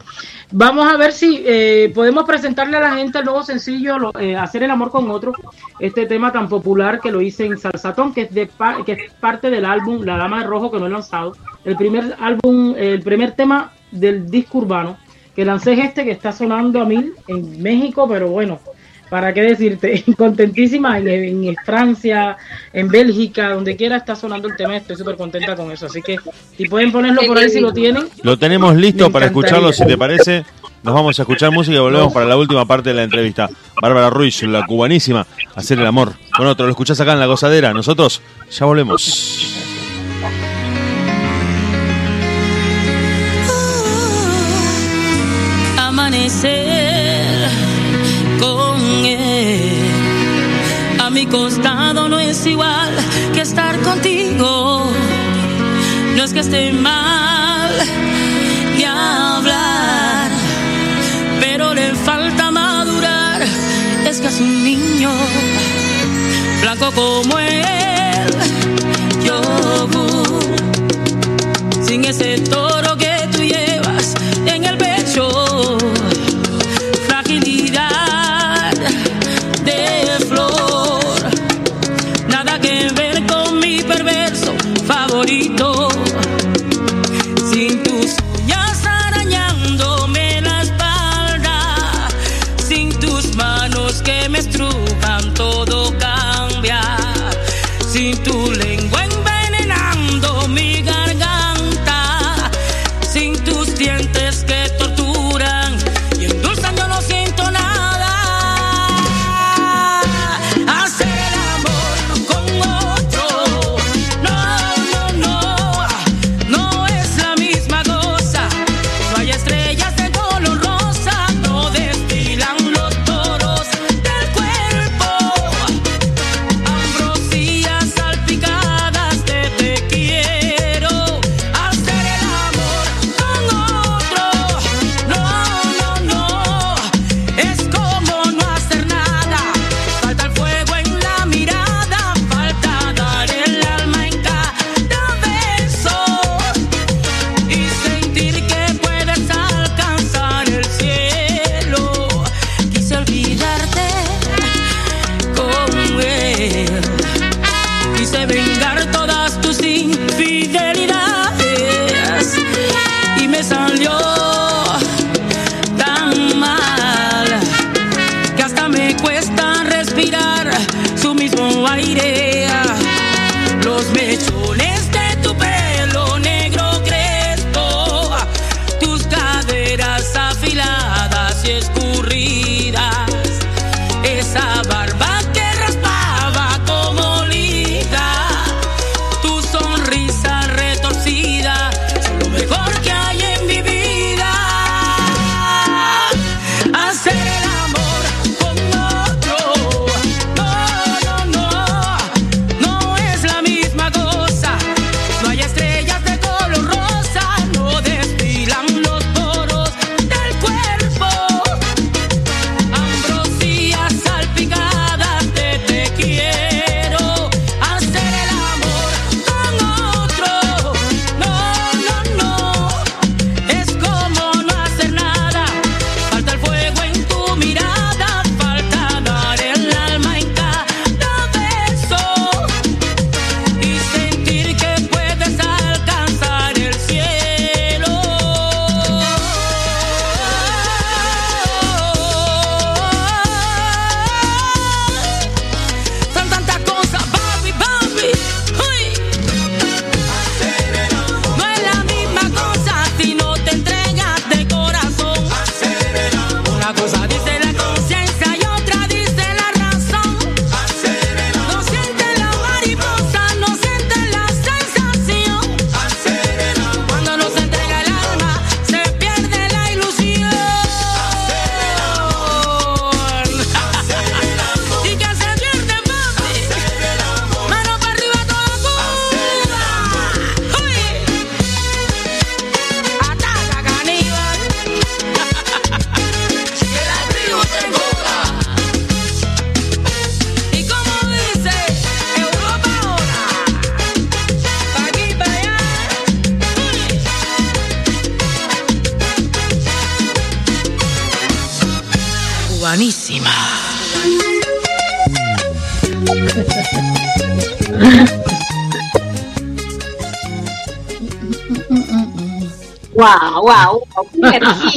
Vamos a ver si eh, podemos presentarle a la gente el nuevo sencillo, lo- eh, Hacer el amor con otro, este tema tan popular que lo hice en Salsatón, que es, de que es parte del álbum La Dama de Rojo que no he lanzado. El primer álbum, el primer tema del disco urbano que lancé es este que está sonando a mil en México, pero bueno, para qué decirte, contentísima en, en Francia, en Bélgica, donde quiera está sonando el tema, estoy súper contenta con eso, así que si pueden ponerlo por ahí si lo tienen, Lo tenemos listo para escucharlo, si te parece. Nos vamos a escuchar música y volvemos para la última parte de la entrevista. Bárbara Ruiz, la cubanísima, hacer el amor. Con otro, lo escuchás acá en La Gozadera. Nosotros ya volvemos. Costado no es igual que estar contigo. No es que esté mal ni hablar, pero le falta madurar. Es casi un niño, blanco como él, yogur sin ese toro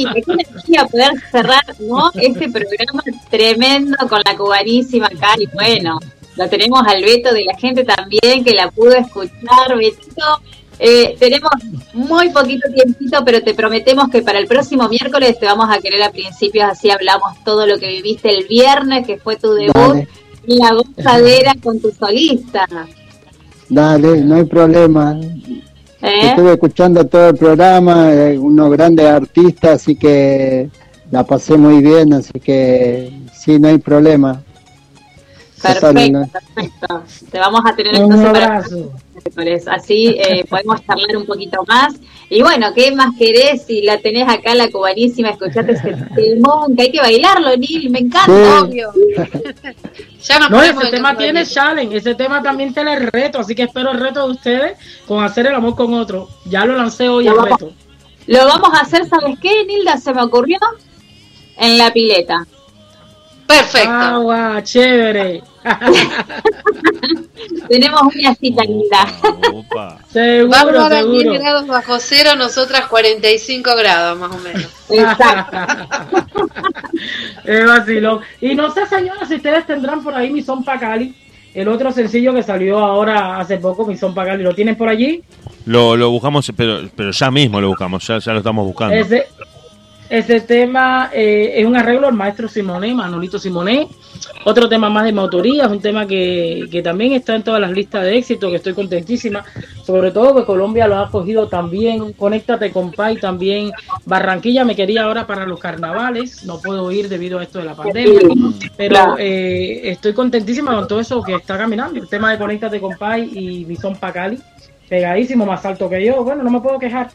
qué energía, qué energía poder cerrar ¿no? este programa tremendo con la cubanísima y bueno, lo tenemos al Beto de la gente también que la pudo escuchar, Betito. Eh, tenemos muy poquito tiempito, pero te prometemos que para el próximo miércoles te vamos a querer a principios, así hablamos todo lo que viviste el viernes, que fue tu debut, Dale. y la gozadera con tu solista. Dale, no hay problema. ¿Eh? Estuve escuchando todo el programa, eh, unos grandes artistas, así que la pasé muy bien, así que sí, no hay problema. Perfecto, Total, ¿no? perfecto. Te vamos a tener Un entonces para abrazo. miércoles. Así eh, podemos charlar un poquito más. Y bueno, ¿qué más querés? Si la tenés acá, la cubanísima, escuchate ese temón, que hay que bailarlo, Nil, me encanta. Sí. Obvio. ya No, ponemos ese tema tiene challenge, ese tema también tiene el reto, así que espero el reto de ustedes con hacer el amor con otro. Ya lo lancé hoy el vamos- reto. Lo vamos a hacer, ¿sabes qué, Nilda? Se me ocurrió en la pileta. Perfecto. Agua, chévere. Tenemos una cita. Opa. seguro, Bárbara 10 seguro. grados bajo cero, nosotras 45 grados más o menos. Exacto. Es vacilón. Y no sé, señoras, si ustedes tendrán por ahí mi son pa' Cali. El otro sencillo que salió ahora hace poco, mi son pa' Cali. ¿Lo tienen por allí? Lo, lo buscamos, pero, pero ya mismo lo buscamos, ya, ya lo estamos buscando. Ese, ese tema eh, es un arreglo del maestro Simoné, Manolito Simoné. Otro tema más de mi autoría, es un tema que, que también está en todas las listas de éxito, que estoy contentísima. Sobre todo que Colombia lo ha cogido también. Conéctate con Pai también. Barranquilla me quería ahora para los carnavales. No puedo ir debido a esto de la pandemia. Pero eh, estoy contentísima con todo eso que está caminando. El tema de Conéctate con Pai y Bison Pacali. Pegadísimo, más alto que yo. Bueno, no me puedo quejar.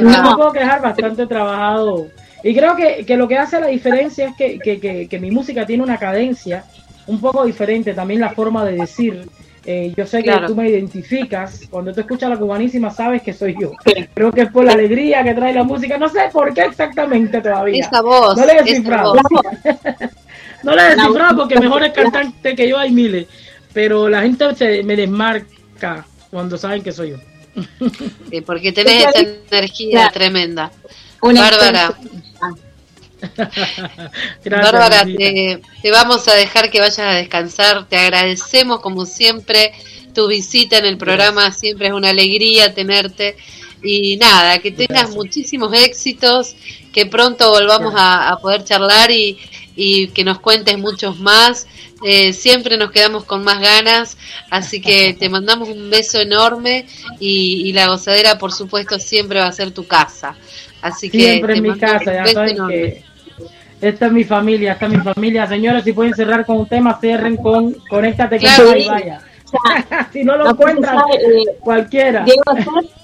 No me puedo quejar, bastante trabajado. Y creo que, que lo que hace la diferencia es que, que, que, que mi música tiene una cadencia un poco diferente, también la forma de decir. Eh, yo sé que Claro. tú me identificas, cuando tú escuchas la cubanísima sabes que soy yo. Creo que es por la alegría que trae la música, no sé por qué exactamente todavía. Esa voz, No le he descifrado. No la he descifrado porque mejores cantantes que yo hay miles, pero la gente se me desmarca cuando saben que soy yo. Sí, porque tenés esa energía Claro. tremenda. una Bárbara. Gracias, Bárbara, te, te vamos a dejar que vayas a descansar. Te agradecemos como siempre tu visita en el programa. Siempre es una alegría tenerte. Y nada, que tengas Gracias. muchísimos éxitos, que pronto volvamos a, a poder charlar y, y que nos cuentes muchos más. Eh, siempre nos quedamos con más ganas, así que te mandamos un beso enorme y, y la gozadera, por supuesto, siempre va a ser tu casa. Así que Siempre en mi casa, ya saben enorme. que esta es mi familia, esta es mi familia. Señores, si pueden cerrar con un tema, cierren con Conéctate con Claro. Pai, vaya. si no lo No encuentran, sabe, eh, cualquiera. Diego,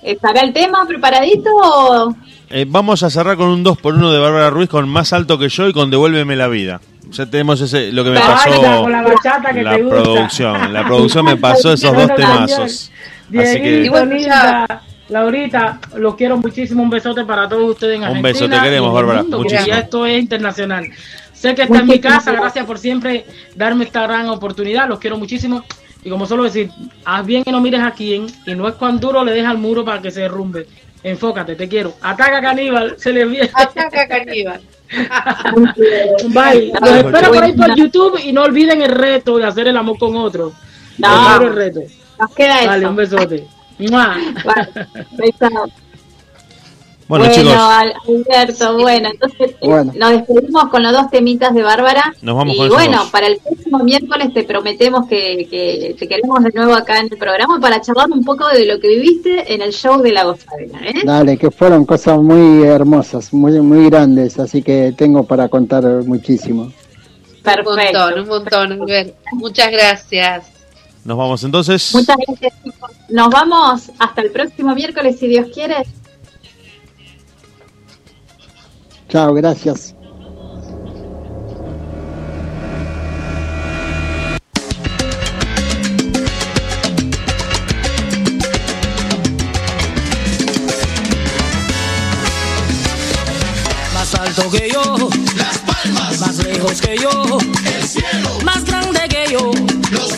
¿estará el tema preparadito o...? Eh, vamos a cerrar con un 2 por 1 de Bárbara Ruiz con Más Alto que yo y con Devuélveme la vida. Ya tenemos ese, lo que me pasó con la bachata que la te gusta. producción. La producción me pasó esos dos temazos. Así que Linda, Laurita, los quiero muchísimo. Un besote para todos ustedes en Un Argentina. beso, te queremos, el Bárbara, muchísimo. ya esto es internacional. Sé que está en mi casa, gracias por siempre darme esta gran oportunidad. Los quiero muchísimo. Y como suelo decir, haz bien y no mires a quién. Y no es cuán duro le deja al muro para que se derrumbe. Enfócate, te quiero. Ataca caníbal, se le viene. Ataca caníbal. Bye. Los espero por ahí por. YouTube y no olviden el reto de hacer el amor con otro. No. Espero el reto. Nos queda Dale, eso. un besote. ¡Mua! Vale, beso. bueno, chicos, Al- Alberto, bueno, entonces eh, Bueno. nos despedimos con los dos temitas de Bárbara. Nos vamos y con bueno, dos. para el próximo miércoles te prometemos que, que te queremos de nuevo acá en el programa para charlar un poco de lo que viviste en el show de la gozadera. ¿eh? Dale, que fueron cosas muy hermosas, muy, muy grandes, así que tengo para contar muchísimo. Un Perfecto. montón, un montón. Muchas gracias. nos vamos entonces. Muchas gracias, chicos. Nos vamos hasta el próximo miércoles, si Dios quiere. Chao, gracias. Más alto que yo, las palmas, más que yo. El cielo. Más grande que yo. Los